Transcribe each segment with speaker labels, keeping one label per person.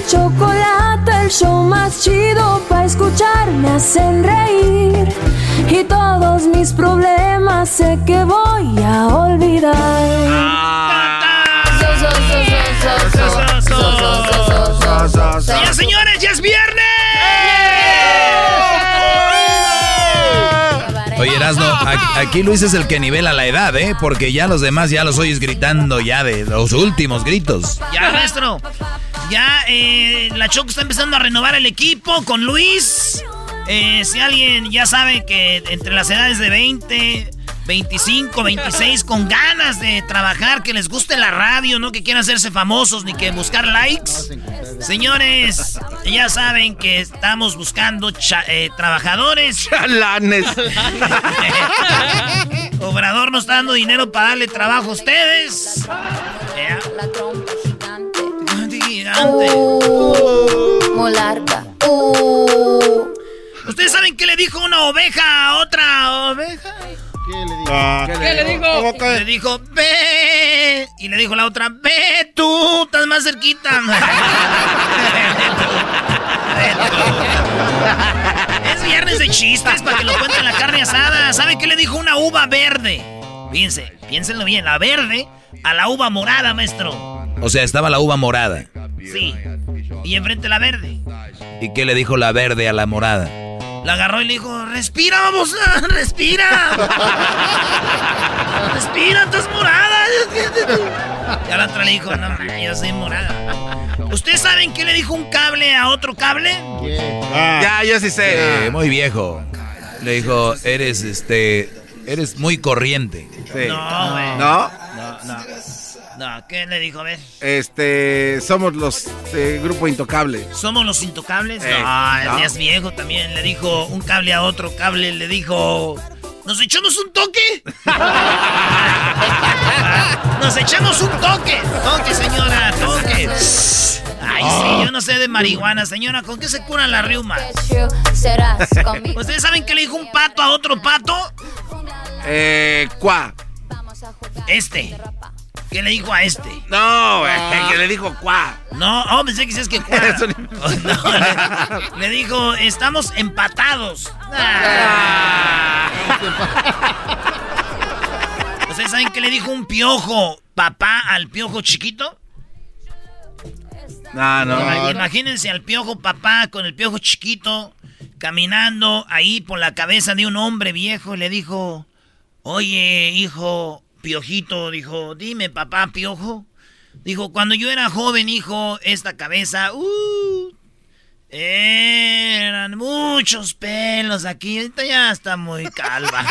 Speaker 1: y chocolate, el show más chido para escuchar. Me hacen reír y todos mis problemas sé que voy a olvidar.
Speaker 2: Ya señores, ya es viernes.
Speaker 3: Oye, Erasno, aquí Luis es el que nivela la edad, ¿eh? Porque ya los demás ya los oyes gritando ya de los últimos gritos.
Speaker 2: Ya, maestro. Ya eh, la Choco está empezando a renovar el equipo con Luis. Eh, si alguien ya sabe que entre las edades de 20, 25, 26, con ganas de trabajar, que les guste la radio, no que quieran hacerse famosos ni que buscar likes. Señores, ya saben que estamos buscando cha- eh, trabajadores.
Speaker 4: Chalanes.
Speaker 2: Obrador nos está dando dinero para darle trabajo a ustedes. Gigante.
Speaker 1: Molarca.
Speaker 2: ¿Ustedes saben qué le dijo una oveja a otra oveja?
Speaker 4: ¿Qué le dijo? ¿Cómo que?
Speaker 2: Le dijo, ve. Y le dijo la otra, ve tú, estás más cerquita. es viernes de chistes para que lo cuenten la carne asada. ¿Saben qué le dijo una uva verde? Fíjense, piénsenlo bien, la verde a la uva morada, maestro.
Speaker 3: O sea, estaba la uva morada.
Speaker 2: Sí. Y enfrente la verde.
Speaker 3: ¿Y qué le dijo la verde a la morada?
Speaker 2: La agarró y le dijo, respira, vamos, respira. respira, estás morada. Y a la otra le dijo, no, yo soy morada. ¿Ustedes saben qué le dijo un cable a otro cable?
Speaker 4: Ya, yo sí sé.
Speaker 3: Eh, muy viejo. Le dijo, eres este. Eres muy corriente.
Speaker 4: Sí.
Speaker 2: No, güey.
Speaker 4: ¿No?
Speaker 2: No, no. No, ¿qué le dijo? A ver.
Speaker 4: Este, somos los eh, Grupo Intocable.
Speaker 2: ¿Somos los intocables?
Speaker 4: Eh,
Speaker 2: no,
Speaker 4: no.
Speaker 2: es viejo también. Le dijo un cable a otro cable, le dijo... ¿Nos echamos un toque? Nos echamos un toque. Toque, señora, toque. Ay, sí, yo no sé de marihuana, señora. ¿Con qué se curan las riumas? ¿Ustedes saben qué le dijo un pato a otro pato?
Speaker 4: Eh, cuá.
Speaker 2: Este. ¿Qué le dijo a este?
Speaker 4: No, güey, que le dijo cuá.
Speaker 2: No, oh, pensé que dices que cuá. No, le, le dijo, estamos empatados. Ah. ¿Ustedes saben qué le dijo un piojo papá al piojo chiquito?
Speaker 4: No, no.
Speaker 2: Ima- Imagínense al piojo papá con el piojo chiquito caminando ahí por la cabeza de un hombre viejo y le dijo, oye, hijo, piojito, dijo, dime, papá, piojo. Dijo, cuando yo era joven, hijo, esta cabeza, uh, eran muchos pelos aquí, ahorita ya está muy calva.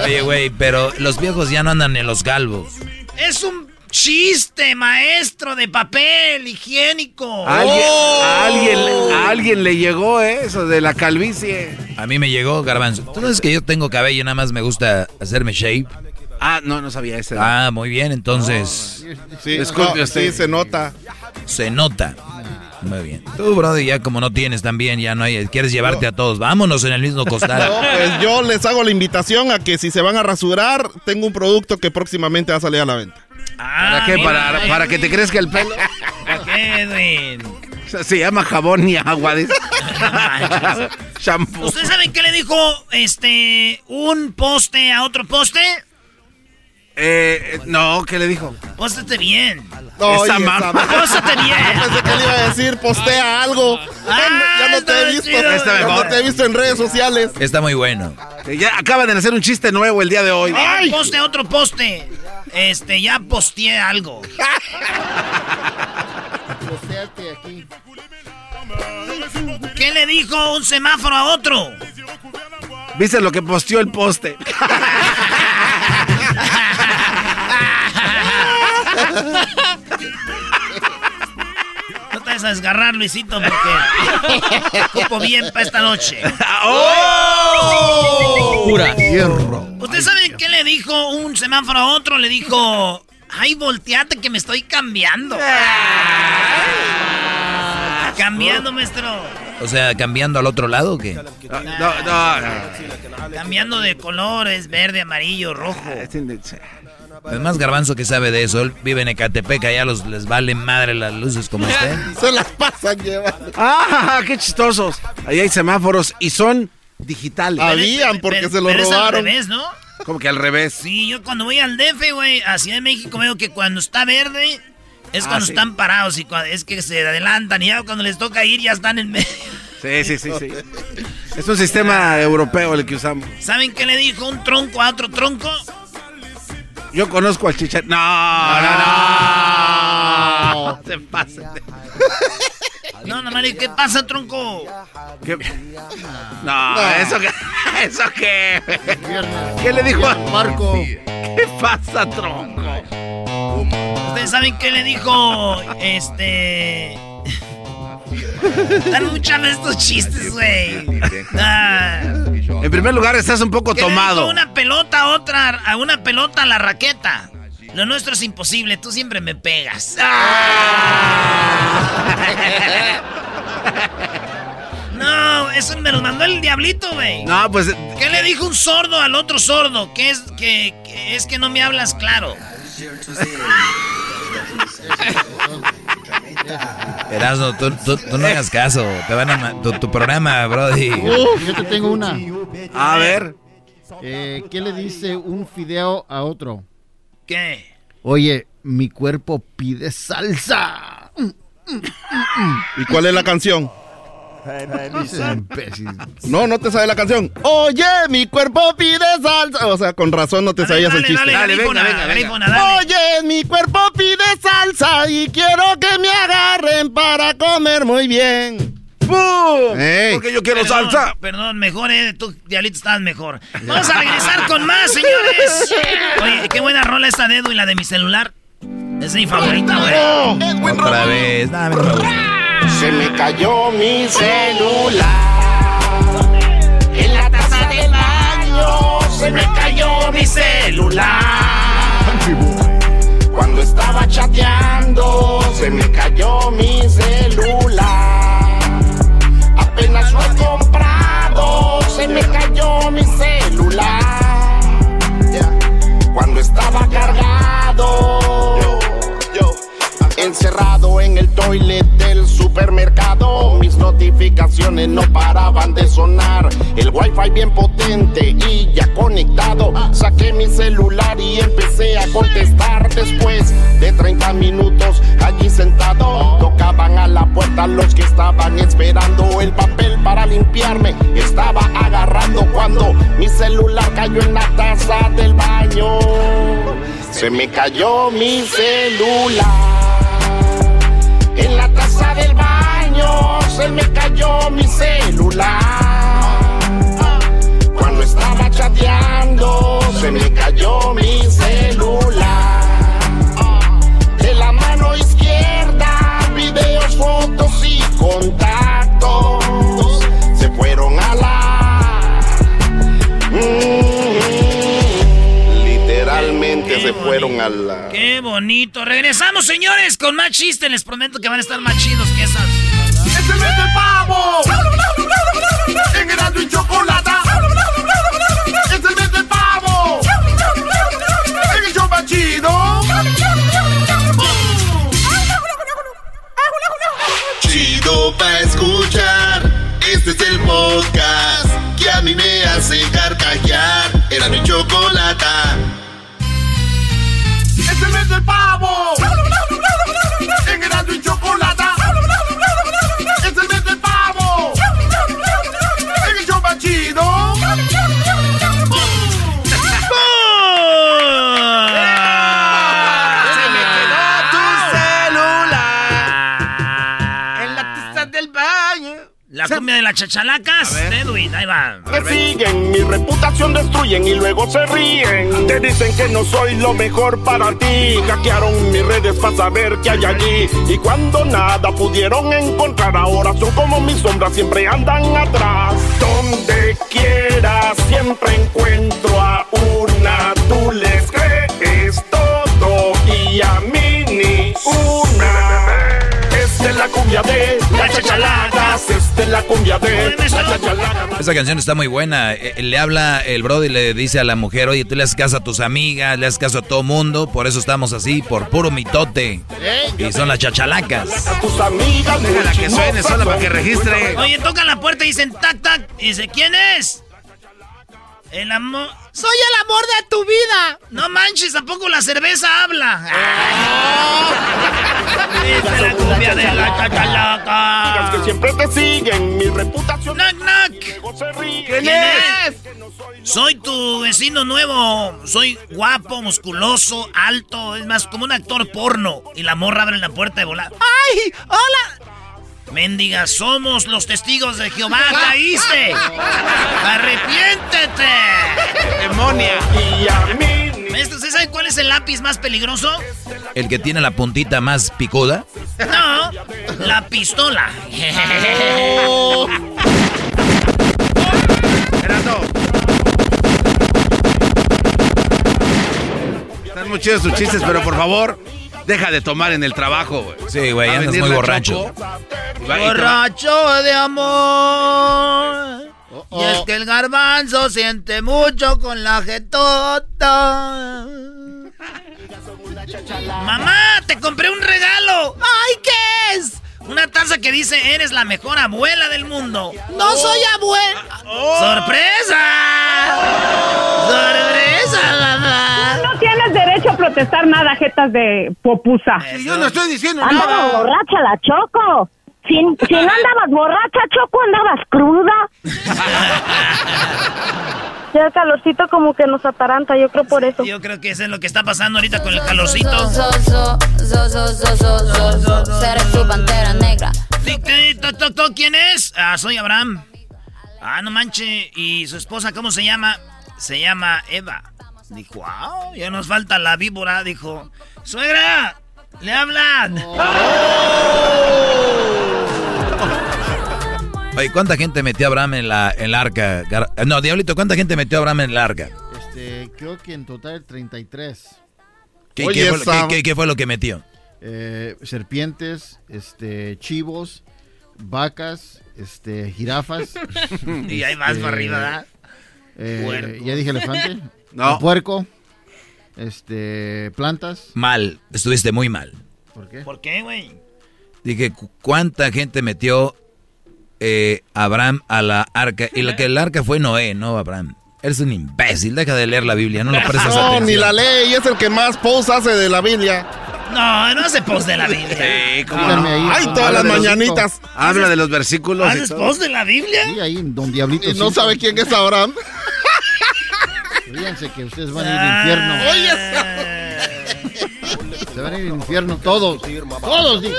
Speaker 3: Oye, güey, pero los viejos ya no andan en los galvos.
Speaker 2: es un Chiste, maestro de papel higiénico.
Speaker 4: A alguien,
Speaker 2: Oh.
Speaker 4: a alguien, a alguien le llegó ¿eh? eso de la calvicie.
Speaker 3: A mí me llegó garbanzo. Tú sabes que yo tengo cabello, nada más me gusta hacerme shave.
Speaker 4: Ah, no, no sabía ese.
Speaker 3: Ah, muy bien, entonces
Speaker 5: Sí,
Speaker 4: Disculpe
Speaker 5: no,
Speaker 4: usted.
Speaker 5: sí, se nota.
Speaker 3: se nota. Muy bien. Tú, brother, ya como no tienes también, ya no hay, quieres llevarte a todos. Vámonos en el mismo
Speaker 5: No,
Speaker 3: costal.
Speaker 5: pues yo les hago la invitación a que si se van a rasurar, tengo un producto que próximamente va a salir a la venta.
Speaker 2: Ah,
Speaker 4: ¿Para qué?
Speaker 2: mira,
Speaker 4: Para, para que te crezca el pelo.
Speaker 2: ¿Para qué, Edwin?
Speaker 4: Se llama jabón y agua. dice. Shampoo.
Speaker 2: ¿Ustedes saben qué le dijo este un poste a otro poste?
Speaker 4: Eh, eh, no, ¿qué le dijo?
Speaker 2: Póstate bien.
Speaker 5: No,
Speaker 4: Esa mamá.
Speaker 2: Póstate bien.
Speaker 5: Pensé que le iba a decir, postea algo.
Speaker 2: Ah,
Speaker 5: ya no te he visto. ya
Speaker 4: mejor.
Speaker 5: no te he visto en redes sociales.
Speaker 3: Está muy bueno.
Speaker 4: Que Ya acaban de hacer un chiste nuevo el día de hoy.
Speaker 2: Poste otro poste. Este, ya posteé algo. ¿Qué le dijo un semáforo a otro?
Speaker 4: ¿Viste lo que posteó el poste?
Speaker 2: No te vas a desgarrar, Luisito, porque ocupo bien para esta noche.
Speaker 3: Pura.
Speaker 2: ¿Ustedes saben qué le dijo un semáforo a otro? Le dijo, ay, volteate que me estoy cambiando. Cambiando, maestro.
Speaker 3: O sea, cambiando al otro lado o qué?
Speaker 4: No, no, no, no.
Speaker 2: Cambiando de colores, verde, amarillo, rojo.
Speaker 3: Es más garbanzo que sabe de eso. Él vive en Ecatepec, allá los, les vale madre las luces como usted.
Speaker 5: Se las pasan llevando.
Speaker 4: ¡Ah, qué chistosos! Ahí hay semáforos y son digitales.
Speaker 5: Habían porque
Speaker 2: Pero-
Speaker 5: se lo
Speaker 2: pero es al
Speaker 5: robaron.
Speaker 2: revés, ¿no?
Speaker 4: Como que al revés.
Speaker 2: Sí, yo cuando voy al DF, güey, a Ciudad de México, veo que cuando está verde es
Speaker 4: Ah,
Speaker 2: cuando
Speaker 4: sí.
Speaker 2: están parados y es que se adelantan y ya cuando les toca ir ya están en medio.
Speaker 4: Sí, sí, sí, sí. Es un sistema europeo el que usamos.
Speaker 2: ¿Saben qué le dijo un tronco a otro tronco?
Speaker 4: Yo conozco al chicharito. No, no, no. Se pasa.
Speaker 2: No, no, Mario, ¿qué pasa, tronco?
Speaker 4: ¿Qué? No, eso que. ¿Eso qué? ¿Qué le dijo a Marco? ¿Qué pasa, tronco?
Speaker 2: ¿Ustedes saben qué le dijo, este... Dan muchas de estos chistes, güey. Ah.
Speaker 4: En primer lugar, estás un poco
Speaker 2: ¿Qué le
Speaker 4: tomado.
Speaker 2: una pelota a otra, a una pelota a la raqueta? Lo nuestro es imposible, tú siempre me pegas. No, eso me lo mandó el diablito, güey.
Speaker 4: No, pues.
Speaker 2: ¿Qué le dijo un sordo al otro sordo? Que es que, que es que no me hablas claro.
Speaker 3: Erasno, tú, tú- tú no hagas caso. Te van a tu, tu programa, Brody.
Speaker 6: Yo te tengo una.
Speaker 4: A ver.
Speaker 6: Eh, ¿Qué le dice un fideo a otro?
Speaker 2: ¿Qué?
Speaker 6: Oye, mi cuerpo pide salsa.
Speaker 5: ¿Y cuál es la canción? No, no te sabes la canción. Oye, mi cuerpo pide salsa. O sea, con razón no te
Speaker 2: Dale,
Speaker 5: sabías el chiste.
Speaker 2: dale,
Speaker 4: venga, venga, venga.
Speaker 5: Oye, mi cuerpo pide salsa y quiero que me agarren para comer muy bien.
Speaker 4: ¡Pum!
Speaker 5: Ey.
Speaker 4: Porque yo quiero
Speaker 2: Perdón,
Speaker 4: salsa.
Speaker 2: Perdón, mejor, eh. Tú, Diablito, estabas mejor. Vamos a regresar con más, señores. Oye, qué buena rola esta dedo y la de mi celular. Es mi favorita, güey.
Speaker 3: Otra vez. Dame.
Speaker 5: Se me cayó mi celular.
Speaker 2: En la taza del baño se me cayó mi celular.
Speaker 5: Cuando estaba chateando, se me cayó mi celular. Apenas lo he comprado, se me cayó mi celular. Cuando estaba cargado, encerrado en el toilet del supermercado, mis notificaciones no paraban de sonar. El wifi bien potente y ya conectado. Saqué mi celular y empecé a contestar. Después de 30 minutos allí sentado, tocaban a la puerta los que estaban esperando el papel para limpiarme. Estaba agarrando cuando mi celular cayó en la taza del baño. Se me cayó mi celular. En la taza del baño se me cayó mi celular. Cuando estaba chateando se me cayó mi celular.
Speaker 7: De la mano izquierda, videos, fotos y contactos. Se fueron a la.
Speaker 2: Qué bonito. Regresamos, señores, con más chistes. Les prometo que van a estar más chidos que esas.
Speaker 7: ¡Es el mes del pavo! ¡En Erasmo y Chocolata! ¡Es el mes del pavo! ¡En el show más chido! Chido pa' escuchar Este es el podcast Que a mí me hace carcajear Era mi chocolata ¡Es el mes del pavo!
Speaker 2: Cumbia de las chachalacas. Edwin, ahí va.
Speaker 7: Me siguen, mi reputación destruyen y luego se ríen. Te dicen que no soy lo mejor para ti. Hackearon mis redes para saber qué hay allí. Y cuando nada pudieron encontrar, ahora son como mis sombras, siempre andan atrás. Donde quiera, siempre encuentro a una. Tú les crees todo y a mí ni una. La cumbia de las chachaladas. Esta es la cumbia de las chachaladas.
Speaker 3: Esa canción está muy buena. Eh, Le habla el brother y le dice a la mujer, oye, tú le haces caso a tus amigas, le haces caso a todo mundo, por eso estamos así, por puro mitote. Y son las chachalacas.
Speaker 7: A tus amigas, muy
Speaker 4: Déjala que suene sola para que registre.
Speaker 2: Oye, tocan la puerta y dicen tac, tac. Y dice, ¿quién es? El amor. Soy el amor de tu vida. No manches, ¿a poco la cerveza habla? Esta es la cumbia de la
Speaker 7: Amigas
Speaker 2: chachalaca.
Speaker 7: que siempre te siguen, mi reputación
Speaker 2: Knock, knock. ¿Quién es? Soy tu vecino nuevo. Soy guapo, musculoso, alto. Es más, como un actor porno. Y la morra abre la puerta de volar. ¡Ay! ¡Hola! Mendiga, somos los testigos de Jehová. ¡Caíste! ¡Arrepiéntete!
Speaker 4: Demonia.
Speaker 7: Y a mí
Speaker 2: Maestro, ¿usted sabe cuál es el lápiz más peligroso?
Speaker 3: El que tiene la puntita más picuda.
Speaker 2: No, la pistola.
Speaker 4: Gerardo. Están muy chidos tus chistes, pero por favor, deja de tomar en el trabajo, güey.
Speaker 3: Sí, güey, andas muy borracho.
Speaker 2: Borracho de amor. Y es que el garbanzo siente mucho con la jetota. Mamá, te compré un regalo. ¡Ay, qué es! Una taza que dice, eres la mejor abuela del mundo. No soy abuela. ¡Sorpresa! ¡Sorpresa, mamá!
Speaker 8: No tienes derecho a protestar nada, jetas de popusa.
Speaker 4: Yo no estoy diciendo
Speaker 8: Andaba
Speaker 4: nada.
Speaker 8: borracha la Choco. Si, si no andabas borracha, Choco, andabas cruda. Ya el calorcito como que nos ataranta, yo creo por eso.
Speaker 2: Yo creo que eso es lo que está pasando ahorita con el calorcito.
Speaker 1: Seré tu pantera negra.
Speaker 2: ¿Quién es? Ah, soy Abraham. Ah, no manche. ¿Y su esposa cómo se llama? Se llama Eva. Dijo, wow, ya nos falta la víbora. Dijo, suegra, le hablan.
Speaker 3: Oye, ¿cuánta gente metió a Abraham en la, en la arca? No, Diablito, ¿cuánta gente metió a Abraham en la arca?
Speaker 6: Este, creo que en total 33.
Speaker 3: ¿Qué,
Speaker 7: Oye,
Speaker 3: qué fue, qué- qué- qué fue lo que metió?
Speaker 6: Eh, serpientes, este, chivos, vacas, este, jirafas.
Speaker 2: Y ahí vas
Speaker 6: este,
Speaker 2: para arriba, ¿verdad?
Speaker 6: eh, ya dije elefante.
Speaker 4: No.
Speaker 6: Puerco. Este, plantas.
Speaker 3: Mal, estuviste muy mal.
Speaker 6: ¿Por qué?
Speaker 2: ¿Por qué, güey?
Speaker 3: Dije, ¿cu- ¿cuánta gente metió eh, Abraham a la arca? Y lo que el arca fue Noé, no Abraham. Eres un imbécil, deja de leer la Biblia, no lo prestas
Speaker 7: No,
Speaker 3: atención.
Speaker 7: ni la ley, es el que más post hace de la Biblia.
Speaker 2: No, no hace post de la Biblia.
Speaker 4: Sí, cómo no.
Speaker 6: ahí.
Speaker 7: Ay, todas las
Speaker 4: Habla de los-
Speaker 7: mañanitas.
Speaker 4: Habla de los versículos.
Speaker 2: ¿Haces post de la Biblia?
Speaker 6: Sí, ahí, don Diablito.
Speaker 7: Y no sabe quién es Abraham.
Speaker 6: Fíjense que ustedes van a ir al infierno. Se van a ir al infierno todos. Todos, dije.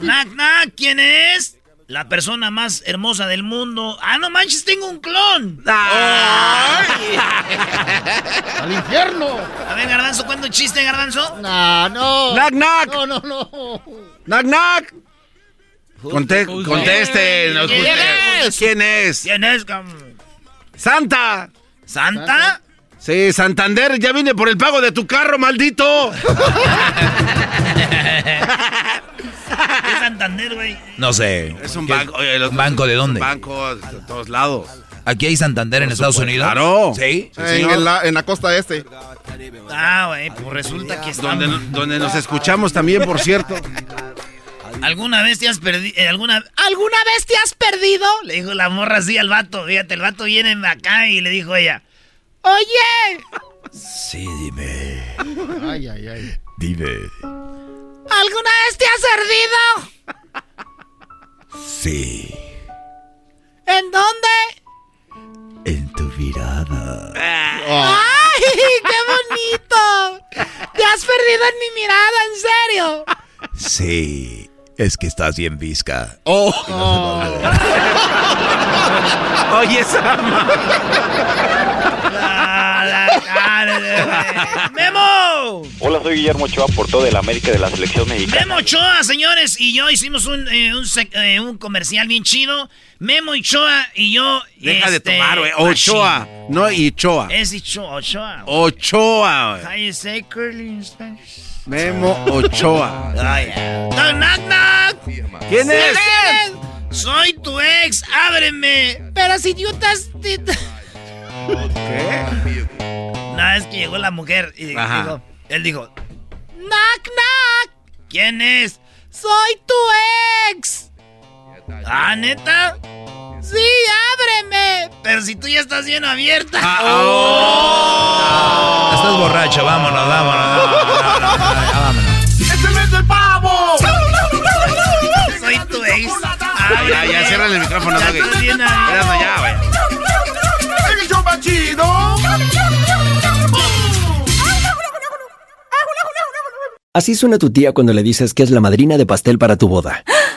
Speaker 2: Nac, nac, ¿quién es? La persona más hermosa del mundo. Ah, no manches, tengo un clon.
Speaker 6: ¡Al infierno!
Speaker 2: A ver, Garbanzo, ¿cuándo chiste, Garbanzo?
Speaker 6: No, no.
Speaker 4: Knock, knock.
Speaker 6: No, no, no.
Speaker 4: Knock, knock. Conte conteste.
Speaker 2: ¿Quién es?
Speaker 4: ¿Quién es?
Speaker 2: ¿Quién es?
Speaker 4: Santa.
Speaker 2: ¿Santa?
Speaker 4: Sí, Santander, ya vine por el pago de tu carro, maldito.
Speaker 2: ¿Qué es Santander, güey?
Speaker 3: No sé.
Speaker 4: Es un
Speaker 3: ¿Qué-
Speaker 4: banco. oye, los-
Speaker 3: ¿Un banco de dónde?
Speaker 4: Bancos de todos lados.
Speaker 3: ¿Aquí hay Santander en Estados Unidos?
Speaker 4: Claro.
Speaker 3: ¿Sí?
Speaker 9: en, el la, en la costa este.
Speaker 2: Ah, güey, pues resulta que estamos...
Speaker 4: Donde, donde nos escuchamos también, por cierto.
Speaker 2: ¿Alguna vez te has perdido? ¿Alguna, ¿Alguna vez te has perdido? Le dijo la morra así al vato. Fíjate, el vato viene acá y le dijo ella. Oye,
Speaker 3: Sí, dime.
Speaker 6: Ay, ay, ay.
Speaker 3: Dime.
Speaker 2: ¿alguna vez te has perdido?
Speaker 3: Sí.
Speaker 2: ¿En dónde?
Speaker 3: En tu mirada.
Speaker 2: ¡Ay, qué bonito! ¿Te has perdido en mi mirada, en serio?
Speaker 3: Sí. Es que estás bien visca.
Speaker 9: Oh.
Speaker 4: Oye, Sama.
Speaker 2: La cara de güey. ¡Memo!
Speaker 10: Hola, soy Guillermo Ochoa, portero de la América de la Selección Mexicana.
Speaker 2: Memo Ochoa, señores, y yo hicimos un, eh, un, eh, un comercial bien chido. Memo Ochoa y yo.
Speaker 4: Deja de
Speaker 2: este,
Speaker 4: tomar, güey. Ochoa. No, Ichoa.
Speaker 2: Es Ochoa.
Speaker 4: Ochoa,
Speaker 2: How
Speaker 4: güey.
Speaker 2: you say curly in Spanish?
Speaker 4: Memo Ochoa.
Speaker 2: Knock, knock, knock.
Speaker 4: ¿Quién es?
Speaker 2: Soy tu ex, ábreme. Pero si tú estás...
Speaker 4: ¿Qué?
Speaker 2: No, es que llegó la mujer y
Speaker 4: Ajá.
Speaker 2: dijo, él dijo, knock, knock. ¿Quién es? Soy tu ex. ¿Ah, neta? Sí, ábreme. Pero si tú ya estás bien abierta.
Speaker 4: Ah,
Speaker 2: Oh.
Speaker 3: Estás borracho, vámonos, vámonos. vámonos, vámonos, ya vámonos.
Speaker 7: ¡Este mes del pavo!
Speaker 2: Soy tu ex.
Speaker 4: Ya, ya, cierra el micrófono.
Speaker 2: Ya.
Speaker 4: Espérate, ya, güey.
Speaker 7: ¡El show más chido!
Speaker 11: Así suena tu tía cuando le dices que es la madrina de pastel para tu boda.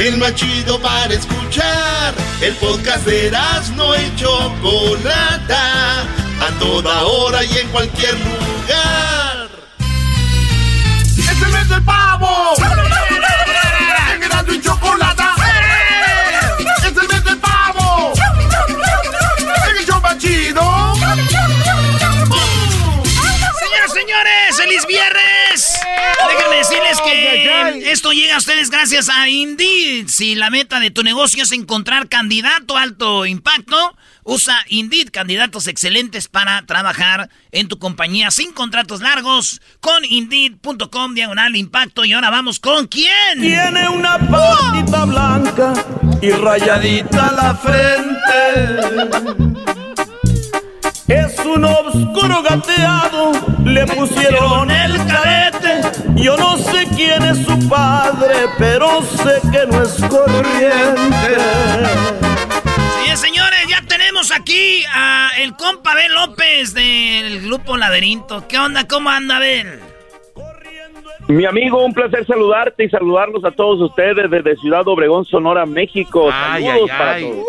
Speaker 7: El más chido para escuchar. El podcast de no y Chocolata. A toda hora y en cualquier lugar. ¡Este mes del pavo! ¡En Erasmo y Chocolata!
Speaker 2: Esto llega a ustedes gracias a Indeed. Si la meta de tu negocio es encontrar candidato alto impacto, usa Indeed, candidatos excelentes para trabajar en tu compañía sin contratos largos con Indeed.com diagonal impacto. Y ahora vamos con quién.
Speaker 12: Tiene una patita blanca y rayadita la frente. Es un oscuro gateado, le pusieron el carete. Yo no sé quién es su padre, pero sé que no es corriente.
Speaker 2: Sí, señores, ya tenemos aquí a el compa Abel López del grupo Laberinto. ¿Qué onda? ¿Cómo anda Abel?
Speaker 13: Mi amigo, un placer saludarte y saludarlos a todos ustedes desde Ciudad Obregón, Sonora, México.
Speaker 4: Ay,
Speaker 13: Saludos
Speaker 4: ay,
Speaker 13: para
Speaker 4: ay.
Speaker 13: todos.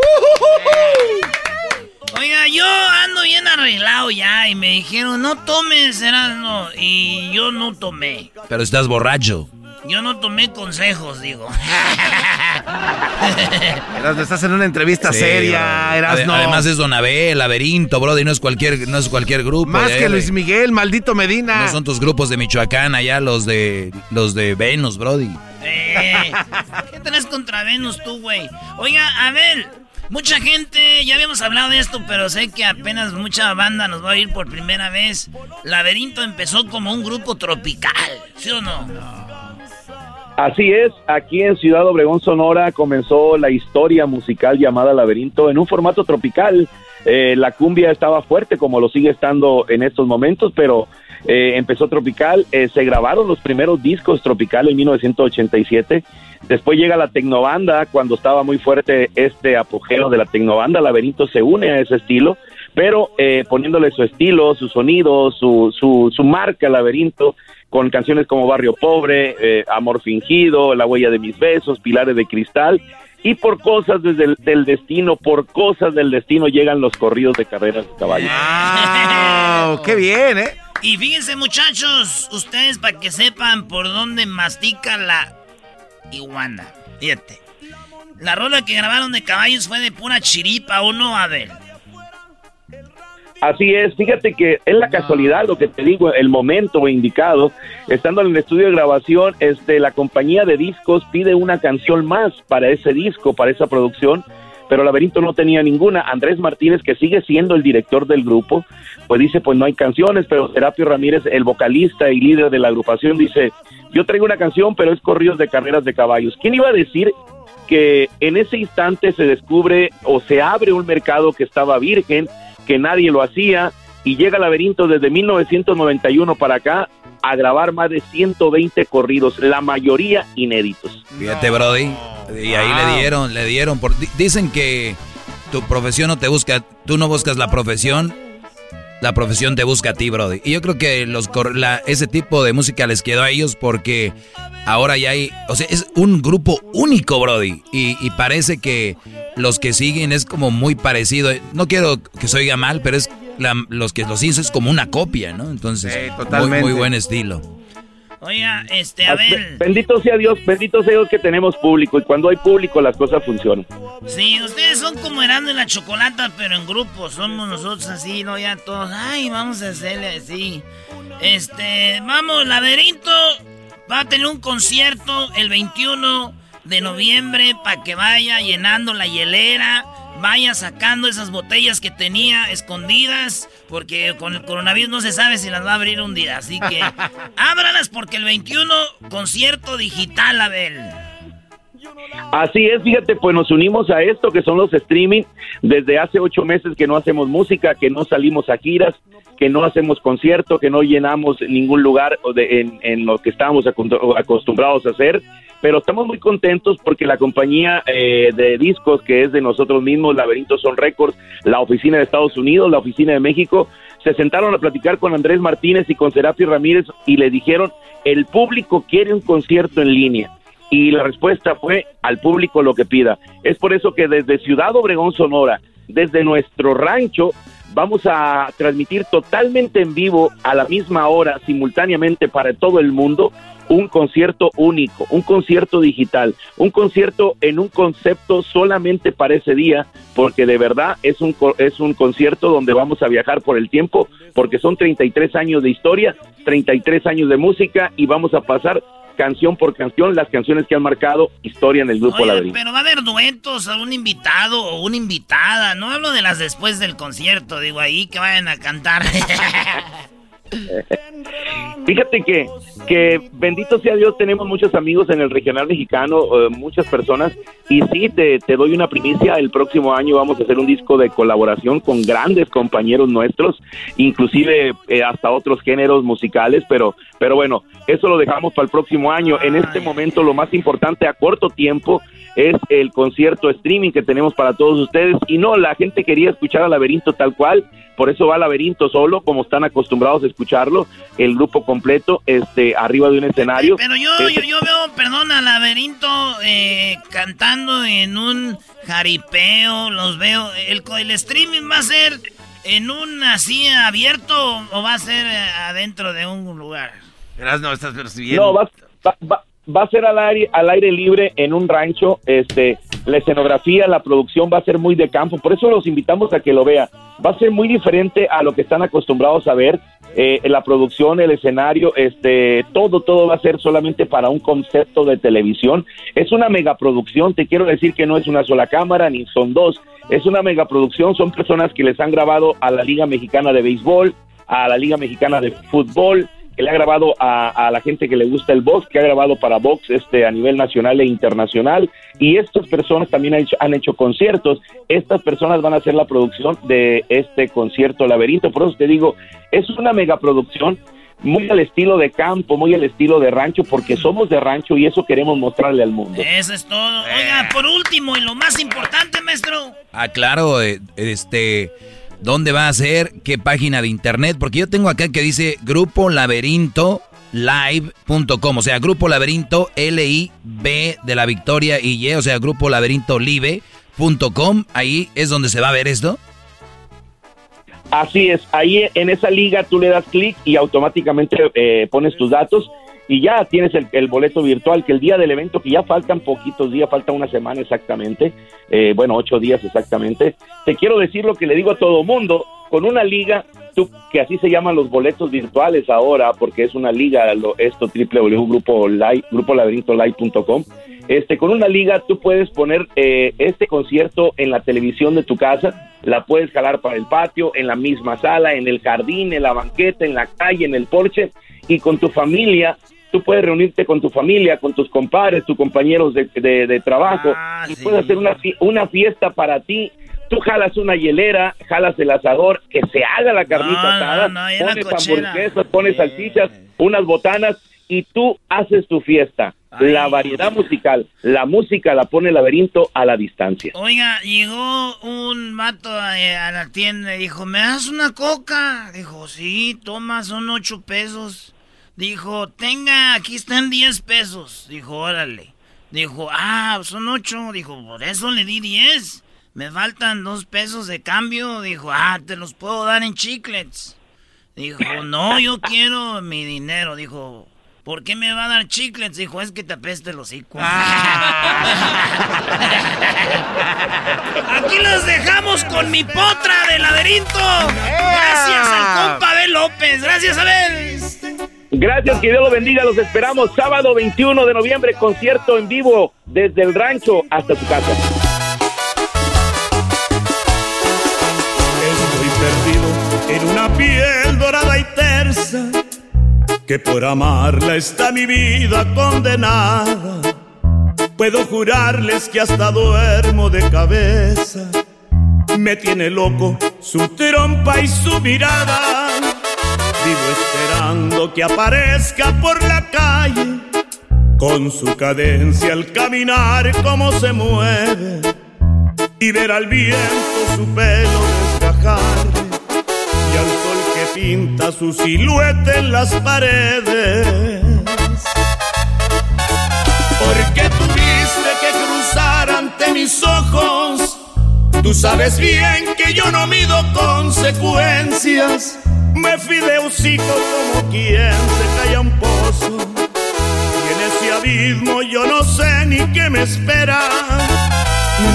Speaker 2: Oiga, yo ando bien arreglado ya y me dijeron, no tomes, no Y yo no tomé.
Speaker 3: Pero estás borracho.
Speaker 2: Yo no tomé consejos, digo.
Speaker 4: Erasno, estás en una entrevista seria, Erasno.
Speaker 3: Además es Don Abel, Laberinto, brother, y no es cualquier, no es cualquier grupo.
Speaker 4: Más que Luis Miguel, maldito Medina.
Speaker 3: No son tus grupos de Michoacán, allá los de los de Venus, brody.
Speaker 2: Eh, ¿Qué tenés contra Venus tú, güey? Oiga, Abel, mucha gente, ya habíamos hablado de esto, pero sé que apenas mucha banda nos va a ir por primera vez. Laberinto empezó como un grupo tropical, ¿sí o no?
Speaker 13: Así es, aquí en Ciudad Obregón, Sonora, comenzó la historia musical llamada Laberinto en un formato tropical. Eh, la cumbia estaba fuerte, como lo sigue estando en estos momentos, pero eh, empezó tropical. Eh, se grabaron los primeros discos tropical en 1987. Después llega la tecnobanda, cuando estaba muy fuerte este apogeo de la tecnobanda. Laberinto se une a ese estilo, pero poniéndole su estilo, su sonido, su, su, su marca, Laberinto con canciones como Barrio Pobre, eh, Amor Fingido, La Huella de Mis Besos, Pilares de Cristal, y por cosas desde el, del destino, por cosas del destino llegan los corridos de carreras de caballos.
Speaker 4: ¡Wow! ¡Qué bien, eh!
Speaker 2: Y fíjense muchachos, ustedes para que sepan por dónde mastica la iguana. Fíjate. La rola que grabaron de caballos fue de pura chiripa, ¿o no, Abel?
Speaker 13: Así es, fíjate que es la casualidad lo que te digo, el momento indicado, estando en el estudio de grabación, este, la compañía de discos pide una canción más para ese disco, para esa producción, pero Laberinto no tenía ninguna. Andrés Martínez, que sigue siendo el director del grupo, pues dice, pues no hay canciones, pero Serapio Ramírez, el vocalista y líder de la agrupación, dice, yo traigo una canción, pero es corridos de carreras de caballos. ¿Quién iba a decir que en ese instante se descubre o se abre un mercado que estaba virgen? que nadie lo hacía y llega Laberinto desde 1991 para acá a grabar más de 120 corridos, la mayoría inéditos.
Speaker 3: Fíjate, Brody, y ahí le dieron, le dieron, por, dicen que tu profesión no te busca, tú no buscas la profesión, la profesión te busca a ti, Brody. Y yo creo que los ese tipo de música les quedó a ellos porque ahora ya hay, o sea, es un grupo único, Brody. Y, y parece que los que siguen es como muy parecido. No quiero que se oiga mal, pero es los que los hizo es como una copia, ¿no? Entonces, muy, muy buen estilo.
Speaker 2: Oiga, este, a ver.
Speaker 13: Bendito sea Dios, bendito sea Dios que tenemos público y cuando hay público las cosas funcionan.
Speaker 2: Sí, ustedes son como Erando en la Chocolata, pero en grupo. Somos nosotros así, ¿no? Ya todos, ay, vamos a hacerle así. Este, vamos, Laberinto va a tener un concierto el 21 de noviembre para que vaya llenando la hielera, vaya sacando esas botellas que tenía escondidas, porque con el coronavirus no se sabe si las va a abrir un día. Así que ábralas porque el 21 concierto digital, Abel.
Speaker 13: Así es, fíjate, pues nos unimos a esto que son los streaming. Desde hace ocho meses que no hacemos música, que no salimos a giras, que no hacemos concierto, que no llenamos ningún lugar en, en lo que estábamos acostumbrados a hacer pero estamos muy contentos porque la compañía eh, de discos que es de nosotros mismos, Laberinto Son Records, la oficina de Estados Unidos, la oficina de México, se sentaron a platicar con Andrés Martínez y con Serapio Ramírez y le dijeron, el público quiere un concierto en línea. Y la respuesta fue al público lo que pida. Es por eso que desde Ciudad Obregón, Sonora, desde nuestro rancho, vamos a transmitir totalmente en vivo a la misma hora, simultáneamente para todo el mundo, un concierto único, un concierto digital, un concierto en un concepto solamente para ese día, porque de verdad es un, es un concierto donde vamos a viajar por el tiempo, porque son 33 años de historia, 33 años de música y vamos a pasar canción por canción las canciones que han marcado historia en el grupo Laberinto.
Speaker 2: Pero va a haber duetos, un invitado o una invitada, no hablo de las después del concierto, digo ahí que vayan a cantar.
Speaker 13: Fíjate que, que bendito sea Dios, tenemos muchos amigos en el regional mexicano, eh, muchas personas, y sí, te, te, doy una primicia, el próximo año vamos a hacer un disco de colaboración con grandes compañeros nuestros, inclusive eh, hasta otros géneros musicales, pero, pero bueno, eso lo dejamos para el próximo año. En este momento lo más importante a corto tiempo es el concierto streaming que tenemos para todos ustedes, y no, la gente quería escuchar a Laberinto tal cual, por eso va Laberinto solo, como están acostumbrados a escucharlo, el grupo completo, este, este, arriba de un escenario.
Speaker 2: Pero yo, yo, yo, veo, perdón, a Laberinto eh, cantando en un jaripeo, los veo. El, el streaming va a ser en un así abierto o va a ser adentro de un lugar.
Speaker 4: no estás percibiendo.
Speaker 13: No, va, va, va, a ser al aire, al aire libre en un rancho. Este, la escenografía, la producción va a ser muy de campo. Por eso los invitamos a que lo vean. Va a ser muy diferente a lo que están acostumbrados a ver. Eh, la producción, el escenario, este, todo, todo va a ser solamente para un concepto de televisión. Es una megaproducción, te quiero decir que no es una sola cámara, ni son dos, es una megaproducción, son personas que les han grabado a la Liga Mexicana de Béisbol, a la Liga Mexicana de Fútbol, que le ha grabado a, la gente que le gusta el box, que ha grabado para box este, a nivel nacional e internacional, y estas personas también han hecho, han hecho conciertos, estas personas van a hacer la producción de este concierto Laberinto, por eso te digo, es una megaproducción, muy al estilo de campo, muy al estilo de rancho, porque somos de rancho y eso queremos mostrarle al mundo.
Speaker 2: Eso es todo. Oiga, por último y lo más importante, maestro.
Speaker 3: Ah, claro, eh, este, ¿dónde va a ser? ¿Qué página de internet? Porque yo tengo acá que dice Grupo Laberinto live.com, o sea, Grupo Laberinto L-I-B de la Victoria y Y, o sea, Grupo Laberinto Live.com, ahí es donde se va a ver esto.
Speaker 13: Así es, ahí en esa liga tú le das clic y automáticamente eh, pones tus datos y ya tienes el, boleto virtual que el día del evento, que ya faltan poquitos días, falta una semana exactamente, eh, bueno, ocho días exactamente, te quiero decir lo que le digo a todo mundo, con una liga, tú, que así se llaman los boletos virtuales ahora, porque es una liga, lo, esto www.grupolaberinto.com, este, con una liga tú puedes poner eh, este concierto en la televisión de tu casa, la puedes jalar para el patio, en la misma sala, en el jardín, en la banqueta, en la calle, en el porche, y con tu familia tú puedes reunirte con tu familia, con tus compadres, tus compañeros de, trabajo, ah, y puedes hacer una, una fiesta para ti. Tú jalas una hielera, jalas el asador, que se haga la carnita asada, pones hamburguesas, pones salchichas, unas botanas, y tú haces tu fiesta. La variedad musical, la música la pone el laberinto a la distancia.
Speaker 2: Oiga, llegó un vato a, a la tienda y dijo, ¿me das una coca? Dijo, sí, toma, son ocho pesos. Dijo, tenga, aquí están 10 pesos. Dijo, órale. Dijo, ah, son 8. Dijo, por eso le di 10. Me faltan 2 pesos de cambio. Dijo, ah, te los puedo dar en chiclets. Dijo, no, yo quiero mi dinero. Dijo, ¿por qué me va a dar chiclets? Dijo, es que te apeste el hocico. Aquí los dejamos con mi potra de laberinto. Gracias al compa Abel López. Gracias, Abel.
Speaker 13: Gracias, que Dios lo bendiga. Los esperamos sábado 21 de noviembre, concierto en vivo desde el rancho hasta su casa.
Speaker 12: Estoy perdido en una piel dorada y tersa, que por amarla está mi vida condenada. Puedo jurarles que hasta duermo de cabeza. Me tiene loco su trompa y su mirada esperando que aparezca por la calle con su cadencia al caminar como se mueve y ver al viento su pelo desgajar y al sol que pinta su silueta en las paredes. Porque tuviste que cruzar ante mis ojos? Tú sabes bien que yo no mido consecuencias me fui de hocico como quien se cae a un pozo. Y en ese abismo yo no sé ni qué me espera.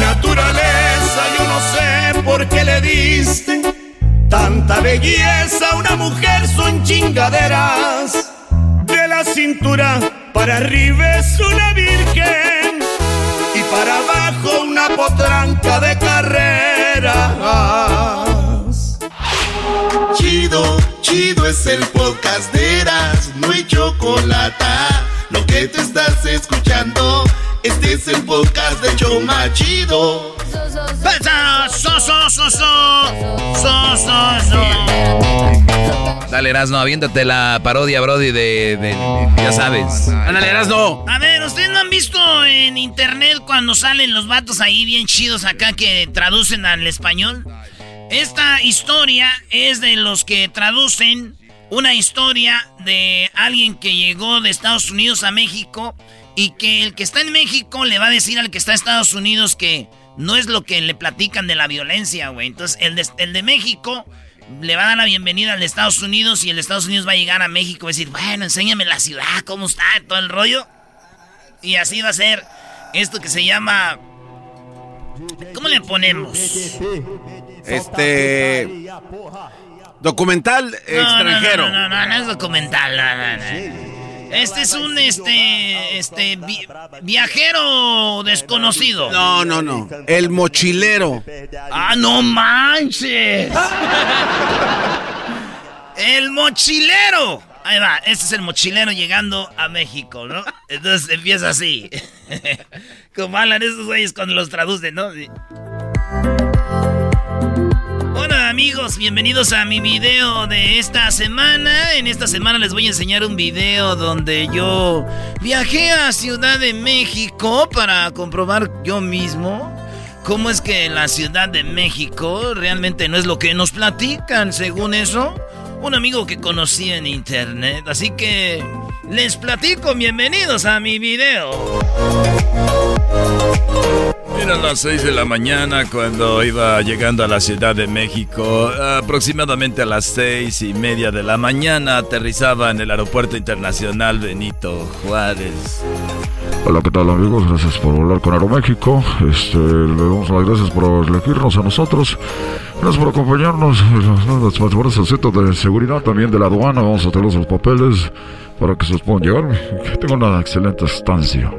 Speaker 12: Naturaleza, yo no sé por qué le diste tanta belleza a una mujer son chingaderas. De la cintura para arriba es una virgen y para abajo una potranca de carrera.
Speaker 5: Chido, chido es el podcast de Eras, no hay chocolate. Lo que te estás escuchando, este es el podcast de Choma Chido.
Speaker 3: Dale, Erasno, aviéntate la parodia, Brody, de, de, ya sabes.
Speaker 4: Ándale, Erasno.
Speaker 2: A ver, ¿ustedes no han visto en internet cuando salen los vatos ahí bien chidos acá que traducen al español? Esta historia es de los que traducen una historia de alguien que llegó de Estados Unidos a México y que el que está en México le va a decir al que está en Estados Unidos que no es lo que le platican de la violencia, güey. Entonces, el de, el de México le va a dar la bienvenida al de Estados Unidos y el Estados Unidos va a llegar a México y decir, bueno, enséñame la ciudad, cómo está, todo el rollo. Y así va a ser esto que se llama... ¿Cómo le ponemos?
Speaker 4: Este... Documental extranjero.
Speaker 2: No, no, no, no, es documental. Este es un este este viajero desconocido.
Speaker 4: No, no, no. El mochilero.
Speaker 2: Ah, no manches. El mochilero. Ahí va, este es el mochilero llegando a México, ¿no? Entonces empieza así. Como hablan esos güeyes cuando los traducen, ¿no? Amigos, bienvenidos a mi video de esta semana. En esta semana les voy a enseñar un video donde yo viajé a Ciudad de México para comprobar yo mismo cómo es que la Ciudad de México realmente no es lo que nos platican, según eso. Un amigo que conocí en internet. Así que les platico, bienvenidos a mi video.
Speaker 3: Eran las 6 de la mañana cuando iba llegando a la Ciudad de México. Aproximadamente a las seis y media de la mañana aterrizaba en el Aeropuerto Internacional Benito Juárez.
Speaker 14: Hola, ¿qué tal amigos? Gracias por volar con Aeroméxico. Este, le damos las gracias por elegirnos a nosotros. Gracias por acompañarnos. Las fuerzas al centro de seguridad también de la aduana. Vamos a tener los papeles para que se los puedan llevar. Que tengan una excelente estancia.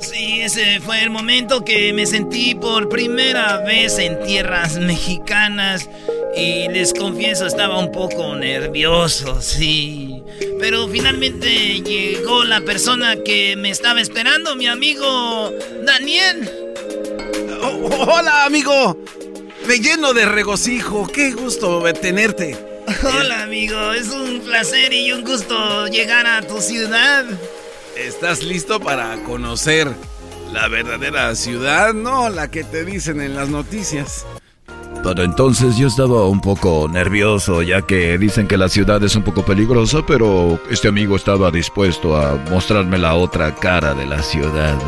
Speaker 2: Sí, ese fue el momento que me sentí por primera vez en tierras mexicanas y les confieso estaba un poco nervioso, sí. Pero finalmente llegó la persona que me estaba esperando, mi amigo Daniel.
Speaker 4: Oh, hola, amigo. Me lleno de regocijo. Qué gusto tenerte.
Speaker 2: Hola, amigo. Es un placer y un gusto llegar a tu ciudad.
Speaker 4: ¿Estás listo para conocer la verdadera ciudad? No, la que te dicen en las noticias.
Speaker 3: Para entonces yo estaba un poco nervioso, ya que dicen que la ciudad es un poco peligrosa, pero este amigo estaba dispuesto a mostrarme la otra cara de la ciudad.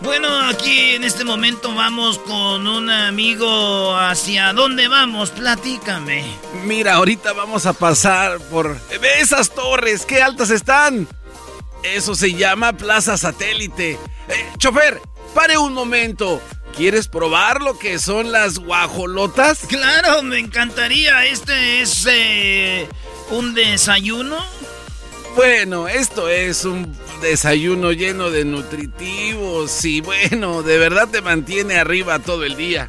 Speaker 2: Bueno, aquí en este momento vamos con un amigo. ¿Hacia dónde vamos? Platícame.
Speaker 4: Mira, ahorita vamos a pasar por... ¡Ve esas torres! ¡Qué altas están! Eso se llama Plaza Satélite. Eh, chofer, pare un momento. ¿Quieres probar lo que son las guajolotas?
Speaker 2: Claro, me encantaría. Este es eh, un desayuno.
Speaker 4: Bueno, esto es un desayuno lleno de nutritivos y bueno, de verdad te mantiene arriba todo el día.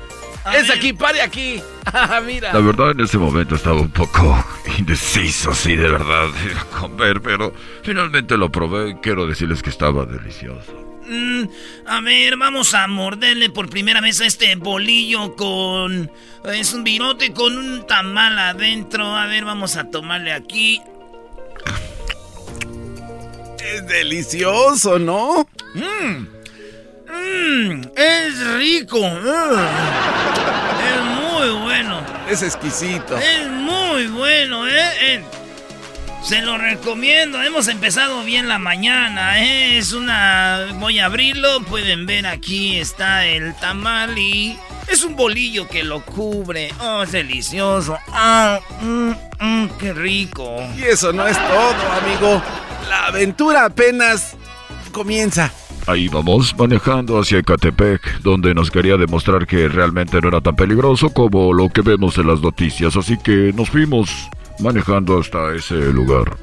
Speaker 4: Es aquí, pare aquí. Ah, mira.
Speaker 14: La verdad en ese momento estaba un poco indeciso, sí, de verdad, a comer, pero finalmente lo probé y quiero decirles que estaba delicioso.
Speaker 2: Mm, a ver, vamos a morderle por primera vez a este bolillo con... Es un virote con un tamal adentro. A ver, vamos a tomarle aquí.
Speaker 4: Es delicioso, ¿no?
Speaker 2: Mmm. Mmm, es rico. Mm. Es muy bueno.
Speaker 4: Es exquisito.
Speaker 2: Es muy bueno, ¿eh? eh se lo recomiendo. Hemos empezado bien la mañana, ¿eh? Es una... Voy a abrirlo. Pueden ver aquí está el tamal y... Es un bolillo que lo cubre. Oh, es delicioso. Ah, mm, mm, qué rico.
Speaker 4: Y eso no es todo, amigo. La aventura apenas comienza.
Speaker 14: Ahí vamos, manejando hacia Ecatepec, donde nos quería demostrar que realmente no era tan peligroso como lo que vemos en las noticias, así que nos fuimos manejando hasta ese lugar.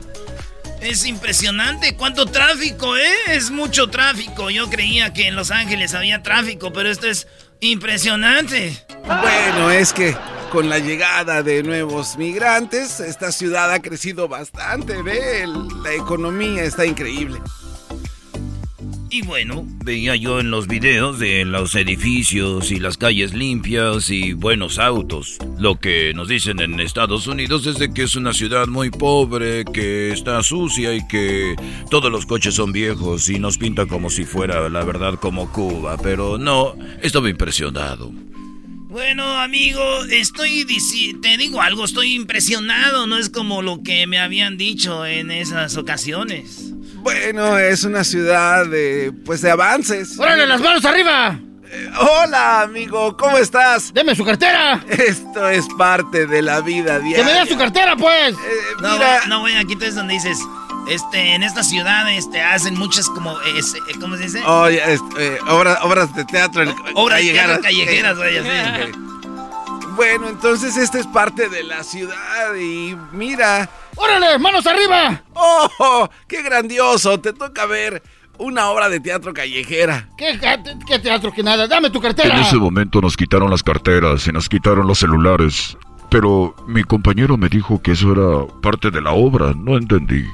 Speaker 2: Es impresionante cuánto tráfico, ¿eh? Es mucho tráfico. Yo creía que en Los Ángeles había tráfico, pero esto es impresionante.
Speaker 4: Bueno, es que con la llegada de nuevos migrantes, esta ciudad ha crecido bastante, ¿ve? La economía está increíble.
Speaker 3: Y bueno, veía yo en los videos de los edificios y las calles limpias y buenos autos. Lo que nos dicen en Estados Unidos es que es una ciudad muy pobre, que está sucia y que todos los coches son viejos y nos pinta como si fuera la verdad como Cuba, pero no, estaba impresionado.
Speaker 2: Bueno, amigo, estoy te digo algo, estoy impresionado, no es como lo que me habían dicho en esas ocasiones.
Speaker 4: Bueno, es una ciudad de pues de avances.
Speaker 6: ¡Órale, las manos arriba!
Speaker 4: Eh, hola, amigo, ¿cómo estás?
Speaker 6: ¡Deme su cartera!
Speaker 4: Esto es parte de la vida diaria.
Speaker 6: ¡Que me dé su cartera, pues!
Speaker 4: Eh,
Speaker 2: no,
Speaker 4: mira.
Speaker 2: no, güey, aquí es donde dices, este, en esta ciudad, este, hacen muchas como, eh, ¿cómo se dice?
Speaker 4: Oh, este, obras, obras de teatro.
Speaker 2: Obras de teatro callejeras, güey, así.
Speaker 4: Bueno, entonces esta es parte de la ciudad y mira.
Speaker 6: ¡Órale, manos arriba!
Speaker 4: ¡Oh, qué grandioso! Te toca ver una obra de teatro callejera.
Speaker 6: ¿Qué, qué teatro que nada? Dame tu cartera.
Speaker 14: En ese momento nos quitaron las carteras y nos quitaron los celulares. Pero mi compañero me dijo que eso era parte de la obra. No entendí.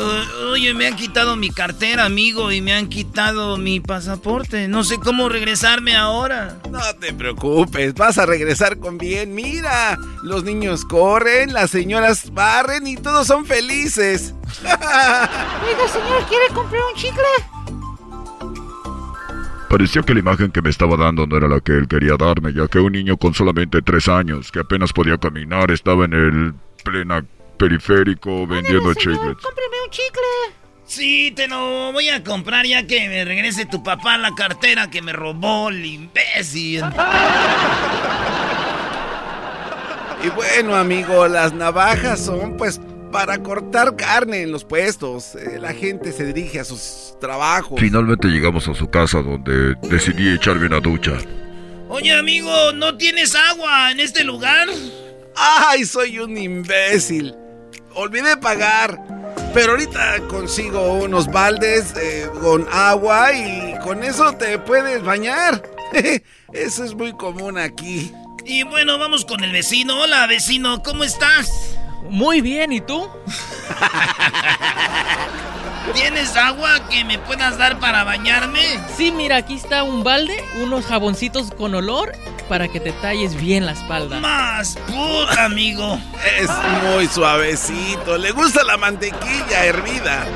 Speaker 2: Uh, oye, me han quitado mi cartera, amigo, y me han quitado mi pasaporte. No sé cómo regresarme ahora.
Speaker 4: No te preocupes, vas a regresar con bien. Mira, los niños corren, las señoras barren y todos son felices.
Speaker 15: Oiga, señor, ¿quiere comprar un chicle?
Speaker 14: Parecía que la imagen que me estaba dando no era la que él quería darme, ya que un niño con solamente tres años, que apenas podía caminar, estaba en el plena periférico vendiendo chicles.
Speaker 15: Cómpreme un chicle.
Speaker 2: Sí, te lo voy a comprar ya que me regrese tu papá la cartera que me robó el imbécil.
Speaker 4: Y bueno, amigo, las navajas son pues para cortar carne en los puestos. Eh, la gente se dirige a sus trabajos.
Speaker 14: Finalmente llegamos a su casa donde decidí echarme una ducha.
Speaker 2: Oye, amigo, ¿no tienes agua en este lugar?
Speaker 4: ¡Ay, soy un imbécil! Olvidé pagar. Pero ahorita consigo unos baldes eh, con agua y con eso te puedes bañar. eso es muy común aquí.
Speaker 2: Y bueno, vamos con el vecino. Hola, vecino, ¿cómo estás?
Speaker 16: Muy bien, ¿y tú?
Speaker 2: ¿Tienes agua que me puedas dar para bañarme?
Speaker 16: Sí, mira, aquí está un balde, unos jaboncitos con olor para que te talles bien la espalda.
Speaker 2: Más puta, amigo.
Speaker 4: Es muy suavecito. Le gusta la mantequilla hervida.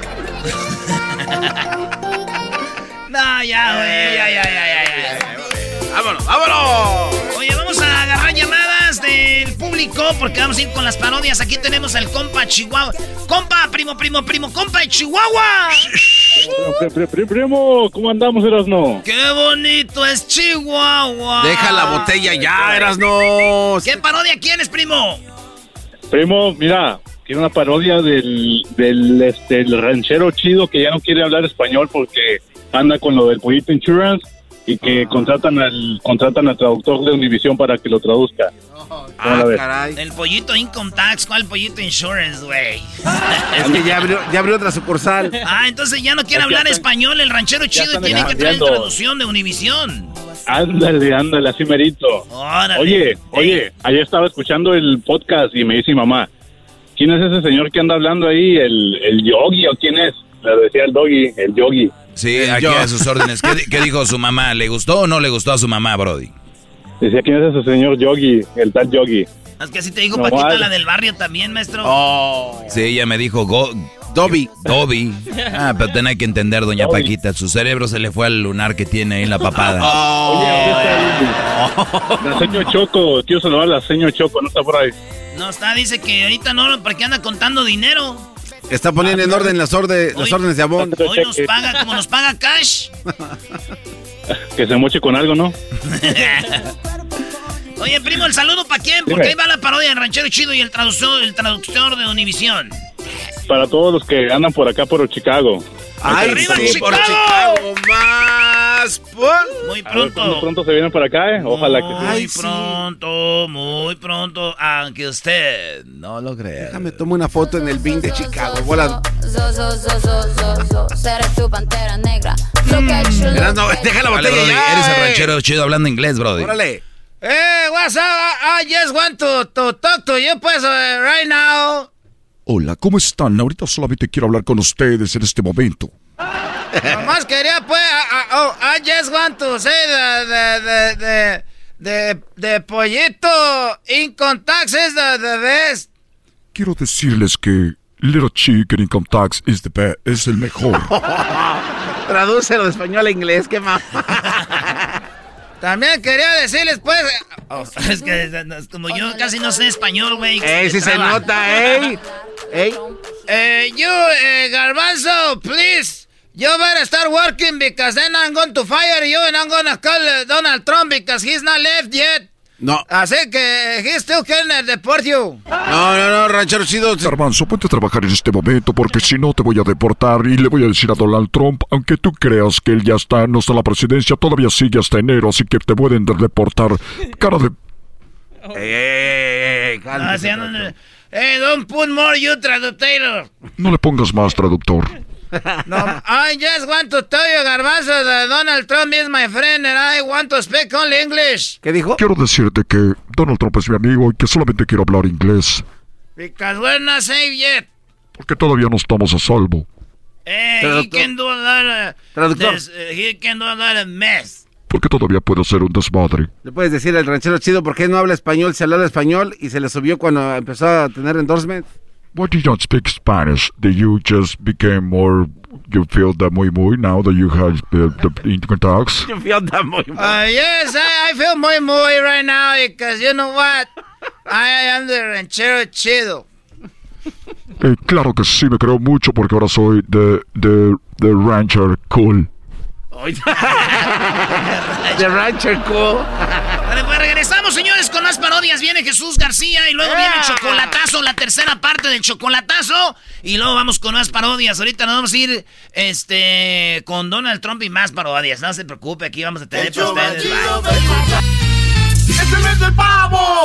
Speaker 2: no, ya, güey. Ya, ya, ya, ya, ya.
Speaker 4: Vámonos, vámonos.
Speaker 2: Oye, vamos a agarrar llamadas del público porque vamos a ir con las parodias. Aquí tenemos al compa Chihuahua. Compa, primo, primo, primo, compa de Chihuahua.
Speaker 17: Primo, ¿cómo andamos, Erasno?
Speaker 2: ¡Qué bonito es Chihuahua!
Speaker 4: Deja la botella ya, Erasno.
Speaker 2: ¿Qué parodia quieres, primo?
Speaker 17: Primo, mira, tiene una parodia del, del, este, el ranchero chido que ya no quiere hablar español porque anda con lo del pollito insurance y que contratan al contratan al traductor de Univision para que lo traduzca.
Speaker 2: ah, caray. El pollito Income Tax, ¿cuál pollito Insurance, güey?
Speaker 4: es que ya abrió, ya abrió otra sucursal.
Speaker 2: Ah, entonces ya no quiere hablar español el ranchero chido tiene que traer traducción de Univision.
Speaker 17: Ándale, ándale, así merito. Oye, oye, ayer estaba escuchando el podcast y me dice mi mamá, ¿quién es ese señor que anda hablando ahí? ¿El, el yogi o quién es? Le decía el doggy, el yogi.
Speaker 3: Sí, aquí a sus órdenes. ¿Qué, dijo su mamá? ¿Le gustó o no le gustó a su mamá, Brody?
Speaker 17: Decía, ¿quién es ese señor Yogi? El tal Yogi.
Speaker 2: Es que así te digo, Paquita, la del barrio también, maestro.
Speaker 3: Oh. Sí, ella me dijo, go,
Speaker 4: Dobby.
Speaker 3: Dobby. Ah, pero tiene que entender, doña Paquita. Su cerebro se le fue al lunar que tiene ahí en la papada.
Speaker 17: Oh. Oye, la señor Choco. Quiero saludar a la señor Choco. ¿No está por ahí?
Speaker 2: No está, dice que ahorita no, porque anda contando dinero.
Speaker 4: Está poniendo en orden las, las órdenes de abón.
Speaker 2: Hoy nos paga, como nos paga cash.
Speaker 17: que se moche con algo, ¿no?
Speaker 2: Oye, primo, ¿el saludo para quién? Porque ahí va la parodia del ranchero chido y el traductor, el traductor de Univisión.
Speaker 17: Para todos los que andan por acá por Chicago.
Speaker 2: ¡Ay, ¡Arriba
Speaker 4: sí,
Speaker 2: Chicago!
Speaker 4: por Chicago! ¡Más!
Speaker 2: Muy pronto.
Speaker 17: muy pronto se vienen para acá, ¿eh? Ojalá que
Speaker 2: sí. Muy pronto, muy pronto, aunque usted no lo crea.
Speaker 4: Déjame tomar una foto en el BIN de Chicago. Volando.
Speaker 1: Seré tu pantera negra.
Speaker 4: No, deja la botella ya,
Speaker 3: Eres el ranchero chido hablando inglés, brody.
Speaker 4: Órale.
Speaker 2: Hey, what's up? I just want to, to talk to you, pues, uh, right now.
Speaker 14: Hola, ¿cómo están? Ahorita solamente quiero hablar con ustedes en este momento.
Speaker 2: Nomás quería, pues, I, oh, I just want to say the, the, the, the, the, pollito income tax is the, the best.
Speaker 14: Quiero decirles que Little Chicken Income Tax is the best, es el mejor.
Speaker 4: Tradúcelo de español a inglés, qué más.
Speaker 2: También quería decirles, pues. oh, es que es como yo casi no sé español, güey.
Speaker 4: ¡Ey, sí se
Speaker 2: traba.
Speaker 4: nota, ey! ¡Ey!
Speaker 2: Eh, you, eh, Garbanzo, please. You better start working because then I'm going to fire you and I'm going to call uh, Donald Trump because he's not left yet.
Speaker 4: No.
Speaker 2: Así que he still can deport you.
Speaker 4: No, no, no, ranchero chido.
Speaker 14: Garbanzo, ponte a trabajar en este momento porque si no te voy a deportar y le voy a decir a Donald Trump, aunque tú creas que él ya está, no está en la presidencia, todavía sigue hasta enero, así que te pueden de- deportar. Cara de...
Speaker 4: ¡Ey, ey, ey, ey!
Speaker 2: Ando- Hey, don't put more you traductor.
Speaker 14: No le pongas más traductor.
Speaker 2: No, I just want to tell you, Garbanzo, that Donald Trump is my friend and I want to speak only English.
Speaker 4: ¿Qué dijo?
Speaker 14: Quiero decirte que Donald Trump es mi amigo y que solamente quiero hablar inglés,
Speaker 2: Because we're not safe yet.
Speaker 14: porque todavía no estamos a salvo.
Speaker 2: Eh, he can do a lot of...
Speaker 4: Traductor.
Speaker 2: this, uh, he can do a lot of mess.
Speaker 14: Porque todavía puedo ser un desmadre.
Speaker 4: Le puedes decir al ranchero chido por qué no habla español, se habla español y se le subió cuando empezó a tener endorsement.
Speaker 14: Why do you not speak Spanish? Do you just became more... You feel that muy muy now that you have the, the internet talks?
Speaker 4: Yo fui a andar muy mal.
Speaker 2: Uh, yes, I, I feel muy muy right now because you know what? I am the ranchero chido.
Speaker 14: Eh, claro que sí, me creo mucho porque ahora soy de, de, de Rancher Cool.
Speaker 4: The Rancher Cool.
Speaker 2: Pues regresamos, más parodias. Viene Jesús García y luego viene el chocolatazo, la tercera parte del chocolatazo. Y luego vamos con más parodias. Ahorita nos vamos a ir este, con Donald Trump y más parodias. No se preocupe, aquí vamos a tener para ustedes. Bye.
Speaker 5: ¡Es el mes del pavo!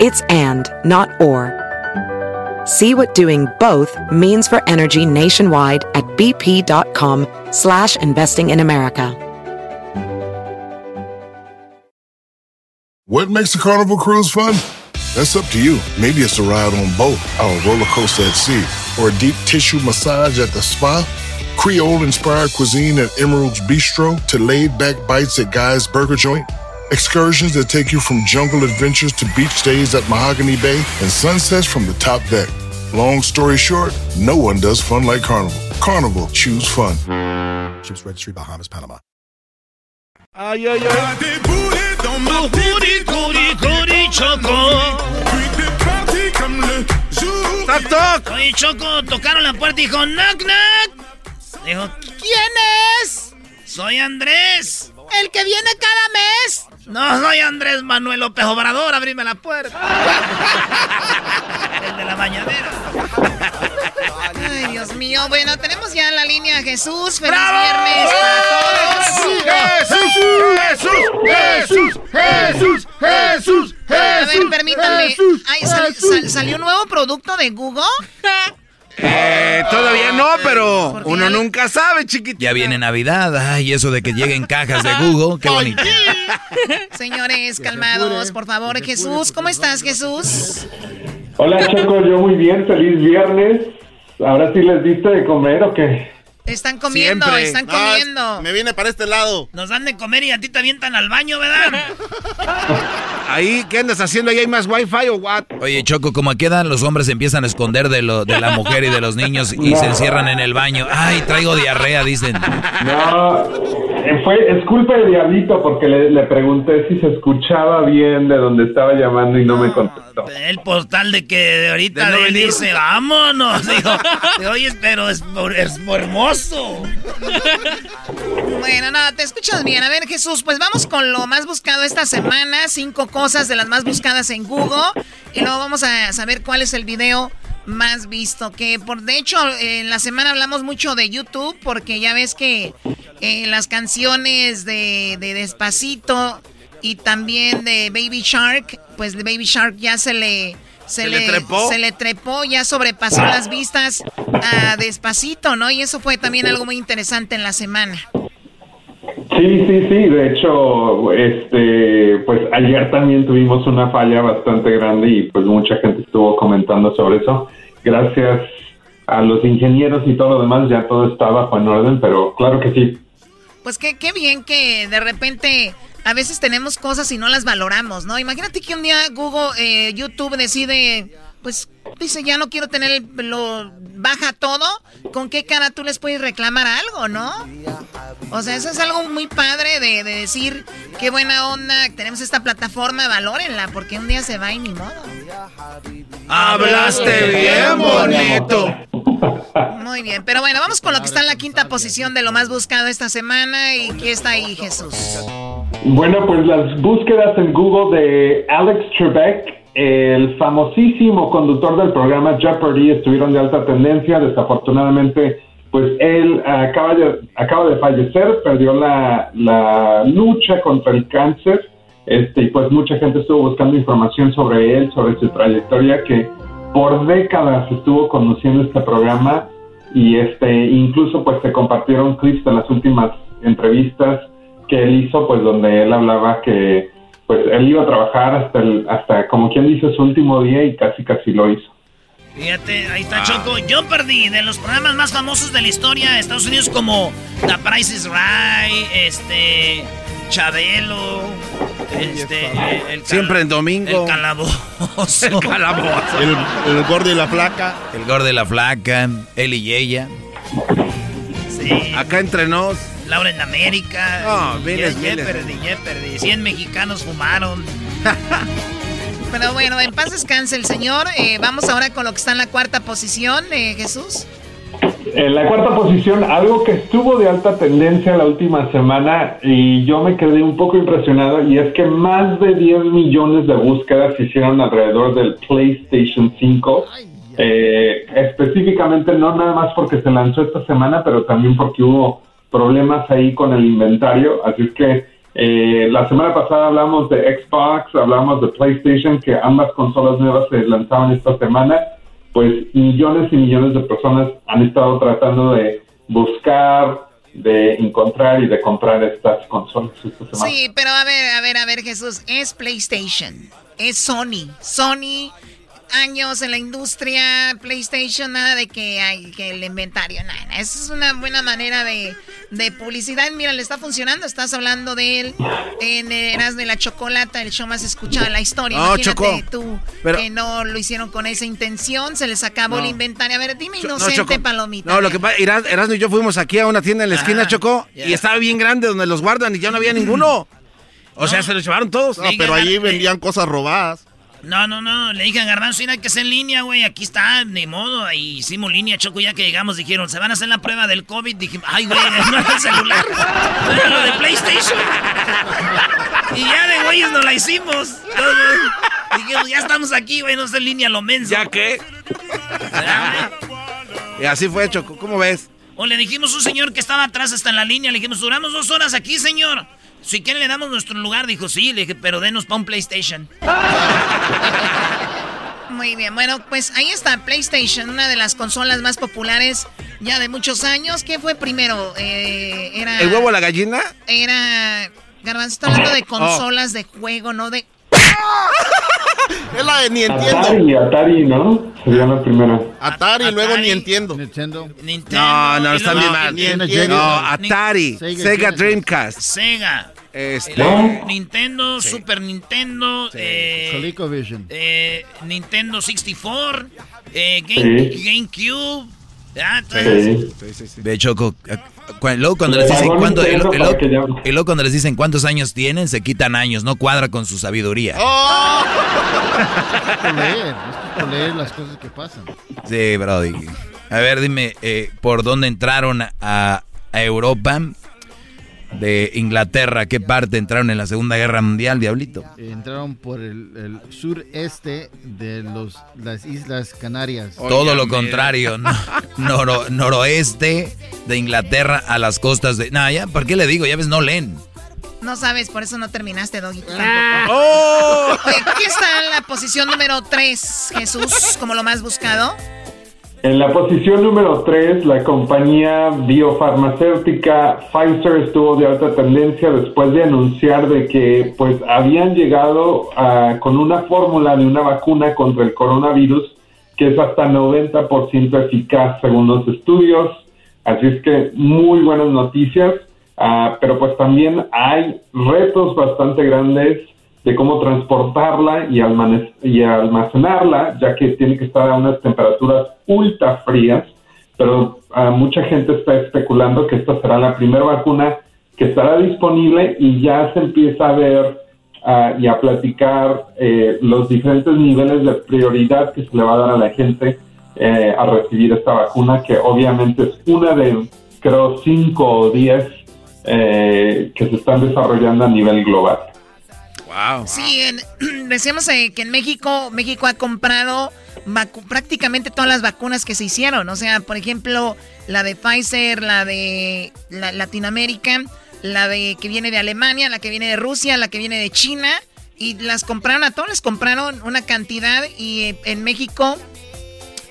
Speaker 18: It's and, not or. See what doing both means for energy nationwide at bp.com slash investing in America.
Speaker 19: What makes a carnival cruise fun? That's up to you. Maybe it's a ride on boat, or a roller coaster at sea, or a deep tissue massage at the spa. Creole inspired cuisine at Emerald's Bistro to laid back bites at Guy's Burger Joint. Excursions that take you from jungle adventures to beach stays at Mahogany Bay and sunsets from the top deck. Long story short, no one does fun like Carnival. Carnival, choose fun. Ships Registry, Bahamas, Panama.
Speaker 4: Ay, ay, ay.
Speaker 2: Curi, curi, curi, Choco.
Speaker 4: ¡Toc, toc!
Speaker 2: Oye, Choco, tocaron la puerta y dijo, knock, knock. Dijo, ¿quién es? Soy Andrés. ¿El que viene cada mes? No, soy Andrés Manuel López Obrador, abrime la puerta. El de la bañadera.
Speaker 20: Ay, Dios mío. Bueno, tenemos ya la línea Jesús. ¡Feliz
Speaker 2: ¡Bravo!
Speaker 20: viernes para todos!
Speaker 5: ¡Jesús! ¡Jesús! ¡Jesús! ¡Jesús!
Speaker 20: A ver, permítanme.
Speaker 5: Jesús,
Speaker 20: Ay, sal- sal- ¿Salió un nuevo producto de Google?
Speaker 4: Eh, todavía no, pero uno nunca sabe, chiquitito.
Speaker 3: Ya viene Navidad, ay, eso de que lleguen cajas de Google, qué bonito.
Speaker 20: Señores, calmados, por favor. Jesús, ¿cómo estás, Jesús?
Speaker 17: Hola Choco, yo muy bien, feliz viernes. Ahora sí les diste de comer o qué?
Speaker 20: Están comiendo,
Speaker 9: Siempre.
Speaker 20: están
Speaker 9: No,
Speaker 20: comiendo.
Speaker 9: me viene para este lado.
Speaker 2: Nos dan de comer y a ti te avientan al baño, ¿verdad?
Speaker 4: Ahí, ¿qué andas haciendo? ¿Ahí hay más wifi o what?
Speaker 3: Oye, Choco, como edad los hombres se empiezan a esconder de, lo, de la mujer y de los niños y se encierran en el baño. Ay, traigo diarrea, dicen.
Speaker 17: No, fue, es culpa de Diablito porque le, le pregunté si se escuchaba bien de donde estaba llamando y no me contestó.
Speaker 2: El portal de que de ahorita
Speaker 4: venir.
Speaker 2: dice, vámonos. Digo, oye, pero es, es hermoso.
Speaker 20: Bueno, no, te escuchas bien. A ver, Jesús, pues vamos con lo más buscado esta semana. Cinco cosas de las más buscadas en Google. Y luego vamos a saber cuál es el video más visto. Que por de hecho, en la semana hablamos mucho de YouTube. Porque ya ves que eh, las canciones de, de Despacito y también de Baby Shark, pues de Baby Shark ya se le se,
Speaker 4: le trepó?
Speaker 20: se le trepó, ya sobrepasó las vistas a despacito, ¿no? Y eso fue también algo muy interesante en la semana.
Speaker 21: Sí, sí, sí. De hecho, este, pues ayer también tuvimos una falla bastante grande y pues mucha gente estuvo comentando sobre eso. Gracias a los ingenieros y todo lo demás ya todo está bajo en orden, pero claro que sí.
Speaker 20: Pues qué, qué bien que de repente a veces tenemos cosas y no las valoramos, ¿no? Imagínate que un día Google, eh, YouTube decide, pues dice, ya no quiero tener, lo baja todo. ¿Con qué cara tú les puedes reclamar algo, no? O sea, eso es algo muy padre de, de decir, qué buena onda, tenemos esta plataforma, valórenla, porque un día se va y ni modo.
Speaker 4: Hablaste bien bonito.
Speaker 20: Muy bien, pero bueno, vamos con lo que está en la quinta posición de lo más buscado esta semana. ¿Y qué está ahí, Jesús?
Speaker 21: Bueno, pues las búsquedas en Google de Alex Trebek, el famosísimo conductor del programa Jeopardy, estuvieron de alta tendencia. Desafortunadamente, pues él acaba de, acaba de fallecer, perdió la, la lucha contra el cáncer. Este, y pues mucha gente estuvo buscando información sobre él, sobre su trayectoria, que por décadas estuvo conduciendo este programa y este incluso pues se compartieron clips de las últimas entrevistas que él hizo pues donde él hablaba que pues él iba a trabajar hasta el, hasta como quien dice su último día y casi casi lo hizo.
Speaker 2: Fíjate, ahí está Choco. Yo perdí de los programas más famosos de la historia de Estados Unidos como The Price is Right, este Chabelo, este, el
Speaker 4: Siempre en domingo.
Speaker 2: El calabozo.
Speaker 4: El calabozo.
Speaker 9: El, el gordo y la flaca.
Speaker 3: El gordo y la flaca, él y ella.
Speaker 2: Sí.
Speaker 4: Acá entre nos.
Speaker 2: Laura en América.
Speaker 4: No,
Speaker 2: Y
Speaker 4: miles, miles.
Speaker 2: perdí, ya perdí. 100 mexicanos fumaron.
Speaker 20: Pero bueno, en paz descanse el señor. Eh, vamos ahora con lo que está en la cuarta posición, eh, Jesús.
Speaker 21: En la cuarta posición, algo que estuvo de alta tendencia la última semana y yo me quedé un poco impresionado y es que más de 10 millones de búsquedas se hicieron alrededor del PlayStation 5. Eh, específicamente no nada más porque se lanzó esta semana, pero también porque hubo problemas ahí con el inventario. Así es que eh, la semana pasada hablamos de Xbox, hablamos de PlayStation, que ambas consolas nuevas se lanzaban esta semana. Pues millones y millones de personas han estado tratando de buscar, de encontrar y de comprar estas consolas esta semana.
Speaker 20: Sí, pero a ver, a ver, a ver, Jesús, es PlayStation, es Sony. Sony, años en la industria, PlayStation, nada de que hay que el inventario, nada. Esa es una buena manera de, de publicidad. Mira, le está funcionando, estás hablando de él en Eras de la Chocolata, el show más escuchado de la historia.
Speaker 4: No,
Speaker 20: Imagínate
Speaker 4: Choco,
Speaker 20: tú
Speaker 4: pero-
Speaker 20: que no lo hicieron con esa intención, se les acabó
Speaker 4: No.
Speaker 20: el inventario. A ver, dime
Speaker 4: No,
Speaker 20: inocente, palomita.
Speaker 4: No, lo que pasa, Eras- Erasmo y yo fuimos aquí a una tienda en la esquina,
Speaker 20: Ah,
Speaker 4: Choco, y estaba bien grande donde los guardan y ya no había ninguno. O sea, se los llevaron todos.
Speaker 9: No, pero allí vendían cosas robadas.
Speaker 2: No, no, no. Le dije a Garbanzo, mira que es en línea, güey. Aquí está, ni modo. Y hicimos línea, Choco, ya que llegamos. Dijeron, se van a hacer la prueba del COVID. Dije, ay, güey, no era el celular. No era lo de PlayStation. Y ya de güeyes no la hicimos. Dijimos, ya estamos aquí, güey, no es en línea lo menso.
Speaker 4: ¿Ya qué? Y así fue, Choco. ¿Cómo ves?
Speaker 2: O le dijimos a un señor que estaba atrás hasta en la línea, le dijimos, duramos dos horas aquí, señor. Si quiere le damos nuestro lugar. Dijo, sí, le dije, pero denos para un PlayStation.
Speaker 20: Muy bien, bueno, pues ahí está PlayStation, una de las consolas más populares ya de muchos años. ¿Qué fue primero? Eh, era,
Speaker 4: ¿El huevo o la gallina?
Speaker 20: Era. Garbanzo está hablando de consolas de juego, no de.
Speaker 9: Es la de ni
Speaker 21: Atari, Atari, ¿no? Sería la primera.
Speaker 9: Atari, luego ni entiendo.
Speaker 6: Nintendo.
Speaker 4: No, no, están bien
Speaker 9: no,
Speaker 4: mal.
Speaker 9: ni entiendo.
Speaker 4: No, Atari,
Speaker 9: Sega.
Speaker 4: Dreamcast.
Speaker 2: Sega.
Speaker 4: Este,
Speaker 2: Eh, Nintendo, Super Nintendo, eh,
Speaker 6: ColecoVision.
Speaker 2: eh, Nintendo 64, eh, Game-
Speaker 3: Sí.
Speaker 2: GameCube. Entonces-
Speaker 3: Ve, Choco, eh, luego cuando les dicen cuánto, luego cuando les cuántos años tienen, se quitan años, no cuadra con su sabiduría.
Speaker 9: ¡Oh!
Speaker 6: Es leer, es leer las cosas que pasan.
Speaker 3: Sí, Brody. A ver, dime, eh, ¿por dónde entraron a, a Europa? De Inglaterra, ¿qué parte entraron en la Segunda Guerra Mundial, Diablito?
Speaker 6: Entraron por el, el sureste de los, las Islas Canarias.
Speaker 3: Todo lo contrario, no- noro- noroeste de Inglaterra a las costas de... No, ya, ¿por qué le digo? Ya ves, no leen.
Speaker 20: No sabes, por eso no terminaste, Doggy.
Speaker 4: Ah. ¡Oh!
Speaker 20: Oye, aquí está la posición número 3, Jesús, como lo más buscado.
Speaker 21: En la posición número 3, la compañía biofarmacéutica Pfizer estuvo de alta tendencia después de anunciar de que pues habían llegado a- con una fórmula de una vacuna contra el coronavirus que es hasta 90% eficaz según los estudios. Así es que muy buenas noticias, ah, pero pues también hay retos bastante grandes de cómo transportarla y, y almacenarla, ya que tiene que estar a unas temperaturas ultra frías, pero ah, mucha gente está especulando que esta será la primera vacuna que estará disponible y ya se empieza a ver ah, y a platicar eh, los diferentes niveles de prioridad que se le va a dar a la gente eh, a recibir esta vacuna, que obviamente es una de, creo, cinco o diez eh, que se están desarrollando a nivel global.
Speaker 4: Wow.
Speaker 20: Sí, decíamos eh, que en México, México ha comprado prácticamente todas las vacunas que se hicieron. O sea, por ejemplo, la de Pfizer, la de la- Latinoamérica, la de que viene de Alemania, la que viene de Rusia, la que viene de China. Y las compraron a todos, les compraron una cantidad. Y eh, en México,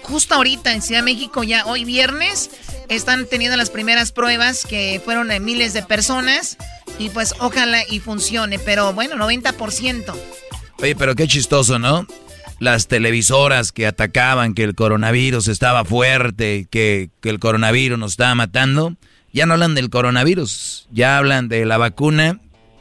Speaker 20: justo ahorita en Ciudad de México, ya hoy viernes, están teniendo las primeras pruebas que fueron de miles de personas. Y pues ojalá y funcione, pero bueno, 90%.
Speaker 3: Oye, pero qué chistoso, ¿no? Las televisoras que atacaban que el coronavirus estaba fuerte, que, que el coronavirus nos estaba matando, ya no hablan del coronavirus, ya hablan de la vacuna,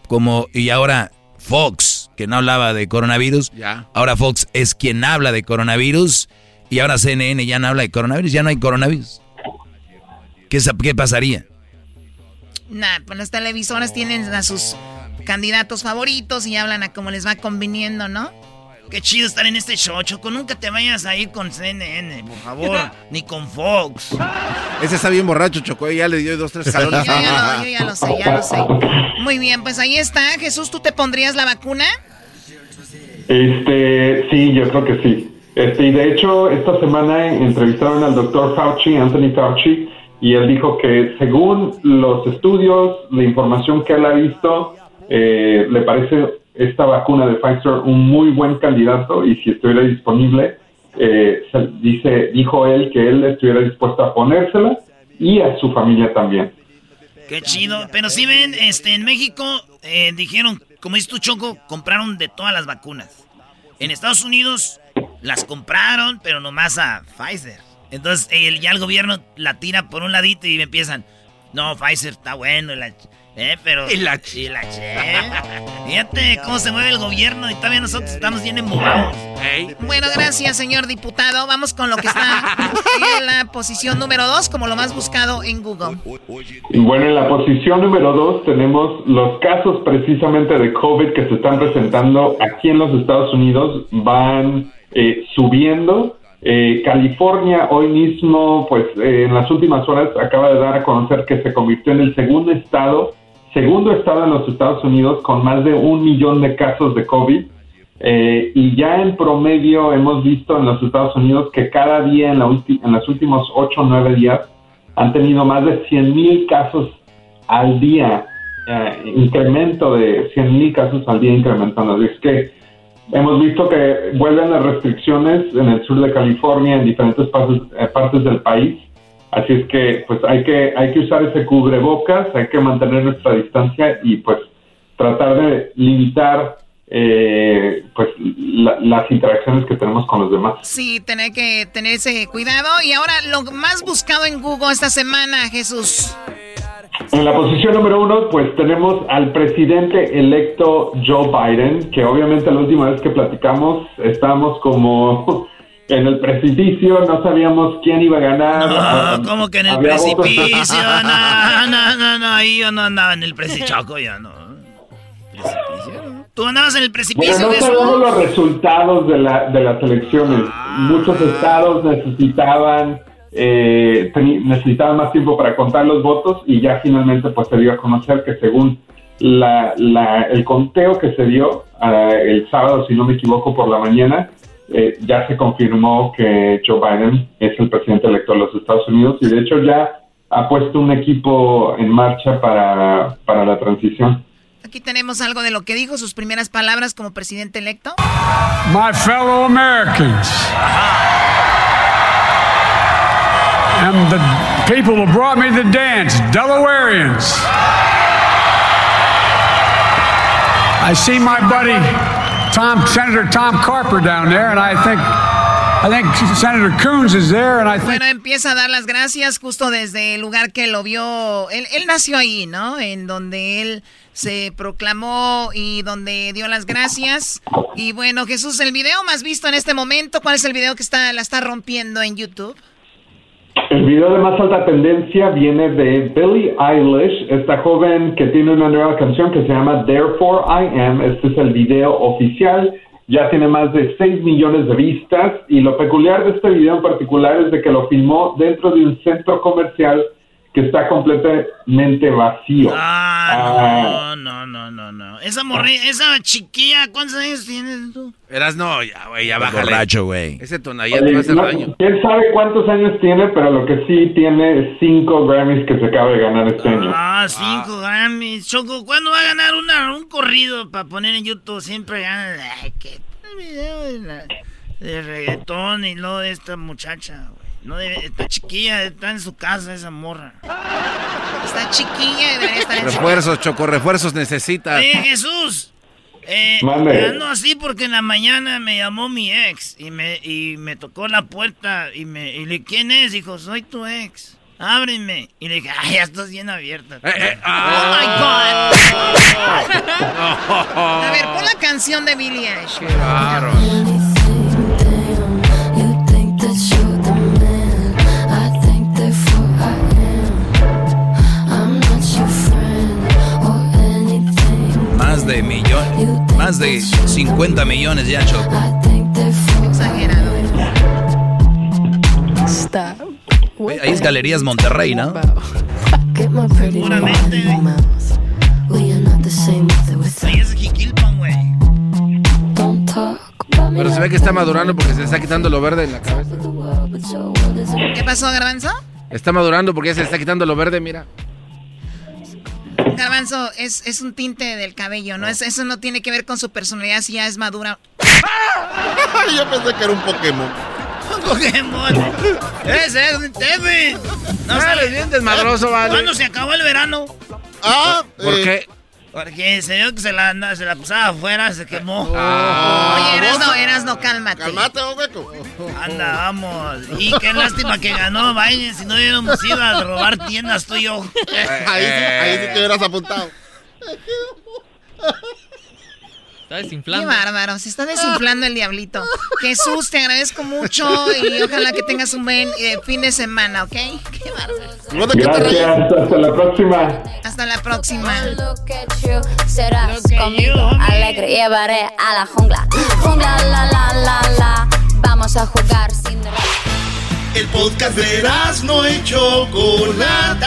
Speaker 3: como, y ahora Fox, que no hablaba de coronavirus,
Speaker 4: Ya.
Speaker 3: ahora Fox es quien habla de coronavirus, y ahora CNN ya no habla de coronavirus, ya no hay coronavirus. ¿Qué, qué pasaría?
Speaker 20: Nah, pues las televisoras tienen a sus candidatos favoritos y hablan a como les va conviniendo, ¿no?
Speaker 2: Qué chido estar en este show, Choco. Nunca te vayas a ir con CNN, por favor. ni con Fox.
Speaker 9: Ese está bien borracho, Choco. Ya le dio dos, tres
Speaker 20: Yo
Speaker 9: jalones.
Speaker 20: ya, lo, yo ya lo sé, ya lo sé. Muy bien, pues ahí está. Jesús, ¿tú te pondrías la vacuna?
Speaker 21: Este, sí, yo creo que sí. Este, y de hecho, esta semana entrevistaron al doctor Fauci, Anthony Fauci, y él dijo que según los estudios, la información que él ha visto, eh, le parece esta vacuna de Pfizer un muy buen candidato y si estuviera disponible, eh, dice, dijo él que él estuviera dispuesto a ponérsela y a su familia también.
Speaker 2: Qué chido. Pero si ven, este, en México eh, dijeron, como dices tú, Choco, compraron de todas las vacunas. En Estados Unidos las compraron, pero nomás a Pfizer. Entonces el, ya el gobierno la tira por un ladito y empiezan, no, Pfizer está bueno, la, eh, pero...
Speaker 4: Y la
Speaker 2: y la che. Fíjate cómo se mueve el gobierno y todavía nosotros estamos bien embobados.
Speaker 20: Bueno, gracias, señor diputado. Vamos con lo que está en la posición número 2 como lo más buscado en Google.
Speaker 21: Y bueno, en la posición número dos tenemos los casos precisamente de COVID que se están presentando aquí en los Estados Unidos van eh, subiendo. Eh, California hoy mismo, pues eh, en las últimas horas acaba de dar a conocer que se convirtió en el segundo estado, segundo estado en los Estados Unidos con más de un millón de casos de COVID. Eh, y ya en promedio hemos visto en los Estados Unidos que cada día en, la en los últimos 8 o 9 días han tenido más de 100 mil casos al día, eh, incremento de 100 mil casos al día incrementando. Es que hemos visto que vuelven las restricciones en el sur de California, en diferentes partes, eh, partes del país. Así es que pues hay que hay que usar ese cubrebocas, hay que mantener nuestra distancia y pues tratar de limitar eh, pues la- las interacciones que tenemos con los demás.
Speaker 20: Sí, tener que tener ese cuidado. Y ahora lo más buscado en Google esta semana, Jesús.
Speaker 21: En la posición número uno, pues tenemos al presidente electo Joe Biden, que obviamente la última vez que platicamos estábamos como en el precipicio, no sabíamos quién iba a ganar.
Speaker 2: No, como que en el
Speaker 21: había votos-
Speaker 2: precipicio, no, no, no, no, ahí yo no andaba en el precipicio, ya no. ¿Tú andabas en el precipicio,
Speaker 21: Bueno, no sabemos los resultados de, la, de las elecciones. Muchos estados necesitaban eh, necesitaban más tiempo para contar los votos y ya finalmente pues se dio a conocer que según la, la- el conteo que se dio ah, el sábado, si no me equivoco, por la mañana, eh, ya se confirmó que Joe Biden es el presidente electo de los Estados Unidos y de hecho ya ha puesto un equipo en marcha para, para la transición.
Speaker 20: Aquí tenemos algo de lo que dijo, sus primeras palabras como presidente electo.
Speaker 22: My fellow Americans. And the people who brought me the dance, Delawareans. I see my buddy Tom, Senator Tom Carper down there, and I think I think Senator Coons is there, and I think.
Speaker 20: Bueno, empieza a dar las gracias justo desde el lugar que lo vio. Él, él nació ahí, ¿no? En donde él se proclamó y donde dio las gracias. Y bueno, Jesús, el video más visto en este momento, ¿cuál es el video que está la está rompiendo en YouTube?
Speaker 21: El video de más alta tendencia viene de Billie Eilish, esta joven que tiene una nueva canción que se llama Therefore I Am. Este es el video oficial, ya tiene más de 6 millones de vistas y lo peculiar de este video en particular es de que lo filmó dentro de un centro comercial que está completamente vacío.
Speaker 2: Ah, no, no, no, no, no. Esa morrilla, esa chiquilla, ¿cuántos años tienes tú?
Speaker 4: Eras no, ya, güey, ya bájale.
Speaker 3: borracho, güey.
Speaker 4: Ese tonallá te va a hacer
Speaker 21: no,
Speaker 4: daño.
Speaker 21: ¿Quién sabe cuántos años tiene? Pero lo que sí tiene es cinco Grammys que se acaba de ganar este año.
Speaker 2: Ah, cinco Grammys. Choco, ¿cuándo va a ganar una, un corrido para poner en YouTube? Siempre gana. Ay, qué video de, la- de reggaetón y luego de esta muchacha, güey. No debe, está chiquilla, está en su casa esa morra.
Speaker 20: Está chiquilla y debería estar en su-
Speaker 4: Refuerzos, Choco, refuerzos necesita.
Speaker 2: Oye, Jesús. Eh, ando así porque en la mañana me llamó mi ex y me, y me tocó la puerta y me y le ¿quién es? Dijo, soy tu ex. Ábreme. Y le dije, ay, ya estás bien abierta.
Speaker 4: Eh,
Speaker 20: Oh my
Speaker 4: ah.
Speaker 20: God. A ver, pon la canción de Billie Eilish.
Speaker 3: Más de millón, más de 50 millones ya, Choco.
Speaker 20: Exagerado.
Speaker 3: Ve, Ahí es Galerías Monterrey, ¿no?
Speaker 2: Seguramente. Ahí es Jiquilpan, güey.
Speaker 4: Pero se ve que está madurando porque se le está quitando lo verde en la cabeza.
Speaker 20: ¿Qué pasó, Garbanzo?
Speaker 4: Está madurando porque ya se le está quitando lo verde, mira.
Speaker 20: Garbanzo, es, es un tinte del cabello, ¿no? Es, eso no tiene que ver con su personalidad si ya es madura.
Speaker 9: Yo pensé que era un Pokémon.
Speaker 2: Pokémon. Ese es un. No
Speaker 4: Ah,
Speaker 2: sale
Speaker 4: bien desmadroso, vale.
Speaker 2: ¿Cuándo se acabó el verano?
Speaker 9: Ah,
Speaker 4: ¿Por
Speaker 9: eh,
Speaker 4: qué?
Speaker 2: Porque se vio que se la, anda- se la pasaba afuera, se quemó.
Speaker 4: Ah.
Speaker 20: Oye, Erasno, Erasno, cálmate.
Speaker 9: Calmate, oh, hueco.
Speaker 2: Anda, vamos. Y qué lástima que ganó Biden. Si no hubiéramos ido a robar tiendas tú y yo.
Speaker 9: Ahí sí, ahí sí te hubieras apuntado.
Speaker 16: Está
Speaker 20: Qué
Speaker 16: desinflando.
Speaker 20: bárbaro, se está desinflando el diablito. Jesús, te agradezco mucho y ojalá que tengas un buen eh, fin de semana, ¿ok? Qué bárbaro.
Speaker 21: Gracias, hasta la próxima.
Speaker 20: Hasta la próxima.
Speaker 1: Serás conmigo alegre, llevaré a la jungla. Jungla, la, la, la, la. Vamos a jugar sin
Speaker 5: El podcast de no y Chocolata.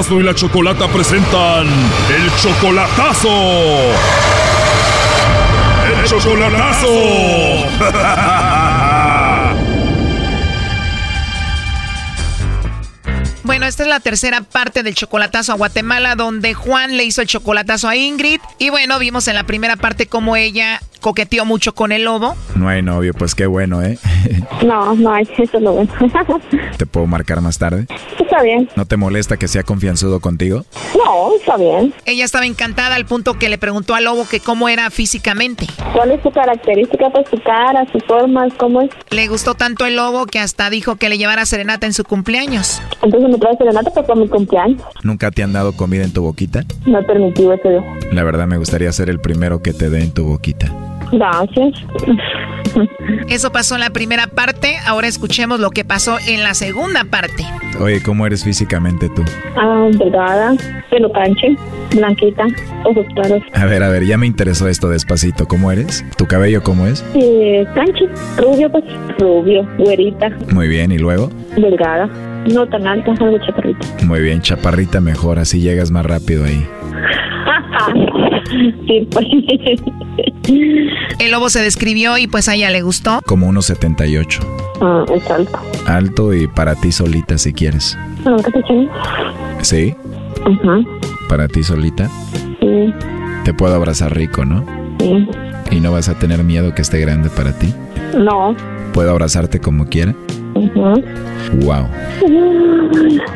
Speaker 23: Y la Chocolata presentan el chocolatazo. El chocolatazo.
Speaker 20: Bueno, esta es la tercera parte del chocolatazo a Guatemala, donde Juan le hizo el chocolatazo a Ingrid. Y bueno, vimos en la primera parte cómo ella coqueteó mucho con el lobo.
Speaker 24: No hay novio, pues qué bueno, ¿eh?
Speaker 25: No, no hay, eso es lo bueno.
Speaker 24: ¿Te puedo marcar más tarde?
Speaker 25: está bien.
Speaker 24: ¿No te molesta que sea confianzudo contigo?
Speaker 25: No, está bien.
Speaker 20: Ella estaba encantada al punto que le preguntó al lobo que cómo era físicamente.
Speaker 25: ¿Cuál es su característica? Pues su cara, su forma, ¿cómo es?
Speaker 20: Le gustó tanto el lobo que hasta dijo que le llevara serenata en su cumpleaños.
Speaker 25: Entonces me trae serenata pues, para mi cumpleaños.
Speaker 24: ¿Nunca te han dado comida en tu boquita?
Speaker 25: No he permitido eso.
Speaker 24: La verdad me gustaría ser el primero que te dé en tu boquita.
Speaker 25: Gracias.
Speaker 20: Eso pasó en la primera parte, ahora escuchemos lo que pasó en la segunda parte.
Speaker 24: Oye, ¿cómo eres físicamente tú?
Speaker 26: Ah, delgada, pelo canche, blanquita, ojos claros.
Speaker 24: A ver, a ver, ya me interesó esto despacito. ¿Cómo eres? ¿Tu cabello cómo es?
Speaker 26: Eh, canche, rubio, pues, rubio, güerita,
Speaker 24: Muy bien, ¿y luego?
Speaker 26: delgada, no tan alta, algo chaparrita.
Speaker 24: Muy bien, chaparrita mejor, así llegas más rápido ahí.
Speaker 26: sí, pues.
Speaker 20: El lobo se describió y pues a ella le gustó.
Speaker 24: Como unos 78.
Speaker 26: Ah, es alto.
Speaker 24: Alto y para ti solita si quieres.
Speaker 26: ¿qué te?
Speaker 24: ¿Sí?
Speaker 26: Ajá,
Speaker 24: Para ti solita.
Speaker 26: sí,
Speaker 24: Te puedo abrazar rico, ¿no?
Speaker 26: sí.
Speaker 24: Y no vas a tener miedo que esté grande para ti.
Speaker 26: No.
Speaker 24: Puedo abrazarte como quiera. Wow.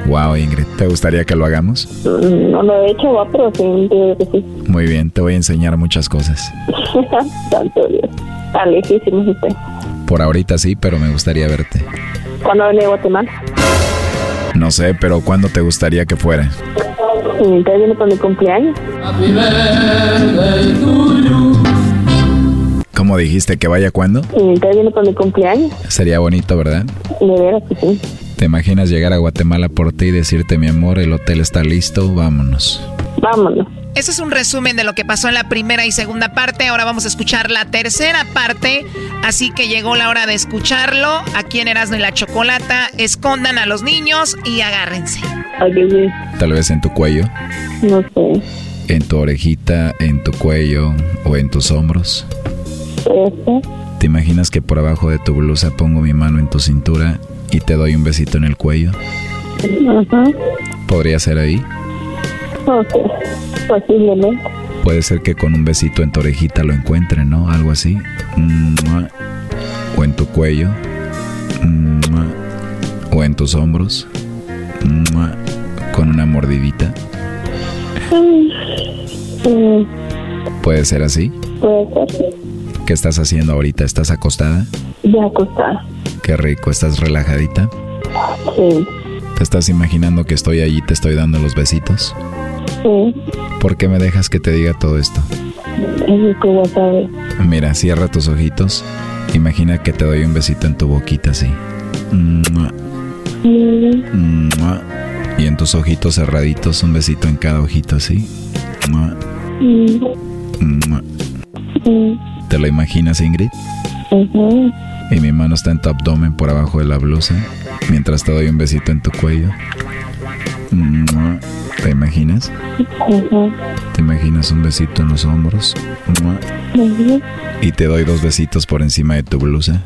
Speaker 24: Wow, Ingrid. ¿Te gustaría que lo hagamos?
Speaker 26: No lo he hecho, va, pero sí, digo que sí.
Speaker 24: Muy bien, te voy a enseñar muchas cosas.
Speaker 26: Santo Dios. Está lejísimo usted.
Speaker 24: Por ahorita sí, pero me gustaría verte.
Speaker 26: ¿Cuándo viene a Guatemala?
Speaker 24: No sé, pero ¿cuándo te gustaría que fuera?
Speaker 26: Entonces viene por mi cumpleaños.
Speaker 24: ¿Cómo dijiste que vaya cuándo?
Speaker 26: Entonces viene por mi cumpleaños.
Speaker 24: Sería bonito, ¿verdad?
Speaker 26: De veras que sí.
Speaker 24: ¿Te imaginas llegar a Guatemala por ti y decirte, mi amor, el hotel está listo, vámonos?
Speaker 26: Vámonos.
Speaker 20: Ese es un resumen de lo que pasó en la primera y segunda parte. Ahora vamos a escuchar la tercera parte. Así que llegó la hora de escucharlo. Aquí en Erasmo y la Chocolata. Escondan a los niños y agárrense.
Speaker 24: Tal vez en tu cuello,
Speaker 26: No sé.
Speaker 24: en tu orejita, en tu cuello o en tus hombros.
Speaker 26: Eso.
Speaker 24: ¿Te imaginas que por abajo de tu blusa pongo mi mano en tu cintura y te doy un besito en el cuello?
Speaker 26: Ajá.
Speaker 24: ¿Podría ser ahí?
Speaker 26: Sé. Posiblemente.
Speaker 24: Puede ser que con un besito en tu orejita lo encuentre, ¿no? Algo así. O en tu cuello. O en tus hombros. Con una mordidita. Puede ser así.
Speaker 26: Puede ser.
Speaker 24: ¿Qué estás haciendo ahorita? ¿Estás acostada?
Speaker 26: Ya acostada.
Speaker 24: Qué rico, ¿estás relajadita?
Speaker 26: Sí.
Speaker 24: ¿Te estás imaginando que estoy allí y te estoy dando los besitos?
Speaker 26: Sí.
Speaker 24: ¿Por qué me dejas que te diga todo esto?
Speaker 26: Es que ya sabes.
Speaker 24: Mira, cierra tus ojitos. Imagina que te doy un besito en tu boquita así. Mua, mua. Y en tus ojitos cerraditos, un besito en cada ojito así. Mua,
Speaker 26: mm, mm,
Speaker 24: ¿Te lo imaginas, Ingrid?
Speaker 26: ujú.
Speaker 24: Y mi mano está en tu abdomen por abajo de la blusa, mientras te doy un besito en tu cuello. ¿Te imaginas? ¿Te imaginas un besito en los hombros? Y te doy dos besitos por encima de tu blusa.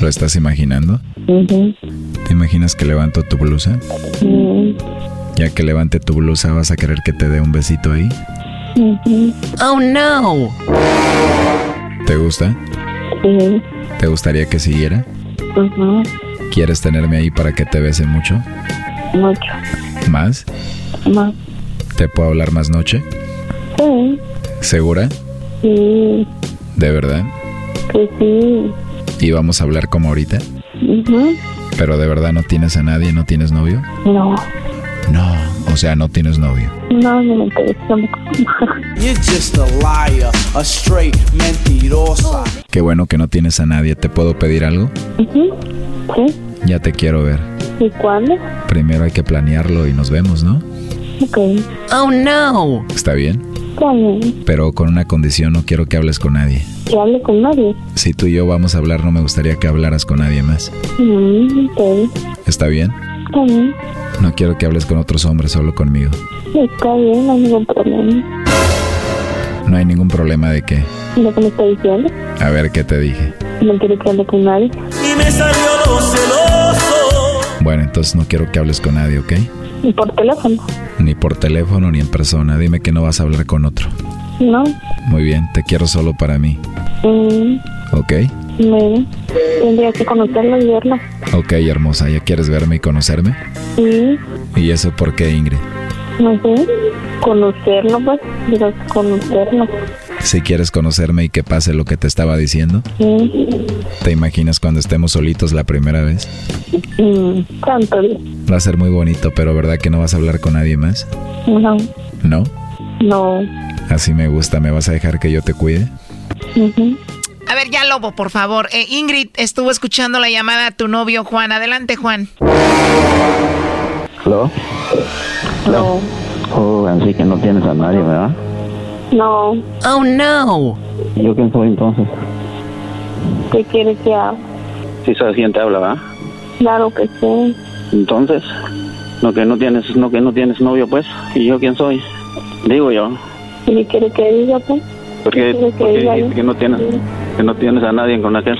Speaker 24: ¿Lo estás imaginando? ¿Te imaginas que levanto tu blusa? Ya que levante tu blusa, ¿vas a querer que te dé un besito ahí?
Speaker 27: Oh no.
Speaker 24: ¿Te gusta?
Speaker 26: Sí.
Speaker 24: ¿Te gustaría que siguiera? ¿Quieres tenerme ahí para que te bese mucho?
Speaker 26: Mucho.
Speaker 24: ¿Más?
Speaker 26: Más.
Speaker 24: ¿Te puedo hablar más noche?
Speaker 26: Sí.
Speaker 24: ¿Segura?
Speaker 26: Sí.
Speaker 24: ¿De verdad?
Speaker 26: Que sí.
Speaker 24: ¿Y vamos a hablar como ahorita? ¿Pero de verdad no tienes a nadie? ¿No tienes novio?
Speaker 26: No.
Speaker 24: No, o sea, no tienes novio.
Speaker 26: No, no me interesa.
Speaker 12: You're just a liar, a straight mentirosa.
Speaker 24: Qué bueno que no tienes a nadie. ¿Te puedo pedir algo?
Speaker 26: Sí.
Speaker 24: Ya te quiero ver.
Speaker 26: ¿Y cuándo?
Speaker 24: Primero hay que planearlo y nos vemos, ¿no?
Speaker 26: Ok.
Speaker 27: Oh no.
Speaker 24: ¿Está bien?
Speaker 26: Está bien.
Speaker 24: Pero con una condición, no quiero que hables con nadie.
Speaker 26: Que hable con nadie.
Speaker 24: Si tú y yo vamos a hablar, no me gustaría que hablaras con nadie más.
Speaker 26: Mm, ok.
Speaker 24: ¿Está bien?
Speaker 26: Está bien.
Speaker 24: No quiero que hables con otros hombres, solo conmigo.
Speaker 26: Está bien, no hay ningún problema.
Speaker 24: No hay ningún problema de que...
Speaker 26: Lo que me está diciendo.
Speaker 24: A ver, ¿qué te dije?
Speaker 26: No quiero que hable con nadie.
Speaker 12: Y me salió lo celoso.
Speaker 24: Bueno, entonces no quiero que hables con nadie, ¿ok?
Speaker 26: Y por teléfono.
Speaker 24: Ni por teléfono ni en persona. Dime que no vas a hablar con otro.
Speaker 26: No.
Speaker 24: Muy bien, te quiero solo para mí,
Speaker 26: Mm,
Speaker 24: ¿ok?
Speaker 26: Bueno. Tendría que conocerlo y verlo.
Speaker 24: Ok, hermosa, ¿ya quieres verme y conocerme?
Speaker 26: Sí.
Speaker 24: ¿Y eso por qué, Ingrid?
Speaker 26: No sé. Conocerlo, pues. Pero conocerlo.
Speaker 24: Si quieres conocerme y que pase lo que te estaba diciendo,
Speaker 26: Sí.
Speaker 24: ¿te imaginas cuando estemos solitos la primera vez?
Speaker 26: Mm, tanto.
Speaker 24: Va a ser muy bonito, pero ¿verdad que no vas a hablar con nadie más?
Speaker 26: No.
Speaker 24: ¿No?
Speaker 26: No.
Speaker 24: Así me gusta. ¿Me vas a dejar que yo te cuide?
Speaker 20: A ver, ya Lobo, por favor. Eh, Ingrid estuvo escuchando la llamada a tu novio Juan. Adelante, Juan.
Speaker 28: ¿Aló?
Speaker 25: No.
Speaker 28: Oh, así que no tienes a nadie, ¿verdad?
Speaker 25: No.
Speaker 15: Oh no.
Speaker 28: ¿Y ¿Yo quién soy entonces?
Speaker 25: ¿Qué quieres que haga?
Speaker 28: Sí sabes quién te habla, ¿verdad?
Speaker 25: Claro que sí.
Speaker 28: Entonces, no que no tienes, no que no tienes novio, pues. ¿Y yo quién soy? Digo yo.
Speaker 25: ¿Y qué quieres que diga, pues?
Speaker 28: Porque,
Speaker 25: quieres que
Speaker 28: porque
Speaker 25: diga
Speaker 28: que no tienes, que no tienes a nadie con aquel.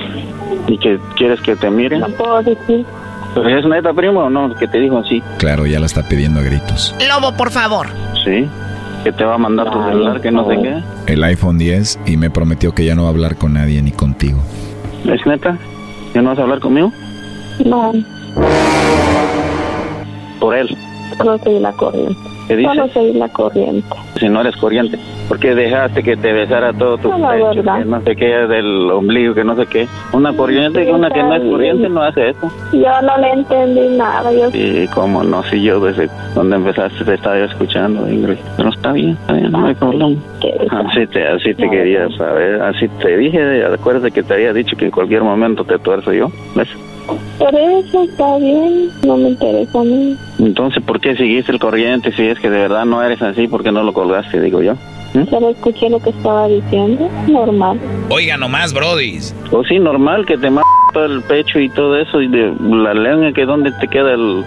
Speaker 28: Y que quieres que te mire.
Speaker 25: No puedo decir.
Speaker 28: ¿Pero es neta, primo, o no? Que te dijo así.
Speaker 24: Claro, ya la está pidiendo a gritos.
Speaker 20: Lobo, por favor.
Speaker 28: Sí. Que te va a mandar tu celular, que no sé qué.
Speaker 24: El iPhone 10 y me prometió que ya no va a hablar con nadie ni contigo.
Speaker 28: ¿Es neta? ¿Ya no vas a hablar conmigo?
Speaker 25: No.
Speaker 28: Por él.
Speaker 25: Solo seguir la corriente.
Speaker 28: ¿Qué dices?
Speaker 25: Solo seguir la corriente.
Speaker 28: Si no eres corriente. ¿Por qué dejaste que te besara todo tu
Speaker 25: No,
Speaker 28: pecho,
Speaker 25: verdad.
Speaker 28: que no sé qué, del ombligo, que no sé qué? Una corriente y una que no es corriente no hace eso.
Speaker 25: Yo no le entendí nada. Yo
Speaker 28: Y cómo no, si yo desde donde empezaste te estaba escuchando, Ingrid. Pero está bien, está bien, no hay problema. Así te, así te quería saber, así te dije, acuérdate que te había dicho que en cualquier momento te tuerzo yo, ¿ves?
Speaker 25: Por eso está bien. No me interesa a mí.
Speaker 28: Entonces, ¿por qué seguiste el corriente si es que de verdad no eres así? ¿Por qué no lo colgaste, digo yo?
Speaker 25: Solo escuché lo que estaba diciendo. Normal.
Speaker 3: Oiga nomás, brodis.
Speaker 28: O sí, normal que te todo el pecho y todo eso, y de la lengua, que donde te queda el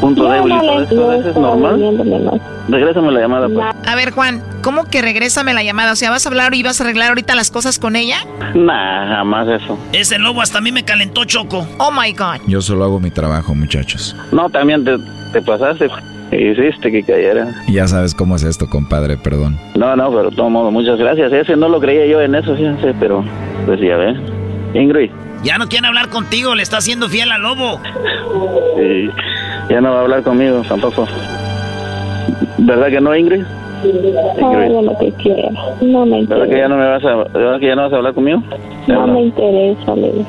Speaker 28: punto
Speaker 25: Yo
Speaker 28: débil y
Speaker 25: no
Speaker 28: todo eso, ¿eso es normal? Regrésame la llamada, pues.
Speaker 20: A ver, Juan, ¿cómo que regrésame la llamada? O sea, ¿vas a hablar y vas a arreglar ahorita las cosas con ella?
Speaker 28: Nah, jamás eso.
Speaker 2: Ese lobo hasta a mí me calentó choco.
Speaker 20: Oh my God.
Speaker 24: Yo solo hago mi trabajo, muchachos.
Speaker 28: No, también te, te pasaste, hiciste que cayera.
Speaker 24: Ya sabes cómo es esto, compadre, perdón.
Speaker 28: No, no, pero de todo modo, muchas gracias. Ese no lo creía yo en eso, fíjense, pero pues ya ve. Ingrid,
Speaker 2: Ya no quiere hablar contigo, le está haciendo fiel al lobo.
Speaker 28: y ya no va a hablar conmigo tampoco. ¿Verdad que no, Ingrid?
Speaker 25: Que quiera. No me
Speaker 28: ¿Verdad que
Speaker 25: interesa.
Speaker 28: ya no me vas a, ¿verdad que ya no vas a hablar conmigo?
Speaker 25: No me interesa, le digo.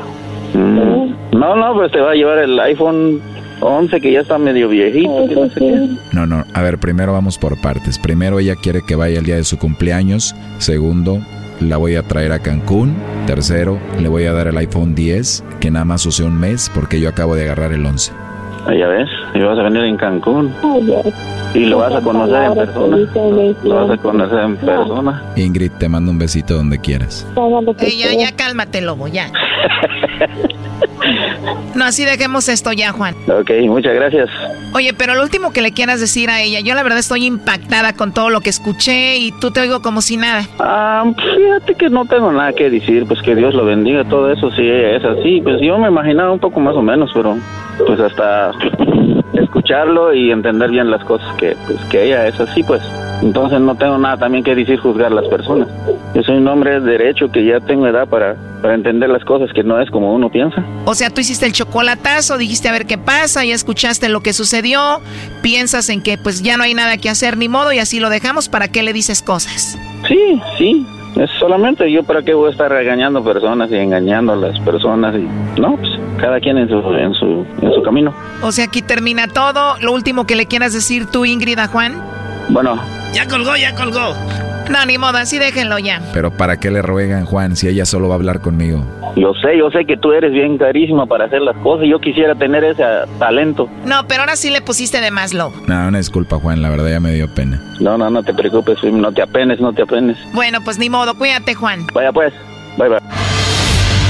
Speaker 28: Mm. No, no, pues te va a llevar el iPhone 11 que ya está medio viejito. que no sé qué.
Speaker 24: No, no, a ver, primero vamos por partes. Primero ella quiere que vaya el día de su cumpleaños. Segundo, la voy a traer a Cancún. Tercero, le voy a dar el iPhone 10, que nada más use un mes porque yo acabo de agarrar el 11.
Speaker 28: Ah, Ya ves, y vas a venir en Cancún
Speaker 25: ya.
Speaker 28: y lo vas a conocer en persona. Lo vas a conocer en persona.
Speaker 24: Ingrid, te mando un besito donde quieras.
Speaker 20: Ya, ya cálmate, lobo, ya. No, así dejemos esto ya, Juan.
Speaker 28: Ok, muchas gracias.
Speaker 20: Oye, pero lo último que le quieras decir a ella, yo la verdad estoy impactada con todo lo que escuché y tú te oigo como si nada.
Speaker 28: Ah, fíjate que no tengo nada que decir, pues que Dios lo bendiga, todo eso sí es así. Pues yo me imaginaba un poco más o menos, pero pues hasta escucharlo y entender bien las cosas que pues que ella es así, pues entonces no tengo nada también que decir juzgar a las personas. Yo soy un hombre de derecho que ya tengo edad para, para entender las cosas que no es como uno piensa.
Speaker 20: O sea, tú hiciste el chocolatazo, dijiste a ver qué pasa, ya escuchaste lo que sucedió, piensas en que pues ya no hay nada que hacer ni modo y así lo dejamos, ¿para qué le dices cosas?
Speaker 28: Sí, sí, es solamente yo para qué voy a estar regañando personas y engañando a las personas y no, pues cada quien en su en su en su camino.
Speaker 20: O sea, aquí termina todo. Lo último que le quieras decir tú, Ingrid, a Juan.
Speaker 28: Bueno,
Speaker 2: Ya colgó, ya colgó.
Speaker 20: No, ni modo, así déjenlo ya.
Speaker 24: Pero ¿para qué le ruegan, Juan, si ella solo va a hablar conmigo?
Speaker 28: yo sé, yo sé que tú eres bien carísima para hacer las cosas. Yo quisiera tener ese talento.
Speaker 20: No, pero ahora sí le pusiste de más, lobo.
Speaker 24: No, una disculpa, Juan, la verdad ya me dio pena.
Speaker 28: No, no, no te preocupes, no te apenes, no te apenes.
Speaker 20: Bueno, pues ni modo, cuídate, Juan.
Speaker 28: Vaya pues, bye bye.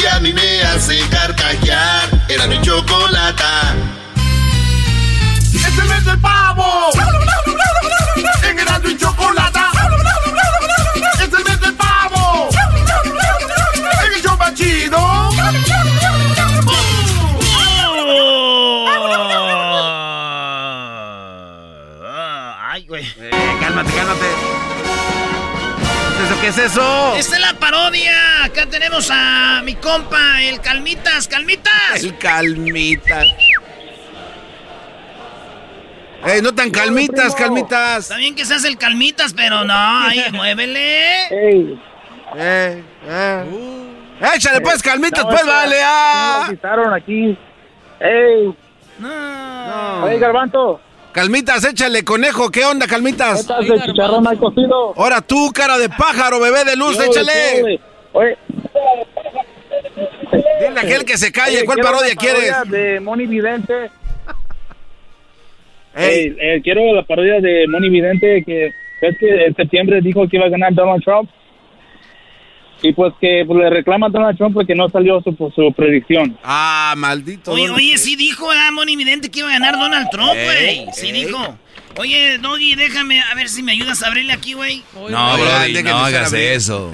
Speaker 5: que a mí me hace carcajear. Era mi chocolata.
Speaker 29: ¡Es el pavo!
Speaker 4: Qué es eso?
Speaker 2: Esta es la parodia. Acá tenemos a mi compa, el Calmitas. ¡Calmitas!
Speaker 4: El calmitas. Ey, no tan calmitas, calmitas.
Speaker 2: Está bien que seas el Calmitas, pero no, ahí, muévele.
Speaker 4: Ey. Eh, eh. Échale pues, calmitas, pues, vale. Ah.
Speaker 30: Me quitaron aquí. ¡Ey!
Speaker 2: No.
Speaker 30: Oye, Garbanto.
Speaker 4: Calmitas, échale, conejo. ¿Qué onda, calmitas?
Speaker 30: ¿Qué de chicharrón mal cocido?
Speaker 4: Ahora tú, cara de pájaro, bebé de luz, échale.
Speaker 30: Oye.
Speaker 4: Dile a aquel que se calle,
Speaker 30: Oye,
Speaker 4: ¿cuál parodia
Speaker 30: la
Speaker 4: quieres?
Speaker 30: parodia de Moni Vidente.
Speaker 4: Ey.
Speaker 30: Ey, eh, quiero la parodia de Moni Vidente que ves que en septiembre dijo que iba a ganar Donald Trump. Y pues que pues, le reclama a Donald Trump porque no salió su, pues, su predicción.
Speaker 4: Ah, maldito.
Speaker 2: Oye, oye, sí dijo, ah, Moni Vidente que iba a ganar Donald Trump,
Speaker 4: Ey,
Speaker 2: güey. Sí
Speaker 4: ey.
Speaker 2: dijo. Oye, Doggy, déjame, a ver si me ayudas a abrirle aquí, güey.
Speaker 3: No,
Speaker 4: déjenme
Speaker 3: no hagas eso.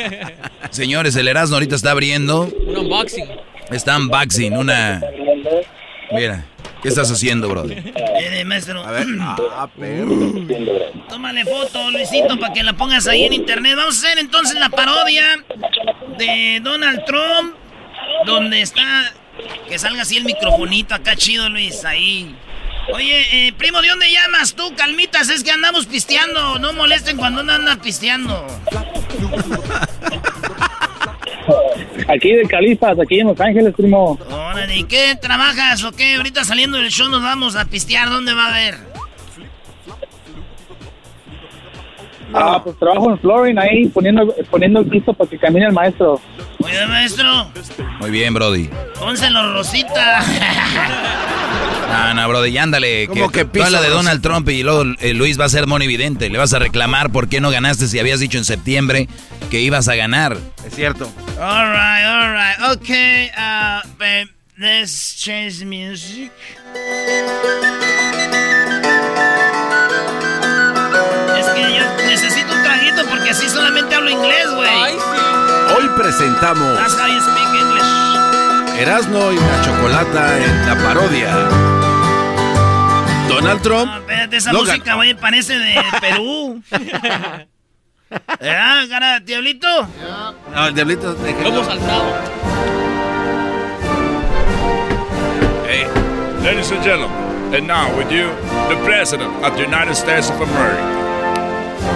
Speaker 3: Señores, el Erasmo ahorita está abriendo.
Speaker 16: Un unboxing.
Speaker 3: Está unboxing, una... Mira, ¿qué estás haciendo, Brody?
Speaker 2: Eh, maestro.
Speaker 4: A ver, ah, perro.
Speaker 2: Tómale foto, Luisito, para que la pongas ahí en internet. Vamos a hacer entonces la parodia de Donald Trump, donde está... Que salga así el microfonito acá chido, Luis, ahí. Oye, eh, primo, ¿de dónde llamas tú, calmitas? Es que andamos pisteando. No molesten cuando uno anda pisteando.
Speaker 30: Aquí de Califas, aquí en Los Ángeles, primo.
Speaker 2: Órale, ¿y qué? ¿Trabajas o qué? Ahorita saliendo del show nos vamos a pistear. ¿Dónde va a haber?
Speaker 30: Ah, pues trabajo en Florin ahí poniendo, poniendo el piso para que camine el maestro.
Speaker 2: Oye, maestro,
Speaker 3: Muy bien, Brody.
Speaker 2: pónselo rosita.
Speaker 3: No, no, Brody, ya ándale.
Speaker 4: ¿Cómo que piso,
Speaker 3: habla de? Donald Trump y luego eh, Luis va a ser monividente. Le vas a reclamar por qué no ganaste si habías dicho en septiembre que ibas a ganar.
Speaker 4: Es cierto.
Speaker 2: All right, all right. Okay, uh, babe, let's change the music. Es que yo necesito un traguito porque así solamente hablo inglés, güey.
Speaker 4: Hoy presentamos
Speaker 2: That's how you speak English.
Speaker 4: Erasmo y la Chocolata en la parodia. Donald Trump.
Speaker 2: No, espérate, esa música, güey, parece de Perú. ¿Eh? ¿Gana Diablito?
Speaker 4: No, el diablito.
Speaker 16: Lobo saltado.
Speaker 23: Hey, ladies and gentlemen, and now with you, the President of the United States of America,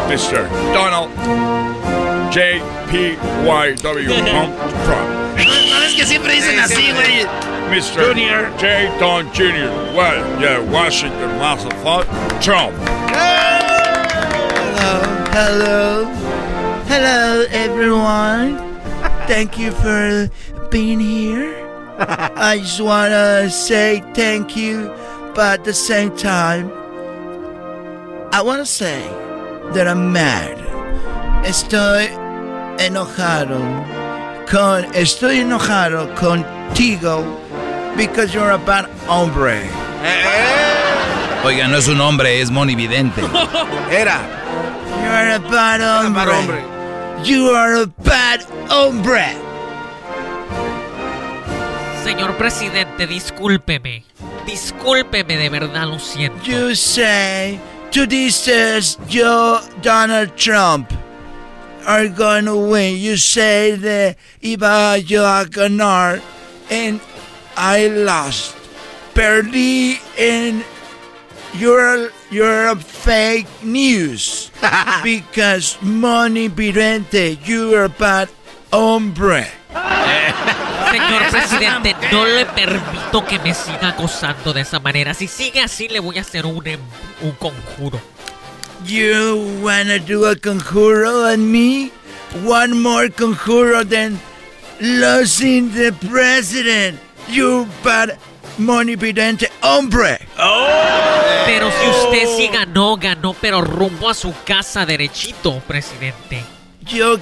Speaker 23: Mr. Donald J. P. Y. W. Trump.
Speaker 2: No, no es que siempre dicen así, güey.
Speaker 23: Mr. Junior J. Don Jr. Well, yeah, Washington, Massachusetts, Trump.
Speaker 31: Hello. Hello, Hello, everyone. Thank you for being here. I just want to say thank you, but at the same time, I want to say that I'm mad. Estoy enojado con estoy enojado contigo because you're a bad hombre. Eh, eh.
Speaker 3: Oiga, no es un hombre, es monividente.
Speaker 4: Era.
Speaker 31: You're a bad hombre.
Speaker 4: bad hombre.
Speaker 31: You are a bad hombre.
Speaker 16: Señor presidente, discúlpeme. Discúlpeme, de verdad lo siento.
Speaker 31: You say to this is yo Donald Trump are going to win. You say that iba yo a ganar and I lost. Perdí and you're you're a fake news because money vidente you're a bad hombre.
Speaker 16: Señor presidente, no le permito que me siga acosando de esa manera. Si sigue así, le voy a hacer un, em- un conjuro.
Speaker 31: You wanna do a conjuro on me? One more conjuro than losing the president. You bad money vidente hombre. Oh.
Speaker 16: Pero si usted oh. sí ganó, ganó, pero rumbo a su casa derechito, presidente.
Speaker 31: Yo,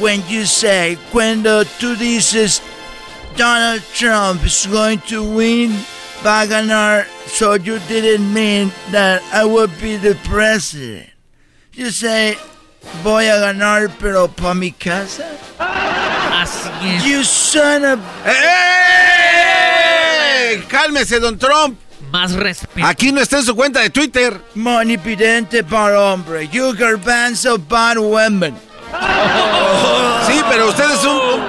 Speaker 31: when you say cuando tú dices Donald Trump is going to win, va a ganar, so you didn't mean that I would be the president. You say voy a ganar, pero pa mi casa.
Speaker 16: Así es.
Speaker 31: You son of
Speaker 4: Cálmese, don Trump.
Speaker 16: Más respeto.
Speaker 4: Aquí no está en su cuenta de Twitter.
Speaker 31: Manipidente para hombre. You garbanzo para women.
Speaker 4: Sí, pero usted es un,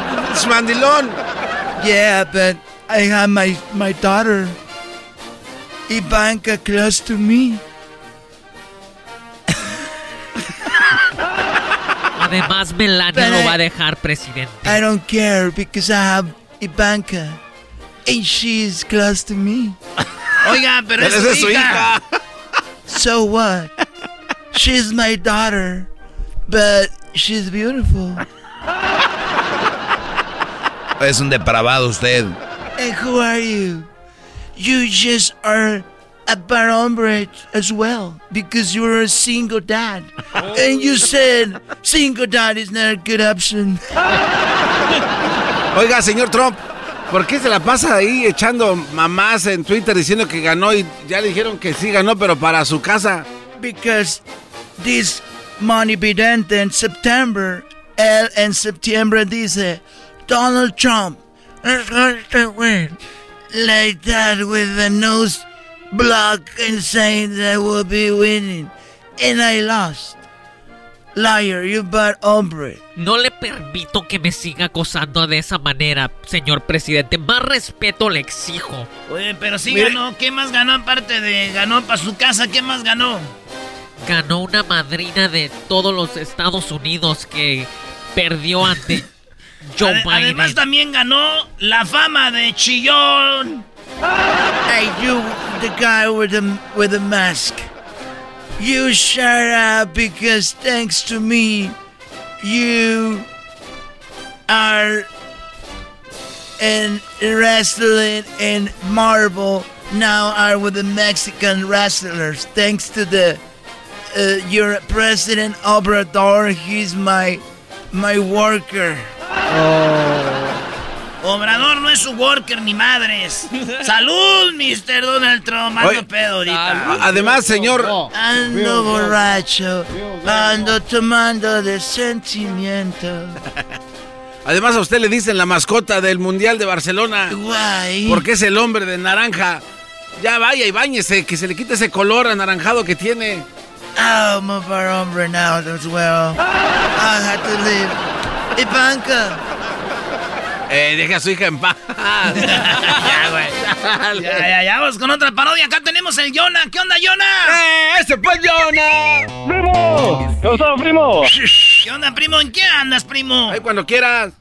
Speaker 4: un mandilón.
Speaker 31: Yeah, but I have my, my daughter. Ivanka close to me.
Speaker 16: Además, Melania lo va a dejar presidente.
Speaker 31: I don't care because I have Ivanka. And she's close to me.
Speaker 2: Oiga, pero es su hija.
Speaker 31: So what? She's my daughter. But she's beautiful.
Speaker 3: Es un depravado usted.
Speaker 31: And who are you? You just are a bad hombre as well because you're a single dad. And you said single dad is not a good option.
Speaker 4: Oiga, señor Trump, ¿por qué se la pasa ahí echando mamás en Twitter diciendo que ganó y ya le dijeron que sí ganó, pero para su casa?
Speaker 31: Because this money vidente en September, él en septiembre dice, Donald Trump is going to win. Like that with the nose block and saying that we'll be winning. And I lost. Liar, you bad hombre.
Speaker 16: No le permito que me siga acosando de esa manera, señor presidente. Más respeto le exijo.
Speaker 2: Oye, pero sí
Speaker 16: Mire-
Speaker 2: ganó. ¿Qué más ganó aparte de ganó para su casa? ¿Qué más ganó?
Speaker 16: Ganó una madrina de todos los Estados Unidos que perdió ante Joe Biden.
Speaker 2: Además también ganó la fama de chillón.
Speaker 31: Hey, you, the guy with the with the mask. You shut up because thanks to me, you are in wrestling in Marvel now are with the Mexican wrestlers. Thanks to the uh, your president Obrador, he's my my worker.
Speaker 2: Obrador no es su worker ni madres. Salud, Mr. Donald Trump. Ando
Speaker 4: Oye,
Speaker 2: pedo ahorita.
Speaker 4: Además, señor,
Speaker 31: Ando borracho, ando tomando de sentimiento.
Speaker 4: además a usted le dicen la mascota del Mundial de Barcelona.
Speaker 31: Guay.
Speaker 4: Porque es el hombre de naranja. Ya vaya y báñese, que se le quite ese color anaranjado que tiene.
Speaker 31: Oh, I'm a hombre now as well. I had to leave. Ivanka.
Speaker 4: Eh, deje a su hija en paz.
Speaker 2: ya, güey. Ya, ya, ya, vamos con otra parodia. Acá tenemos el Jonah. ¿Qué onda, Jonah?
Speaker 4: ¡Eh, ese fue Jonah!
Speaker 30: ¡Primo! ¿Cómo estás, primo?
Speaker 2: ¿Qué onda, primo? ¿En qué andas, primo?
Speaker 4: Ay, cuando quieras.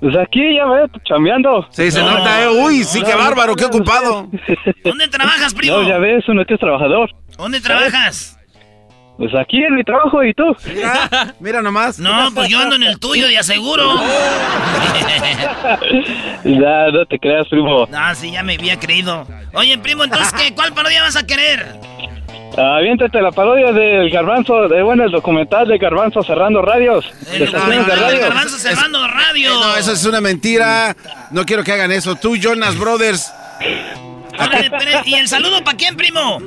Speaker 30: Pues aquí ya ves, chambeando.
Speaker 4: Sí, se nota, eh. Uy, sí, qué bárbaro, qué ocupado.
Speaker 2: ¿Dónde trabajas, primo?
Speaker 30: No, ya ves, uno que es trabajador.
Speaker 2: ¿Dónde trabajas?
Speaker 30: Pues aquí en mi trabajo, ¿y tú?
Speaker 4: Mira, mira nomás.
Speaker 2: No, pues yo ando en el tuyo, de aseguro.
Speaker 30: Ya, no te creas, primo.
Speaker 2: no, sí, ya me había creído. Oye, primo, entonces, ¿qué? ¿Cuál parodia vas a querer?
Speaker 30: Aviéntate la parodia del Garbanzo, de bueno, el documental de Garbanzo cerrando radios.
Speaker 2: El documental de
Speaker 30: radio.
Speaker 2: Garbanzo cerrando radio.
Speaker 4: Eh, no, eso es una mentira. No quiero que hagan eso. Tú, Jonas Brothers.
Speaker 2: Pero- ¿Y el saludo para quién, primo?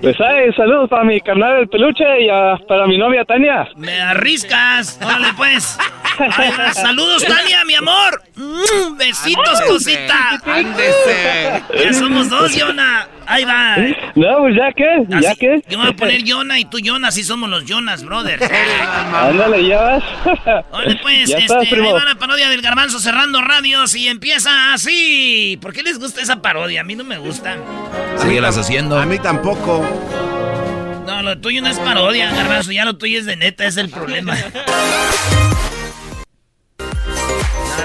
Speaker 30: Pues ay, saludos para mi carnal el peluche y ah, para mi novia Tania.
Speaker 2: Me arriscas. Órale, pues. Ay, saludos, Tania, mi amor. Mm, besitos, cosita.
Speaker 4: Ándese.
Speaker 2: Ya somos dos, Jonah. Ahí va.
Speaker 30: No, pues ya que, ya
Speaker 2: Así-
Speaker 30: que.
Speaker 2: Yo me voy a poner Jonah y tú Jonas, así somos los Jonas Brothers.
Speaker 30: Ándale, ya vas.
Speaker 2: Oye, pues,
Speaker 30: ya
Speaker 2: este,
Speaker 30: estás,
Speaker 2: ahí va la parodia del garbanzo cerrando radios y empieza así. ¿Por qué les gusta esa parodia? A mí no me gusta.
Speaker 3: Síguelas haciendo.
Speaker 4: A mí tampoco.
Speaker 2: No, lo tuyo no es parodia, garbanzo, ya lo tuyo es de neta, es el problema.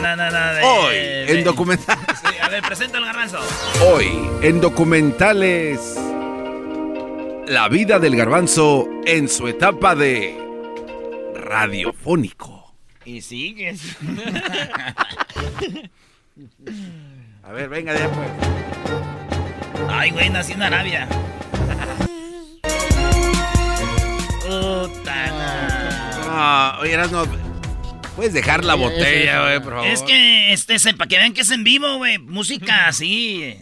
Speaker 2: No, no, no, no. de-
Speaker 4: Hoy,
Speaker 2: de-
Speaker 4: en documental.
Speaker 2: A ver, presenta el garbanzo.
Speaker 4: Hoy, en documentales. La vida del garbanzo en su etapa de radiofónico.
Speaker 2: Y sigues.
Speaker 4: A ver, venga de ahí, pues.
Speaker 2: Ay, güey, nací en Arabia. Puta, no.
Speaker 4: Ah, oye, no. Puedes dejar la botella, güey, por favor.
Speaker 2: Es que, este, para que vean que es en vivo, güey. Música así.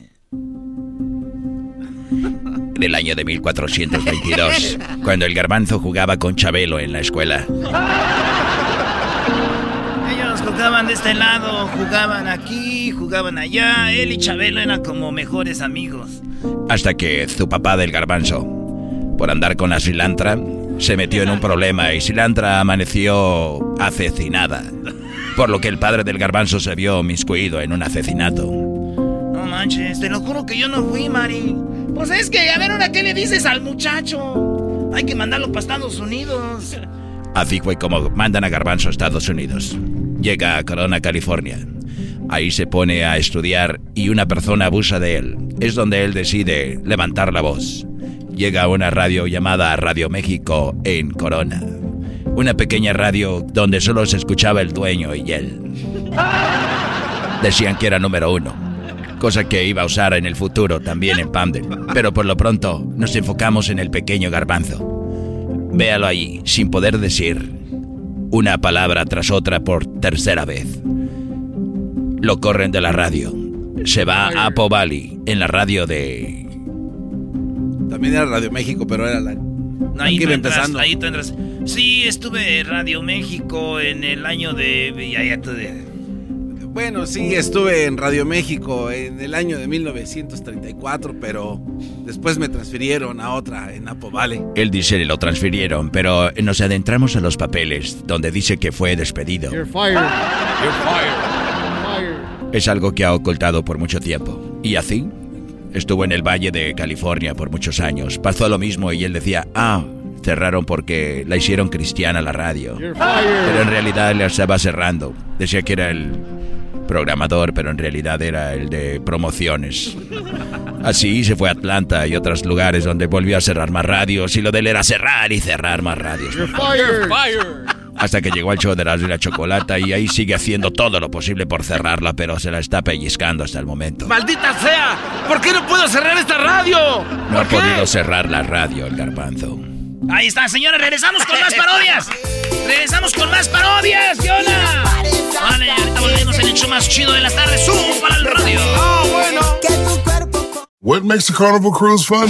Speaker 3: En el año de 1422, cuando el garbanzo jugaba con Chabelo en la escuela.
Speaker 2: Ellos jugaban de este lado, jugaban aquí, jugaban allá. Él y Chabelo eran como mejores amigos.
Speaker 3: Hasta que su papá del garbanzo, por andar con la cilantra, se metió en un problema y cilantra amaneció asesinada. Por lo que el padre del garbanzo se vio miscuido en un asesinato.
Speaker 2: No manches, te lo juro que yo no fui, Mari. Pues es que, a ver, ahora, ¿qué le dices al muchacho? Hay que mandarlo para Estados Unidos.
Speaker 3: Así fue como mandan a Garbanzo a Estados Unidos. Llega a Corona, California. Ahí se pone a estudiar y una persona abusa de él. Es donde él decide levantar la voz. Llega una radio llamada Radio México en Corona. Una pequeña radio donde solo se escuchaba el dueño y él. Decían que era número uno. Cosa que iba a usar en el futuro también en Pamdel. Pero por lo pronto nos enfocamos en el pequeño garbanzo. Véalo ahí, sin poder decir una palabra tras otra por tercera vez. Lo corren de la radio. Se va a Apo Valley, en la radio de...
Speaker 4: También era Radio México, pero era la...
Speaker 2: No, ahí, tú entras,
Speaker 4: empezando.
Speaker 2: ahí tú entras. Sí, estuve en Radio México en el año de... Ya, ya tú de-
Speaker 4: Bueno, sí, estuve en Radio México en el año de 1934, pero después me transfirieron a otra en Apo Valley.
Speaker 3: Él dice lo transfirieron, pero nos adentramos a los papeles, donde dice que fue despedido.
Speaker 6: You're fired.
Speaker 4: You're fired.
Speaker 3: Es algo que ha ocultado por mucho tiempo. Y así, estuvo en el Valle de California por muchos años. Pasó lo mismo y él decía, ah, cerraron porque la hicieron cristiana la radio.
Speaker 6: You're fired.
Speaker 3: Pero en realidad la estaba cerrando. Decía que era el programador, pero en realidad era el de promociones. Así se fue a Atlanta y otros lugares donde volvió a cerrar más radios y lo de él era cerrar y cerrar más radios.
Speaker 6: You're fired.
Speaker 3: Hasta que llegó al show de Erasmo y la Chocolata y ahí sigue haciendo todo lo posible por cerrarla, pero se la está pellizcando hasta el momento.
Speaker 4: ¡Maldita sea! ¿Por qué no puedo cerrar esta radio?
Speaker 3: No ha podido cerrar la radio, el garbanzo.
Speaker 2: Ahí está, señores, regresamos con más parodias. Regresamos con más parodias, ¿qué onda? Vale, ahorita volvemos en el show más chido de las tardes. ¡Subo para el radio!
Speaker 4: Ah, bueno.
Speaker 32: What makes a carnival cruise fun?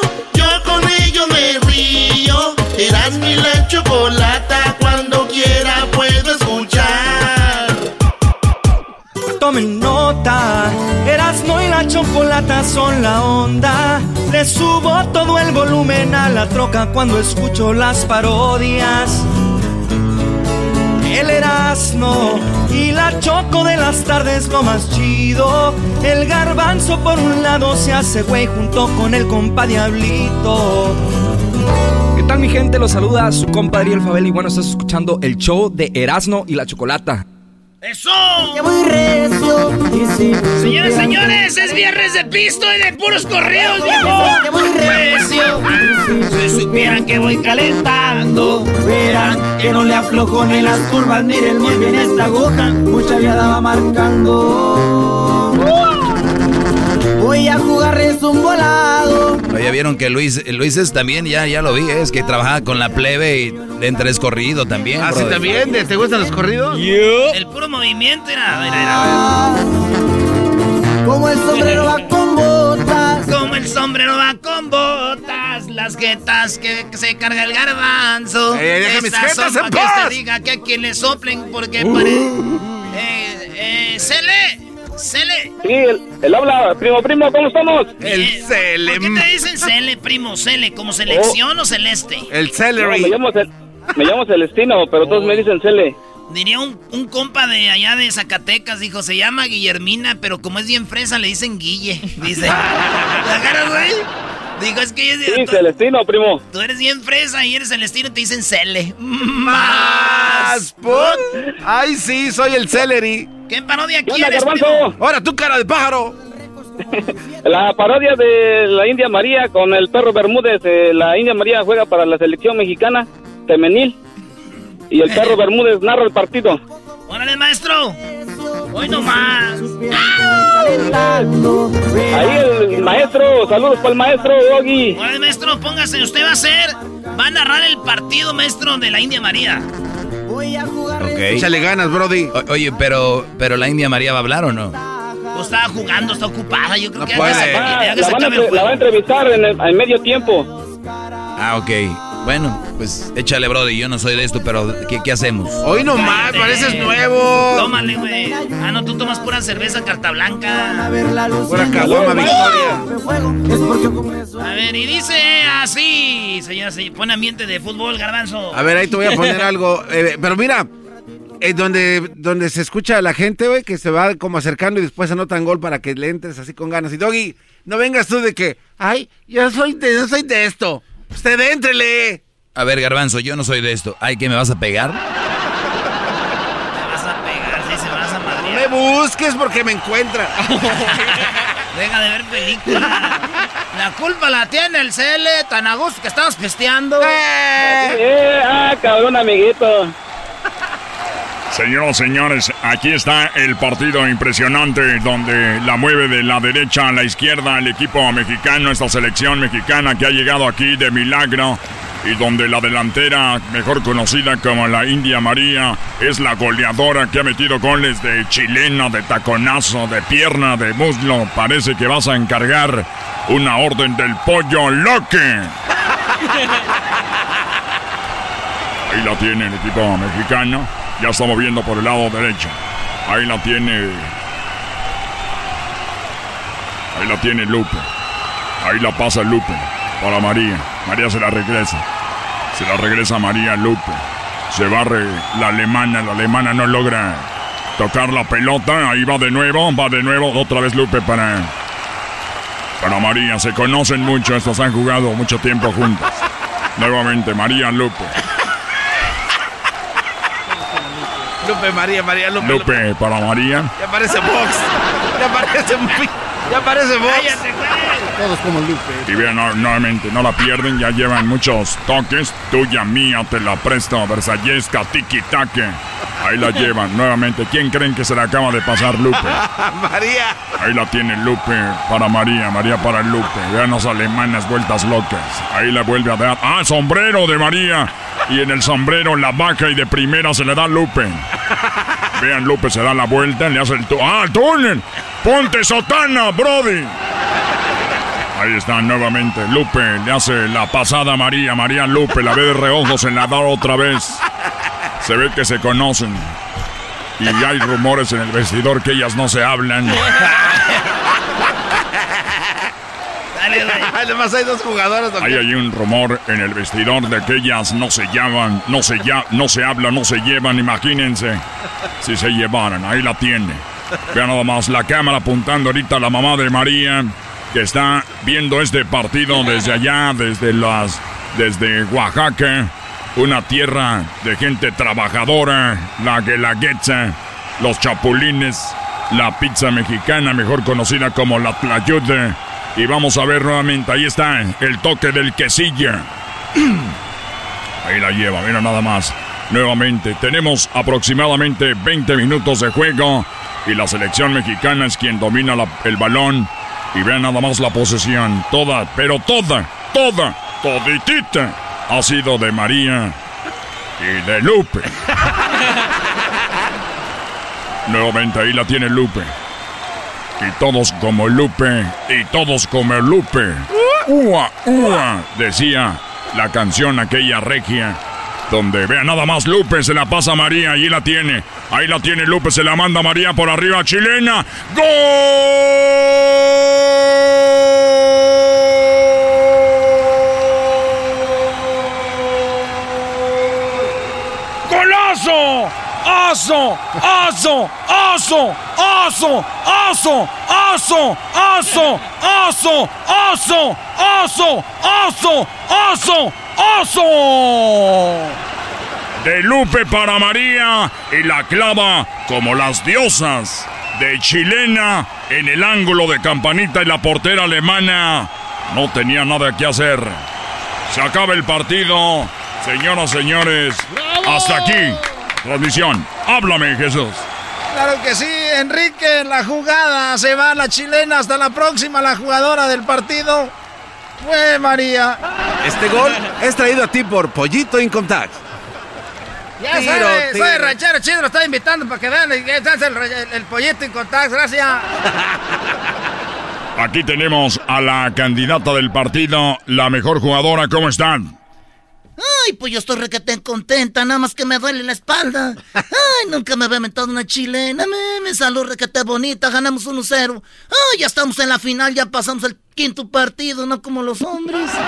Speaker 5: Yo con ello me río. Eras mi la chocolata. Cuando quiera puedo escuchar.
Speaker 33: Tomen nota, Erasmo y la chocolata son la onda. Le subo todo el volumen a la troca cuando escucho las parodias. El Erasmo y la choco de las tardes lo más chido. El garbanzo por un lado se hace güey junto con el compa Diablito.
Speaker 34: ¿Qué tal mi gente? Los saluda su compadre Ariel Fabel y bueno, estás escuchando el show de Erasmo y la Chocolata.
Speaker 2: ¡Eso! Señores, señores, es viernes de pisto y de puros correos, viejo. Recio. Si supieran que voy calentando,
Speaker 33: Verán que no le aflojo ni las curvas, miren muy bien esta aguja, mucha viada va marcando. Voy a jugarles un volado.
Speaker 3: Oye, vieron que Luis, Luis es también, ya, ya lo vi, ¿eh? es que trabajaba con la plebe y le entra escorrido también.
Speaker 4: ¿Ah, sí, también? ¿Te gustan los corridos?
Speaker 2: El puro movimiento era. Mira, era.
Speaker 33: Como el sombrero va con botas.
Speaker 2: Como el sombrero va con botas, las jetas que se carga el garbanzo.
Speaker 4: Ey, deja mis jetas en
Speaker 2: pa' que
Speaker 4: paz.
Speaker 2: se diga que a quien le soplen porque pare... Eh, eh, Cele, Cele.
Speaker 30: Sí, él, él habla, primo, primo, ¿cómo estamos?
Speaker 4: El Cele.
Speaker 2: ¿Por qué te dicen Cele, primo? Cele, ¿como selección o celeste?
Speaker 4: El
Speaker 30: No,
Speaker 4: celery.
Speaker 30: me, llamo, Cel- me llamo Celestino, pero todos me dicen Cele.
Speaker 2: Diría un, un compa de allá de Zacatecas, dijo, se llama Guillermina, pero como es bien fresa, le dicen Guille. Dice, ¿la agarras, güey? Dijo, es que ella-
Speaker 30: Sí,
Speaker 2: tú,
Speaker 30: Celestino, primo.
Speaker 2: tú eres bien fresa y eres celestino y te dicen Cele.
Speaker 4: Más put. Ay, sí, soy el celery.
Speaker 2: ¿Qué parodia
Speaker 30: ¿Qué onda,
Speaker 2: quieres, primo?
Speaker 4: Ahora tú, cara de pájaro.
Speaker 30: La parodia de la India María con el perro Bermúdez. eh, la India María juega para la selección mexicana femenil. Y el perro Bermúdez narra el partido.
Speaker 2: ¡Órale, maestro! ¡Hoy nomás! ¡Ah!
Speaker 30: Ahí el maestro, saludos para el maestro Doggy.
Speaker 2: Oye, maestro, póngase, usted va a ser, va a narrar el partido, maestro, de la India María.
Speaker 3: Ok.
Speaker 4: Échale ganas, Brody.
Speaker 3: O- oye, pero, pero la India María va a hablar o no?
Speaker 2: Pues estaba jugando, está ocupada, yo creo que
Speaker 3: puede.
Speaker 30: Ah, la, van a, la va a entrevistar en, el- en medio tiempo.
Speaker 3: Ah, ok. Bueno, pues échale, Brody. Yo no soy de esto, pero ¿qué, qué hacemos?
Speaker 4: Hoy nomás, pareces nuevo.
Speaker 2: Tómale, güey. Ah, no, tú tomas pura cerveza carta blanca.
Speaker 4: Pura caguama, Victoria.
Speaker 2: A ver, y dice así, señora, se pone ambiente de fútbol, garbanzo.
Speaker 4: A ver, ahí te voy a poner algo. eh, pero mira, eh, donde, donde se escucha a la gente, güey, que se va como acercando y después anotan gol para que le entres así con ganas. Y Doggy, no vengas tú de que, ay, yo soy de, yo soy de esto. Usted éntrele.
Speaker 3: A ver, Garbanzo, yo no soy de esto. Ay, ¿que me vas a pegar?
Speaker 2: Te vas a pegar, sí, se vas a
Speaker 4: No
Speaker 2: madrear.
Speaker 4: me busques porque me encuentra.
Speaker 2: Deja de ver películas. La culpa la tiene el CL, tan a gusto que estamos pisteando.
Speaker 30: Eh, ah, cabrón, amiguito.
Speaker 23: Señoras, señores, aquí está el partido impresionante donde la mueve de la derecha a la izquierda el equipo mexicano, esta selección mexicana que ha llegado aquí de milagro y donde la delantera, mejor conocida como la India María, es la goleadora que ha metido goles de chilena, de taconazo, de pierna, de muslo. Parece que vas a encargar una orden del pollo loque. Ahí la tiene el equipo mexicano. Ya está moviendo por el lado derecho. Ahí la tiene. Ahí la tiene Lupe. Ahí la pasa Lupe. Para María. María se la regresa. Se la regresa María Lupe. Se barre la alemana. La alemana no logra tocar la pelota. Ahí va de nuevo. Va de nuevo. Otra vez Lupe para. Para María. Se conocen mucho. Estas han jugado mucho tiempo juntas. Nuevamente María Lupe.
Speaker 4: Lupe, María, María, Lupe.
Speaker 23: Lupe para María.
Speaker 4: Ya parece box. Ya parece Ya parece box.
Speaker 6: Todos como Lupe.
Speaker 23: Y vean, no- nuevamente, no la pierden, ya llevan muchos toques. Tuya, mía, te la presto, versallesca, tiki taque. Ahí la llevan, nuevamente. ¿Quién creen que se le acaba de pasar Lupe?
Speaker 4: María.
Speaker 23: Ahí la tiene Lupe para María, María para Lupe. Vean las alemanas vueltas locas. Ahí la vuelve a dar. ¡Ah, sombrero de María! Y en el sombrero la baja y de primera se le da Lupe. Vean, Lupe se da la vuelta, le hace el tu ¡Ah, el túnel! ¡Ponte sotana, Brody! Ahí está nuevamente. Lupe le hace la pasada a María. María Lupe la ve de reojo, se la da otra vez. Se ve que se conocen. Y hay rumores en el vestidor que ellas no se hablan.
Speaker 4: Además hay dos jugadoras.
Speaker 23: Ahí hay un rumor en el vestidor de que ellas no se llaman, no se ya, no se hablan, no se llevan, imagínense. Si se llevaran, ahí la tiene. Vean nada más la cámara apuntando ahorita a la mamá de María, que está viendo este partido desde allá, desde las, desde Oaxaca, una tierra de gente trabajadora, la guelaguetza, los chapulines, la pizza mexicana, mejor conocida como la tlayuda. Y vamos a ver nuevamente, ahí está el toque del quesillo. Ahí la lleva, mira nada más. Nuevamente, tenemos aproximadamente 20 minutos de juego y la selección mexicana es quien domina el balón. Y vean nada más la posesión, toda, pero toda, toda, toditita ha sido de María y de Lupe. Nuevamente ahí la tiene Lupe. Y todos como Lupe, y todos como Lupe. ¡Ua, ua! Decía la canción aquella regia. Donde vea nada más Lupe, se la pasa a María, ahí la tiene. Ahí la tiene Lupe, se la manda María por arriba, chilena. ¡Golazo! ¡Aso! ¡Aso! ¡Aso! ¡Aso! ¡Aso! ¡Aso! ¡Aso! ¡Aso! ¡Aso! ¡Aso! ¡Aso! ¡Aso! ¡Aso! De Lupe para María y la clava como las diosas de chilena en el ángulo de campanita y la portera alemana no tenía nada que hacer. Se acaba el partido. Señoras, señores, hasta aquí. Transmisión. Háblame, Jesús.
Speaker 2: Claro que sí, Enrique, la jugada se va la chilena hasta la próxima, la jugadora del partido fue María.
Speaker 4: Este gol es traído a ti por Pollito Income Tax.
Speaker 2: Ya
Speaker 4: Tiro,
Speaker 2: sabe,
Speaker 4: tiro.
Speaker 2: soy ranchero chido, lo estoy invitando para que vean el, el, el- el pollito en contacto, gracias.
Speaker 23: Aquí tenemos a la candidata del partido, la mejor jugadora. ¿Cómo están?
Speaker 31: Ay, pues yo estoy requete contenta, nada más que me duele la espalda. Ay, nunca me había mentado una chilena, me, me salió requete bonita, ganamos 1-0. Ay, ya estamos en la final, ya pasamos el quinto partido, no como los hombres.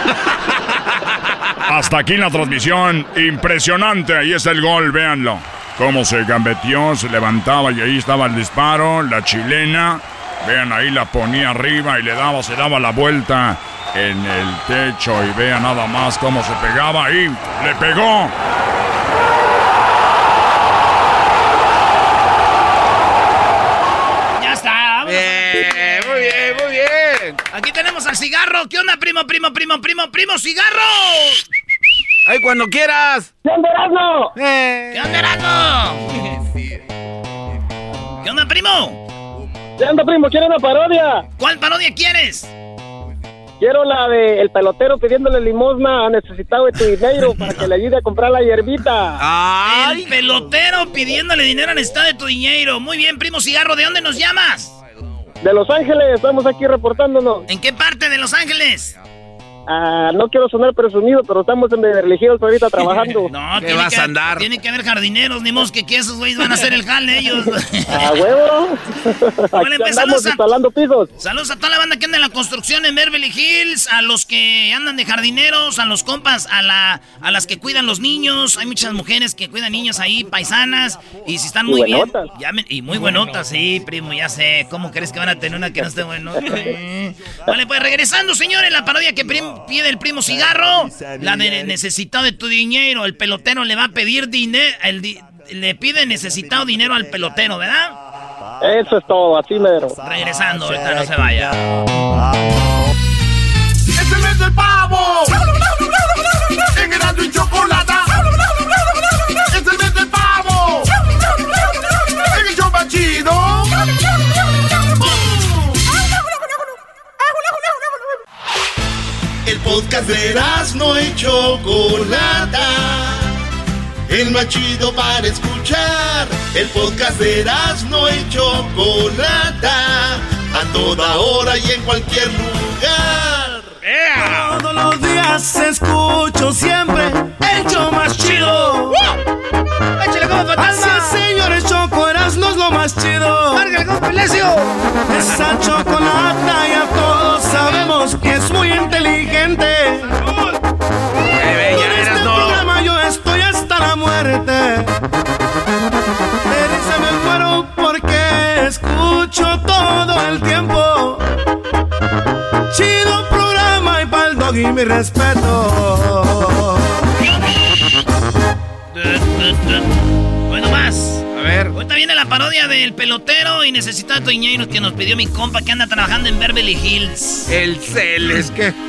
Speaker 23: Hasta aquí la transmisión. Impresionante. Ahí está el gol, véanlo. Cómo se gambeteó, se levantaba y ahí estaba el disparo. La chilena. Vean, ahí la ponía arriba y le daba, se daba la vuelta en el techo. Y vean nada más cómo se pegaba ahí. Le pegó.
Speaker 35: Ya está. vámonos.
Speaker 4: muy bien, muy bien.
Speaker 35: Aquí tenemos al cigarro. ¿Qué onda, primo, primo, primo, primo, primo, cigarro?
Speaker 4: ¡Ay, cuando quieras!
Speaker 35: ¿Qué onda, Erasmo?
Speaker 4: Eh.
Speaker 35: ¿Qué onda, Erasmo? ¿Qué onda, primo?
Speaker 30: ¿Qué onda, primo? ¿Quiero una parodia?
Speaker 35: ¿Cuál parodia quieres?
Speaker 30: Quiero la de el pelotero pidiéndole limosna a necesitado de tu dinero para que le ayude a comprar la hierbita.
Speaker 35: El pelotero pidiéndole dinero al estado de tu dinero. Muy bien, primo cigarro. ¿De dónde nos llamas?
Speaker 30: De Los Ángeles, estamos aquí reportándonos.
Speaker 35: ¿En qué parte de Los Ángeles?
Speaker 30: Ah, no quiero sonar presumido, pero estamos en Beverly Hills ahorita trabajando.
Speaker 35: No, tiene que, Tiene que haber jardineros, ni modo que, que esos güeyes van a hacer el jale ellos.
Speaker 30: ¡A huevo!
Speaker 35: Bueno, empezamos a-
Speaker 30: instalando pisos.
Speaker 35: Saludos a toda la banda que anda en la construcción en Beverly Hills, a los que andan de jardineros, a los compas, a la a las que cuidan los niños. Hay muchas mujeres que cuidan niños ahí, paisanas, y si están
Speaker 30: Y
Speaker 35: muy bien, llamen- y muy buenotas, sí, primo, ya sé. ¿Cómo crees que van a tener una que no esté buenota? Vale, pues regresando, señores, la parodia que pide el primo cigarro, la de necesitado de tu dinero, el pelotero le va a pedir dinero, le pide necesitado dinero al pelotero, ¿verdad?
Speaker 30: Eso es todo, así mero.
Speaker 35: Regresando, ahorita no se vaya.
Speaker 29: ¡Es el mes del pavo!
Speaker 5: Podcast de Erasmo y Chocolata. El más chido para escuchar. El podcast de Erasmo y Chocolata. A toda hora y en cualquier lugar.
Speaker 12: Todos los días escucho siempre el show más chido.
Speaker 35: ¡Échale fantasma!
Speaker 12: Así es, señores, Choco Erasmo es lo más chido.
Speaker 35: ¡Larga el Pelecio!
Speaker 12: Esa chocolata ya todos sabemos que es muy inteligente. Con este programa yo estoy hasta la muerte. De risa me muero porque escucho todo el tiempo. Chido programa y pa'l dog y mi respeto.
Speaker 35: Bueno, más.
Speaker 4: A ver.
Speaker 35: Ahorita viene la parodia del pelotero y necesita dinero que nos pidió mi compa que anda trabajando en Beverly Hills.
Speaker 4: El Celes, que.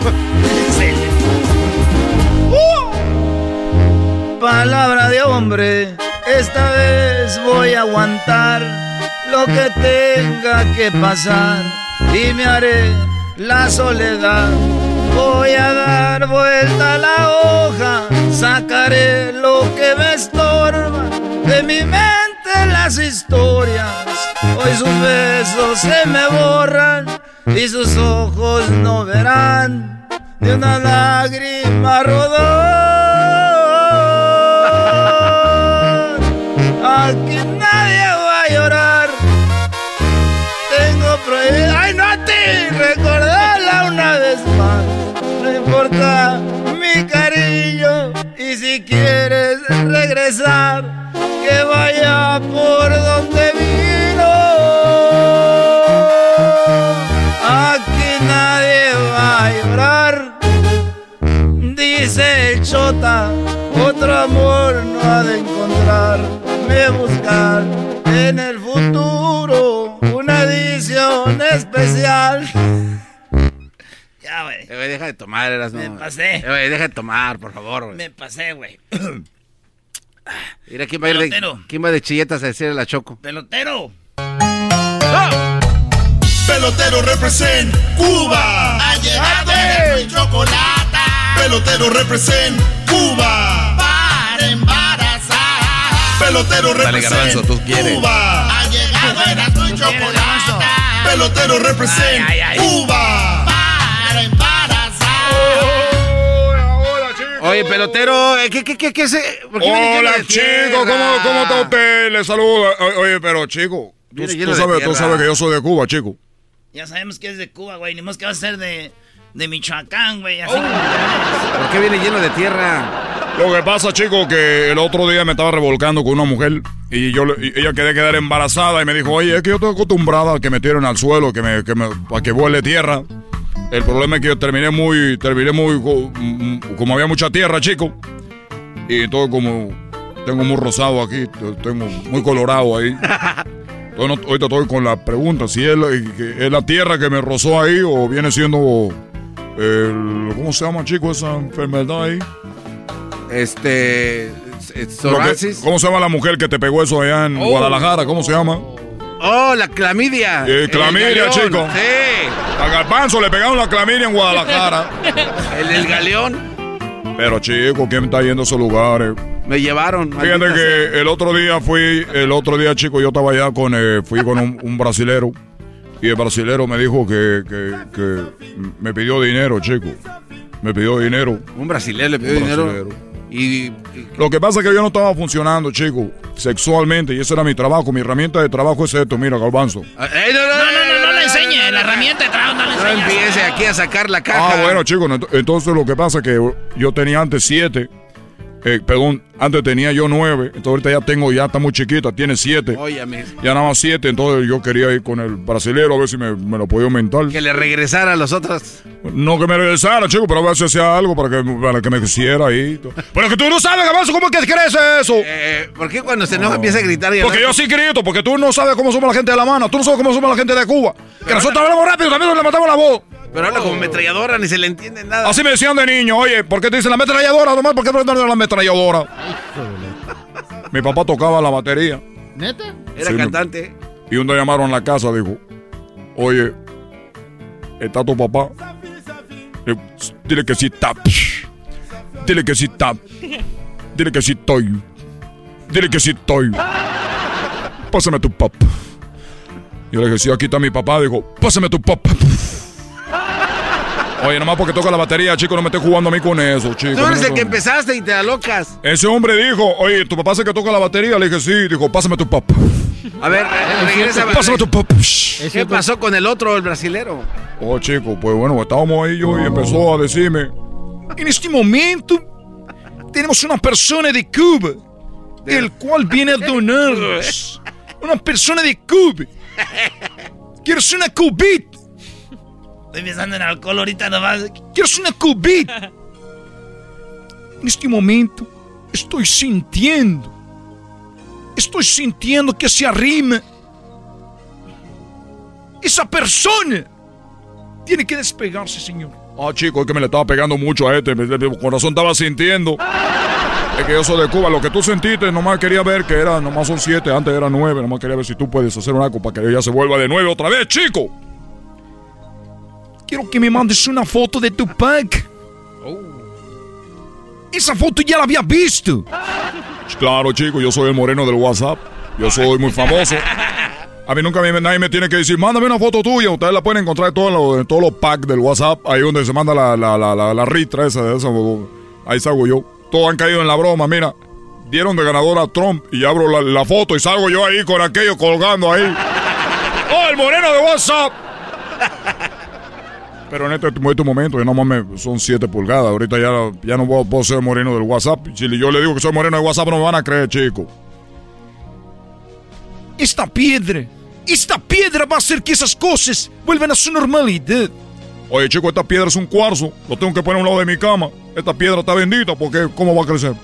Speaker 2: Palabra de hombre, esta vez voy a aguantar lo que tenga que pasar y me haré la soledad. Voy a dar vuelta a la hoja, sacaré lo que me estorba de mi mente las historias. Hoy sus besos se me borran y sus ojos no verán ni una lágrima rodar. Aquí nadie va a llorar. Tengo prohibido. ¡Ay, no te! Recordarla una vez más. No importa si quieres regresar, que vaya por donde vino. Aquí nadie va a llorar. Dice el chota, otro amor no ha de encontrarme buscar en el futuro una edición especial.
Speaker 35: Ya, güey.
Speaker 4: Eh, güey, deja de tomar, Erasmo.
Speaker 35: Me pasé.
Speaker 4: Eh, güey, deja de tomar, por favor, güey.
Speaker 35: Me pasé, güey.
Speaker 4: Mira, ¿quién va, a ir de. ¿quién va de chilletas a decirle a la Choco?
Speaker 2: Pelotero.
Speaker 5: Pelotero represent Cuba. Ha llegado el chocolate. Pelotero represent Cuba. Para embarazar. Pelotero
Speaker 3: Dale,
Speaker 5: represent
Speaker 3: garbanzo, tú quieres.
Speaker 5: Cuba. Ha llegado el chocolate. Pelotero represent
Speaker 3: Ay, ay, ay.
Speaker 5: Cuba.
Speaker 4: Oye, pelotero, eh, ¿qué, qué, qué, qué se...? ¿por qué viene lleno
Speaker 36: Hola, chico? ¿cómo, ¿cómo está usted? Le saludo. O- Oye, pero chico, tú, sabes, tú sabes que yo soy de Cuba, chico.
Speaker 2: Ya sabemos que es de Cuba, güey. Ni más que va a ser de, de Michoacán, güey. Así
Speaker 4: ¿Por qué viene lleno de tierra?
Speaker 36: Lo que pasa, chico, que el otro día me estaba revolcando con una mujer y yo le- y ella quería quedar embarazada y me dijo, oye, es que yo estoy acostumbrada a que me tiren al suelo, que me, que me, para que vuele tierra. El problema es que yo terminé muy, terminé muy, mm, como había mucha tierra, chico. Y todo como, tengo muy rosado aquí, tengo muy colorado ahí. Entonces, no- ahorita estoy con la pregunta, si es la, es la tierra que me rozó ahí o viene siendo, el, ¿cómo se llama, chico, esa enfermedad ahí?
Speaker 4: Este...
Speaker 36: Que-. ¿Cómo se llama la mujer que te pegó eso allá en
Speaker 4: Oh.
Speaker 36: Guadalajara? ¿Cómo se llama?
Speaker 4: Oh, la clamidia.
Speaker 36: Eh, clamidia, chico.
Speaker 4: Sí.
Speaker 36: A Garbanzo le pegaron la clamidia en Guadalajara.
Speaker 4: El del galeón.
Speaker 36: Pero chico, ¿quién está yendo a esos lugares?
Speaker 4: Me llevaron.
Speaker 36: Fíjate
Speaker 4: sea.
Speaker 36: que el otro día fui, el otro día, chico, yo estaba allá con, eh, fui con un, un brasilero. Y el brasilero me dijo que, que, que me pidió dinero, chico. Me pidió dinero.
Speaker 4: Un brasileño le pidió
Speaker 36: Un
Speaker 4: dinero.
Speaker 36: brasilero.
Speaker 4: Y,
Speaker 36: Lo que pasa es que yo no estaba funcionando, chico, sexualmente. Y eso era mi trabajo. Mi herramienta de trabajo es esto, mira, Galbanzo.
Speaker 4: No, no,
Speaker 2: No, no, no, no le enseñe. La herramienta de trabajo no le
Speaker 4: No
Speaker 2: enseñe.
Speaker 4: empiece aquí a sacar la caja.
Speaker 36: Ah, bueno, chicos, ent- entonces lo que pasa es que yo tenía antes siete. Eh, perdón, antes tenía yo nueve. Entonces ahorita ya tengo, ya está muy chiquita, tiene siete.
Speaker 4: Óyame.
Speaker 36: Ya nada más siete, entonces yo quería ir con el brasilero a ver si me, me lo podía aumentar.
Speaker 4: Que le regresara a los otros.
Speaker 36: No que me regresara, chico, pero a ver si hacía algo para que, para que me quisiera ahí. Pero que tú no sabes, Gabanzo, ¿cómo que crees eso?
Speaker 4: Eh, ¿Por qué cuando se enoja empieza a gritar y
Speaker 36: Porque yo sí grito, porque tú no sabes cómo somos la gente de La Mano, tú no sabes cómo somos la gente de Cuba. Que nosotros hablamos rápido, también le matamos la voz.
Speaker 4: Pero habla como ametralladora, ni se le entiende nada.
Speaker 36: Así me decían de niño, oye, ¿por qué te dicen la ametralladora? Nomás, ¿por qué no la ametralladora? Mi papá tocaba la batería.
Speaker 6: ¿Neta?
Speaker 4: Era
Speaker 36: Sí,
Speaker 4: cantante.
Speaker 36: Y un día llamaron a la casa, dijo, oye, ¿está tu papá? Le- Dile que sí está. Dile que sí está. Dile que sí estoy. Dile que sí estoy. Pásame tu papá. Yo le dije, sí, aquí está mi papá. Dijo, pásame tu papá. Oye, nomás porque toca la batería, chico, no me estés jugando a mí con eso, chico.
Speaker 4: Tú eres
Speaker 36: No,
Speaker 4: el que empezaste y te alocas.
Speaker 36: Ese hombre dijo, oye, ¿tu papá es el que toca la batería? Le dije, sí. Dijo, pásame a tu papá.
Speaker 4: A ver, regresa.
Speaker 36: Pásame a tu papá.
Speaker 4: ¿Qué pasó con el otro, el brasilero?
Speaker 36: Oh, chico, pues bueno, estábamos ahí yo y empezó a decirme, en este momento tenemos una persona de Cuba, el cual viene a donarnos. Una persona de Cuba. ¿Quieres una cubita?
Speaker 2: Estoy pensando en alcohol ahorita nomás.
Speaker 36: ¿Quieres una cubita? En este momento estoy sintiendo, estoy sintiendo que se arrima. Esa persona tiene que despegarse, señor. Ah, chico, es que me le estaba pegando mucho a este. me- Mi corazón estaba sintiendo. Es que yo soy de Cuba. Lo que tú sentiste, nomás quería ver que era, nomás son siete, antes era nueve. Nomás quería ver si tú puedes hacer una para que ella se vuelva de nueve otra vez, chico. Quiero que me mandes una foto de tu pack. Esa foto ya la había visto. Claro, chico, yo soy el moreno del WhatsApp. Yo soy muy famoso. A mí nunca me, nadie me tiene que decir, mándame una foto tuya. Ustedes la pueden encontrar en todos los, packs del WhatsApp. Ahí donde se manda la, la, la, la, la ritra esa, esa. Ahí salgo yo. Todos han caído en la broma, mira. Dieron de ganador a Trump y abro la, la foto y salgo yo ahí con aquello colgando ahí. ¡Oh, el moreno de WhatsApp! Pero en este, en este momento, ya nomás me, son 7 pulgadas. Ahorita ya, ya no puedo, puedo ser moreno del WhatsApp. Si yo le digo que soy moreno del WhatsApp, no me van a creer, chico. Esta piedra, esta piedra va a hacer que esas cosas vuelvan a su normalidad. Oye, chico, esta piedra es un cuarzo. Lo tengo que poner a un lado de mi cama. Esta piedra está bendita porque ¿cómo va a crecer?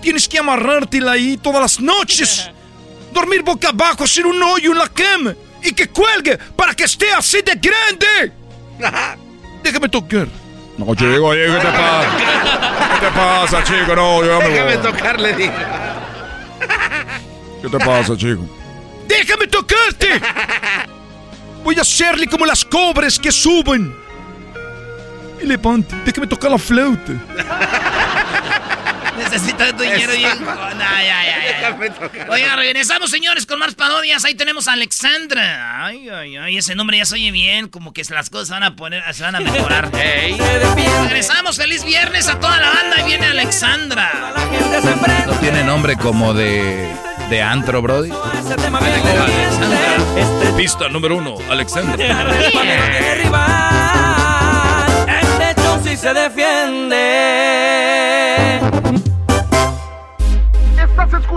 Speaker 36: Tienes que amarrártela ahí todas las noches. Dormir boca abajo, hacer un hoyo en la cama. Y que cuelgue para que esté así de grande. Déjame tocar. No, chico, oye, ¿qué te pasa? ¿Qué te pasa, chico? No, yo ya me
Speaker 4: Déjame
Speaker 36: voy.
Speaker 4: tocarle, diga.
Speaker 37: ¿Qué te pasa, chico?
Speaker 36: ¡Déjame tocarte! Voy a hacerle como las cobras que suben. Y le ponte, déjame tocar la flauta.
Speaker 2: Necesito tu dinero bien. No, ya, ya, ya. Oiga, regresamos, señores, con más parodias. Ahí tenemos a Alexandra. Ay, ay, ay. Ese nombre ya se oye bien. Como que las cosas van a poner, se van a mejorar. Regresamos. Feliz viernes a toda la banda. Y viene Alexandra.
Speaker 3: No tiene nombre como de. de antro, Brody.
Speaker 37: Pista número uno, Alexandra.
Speaker 33: De hecho, si se defiende.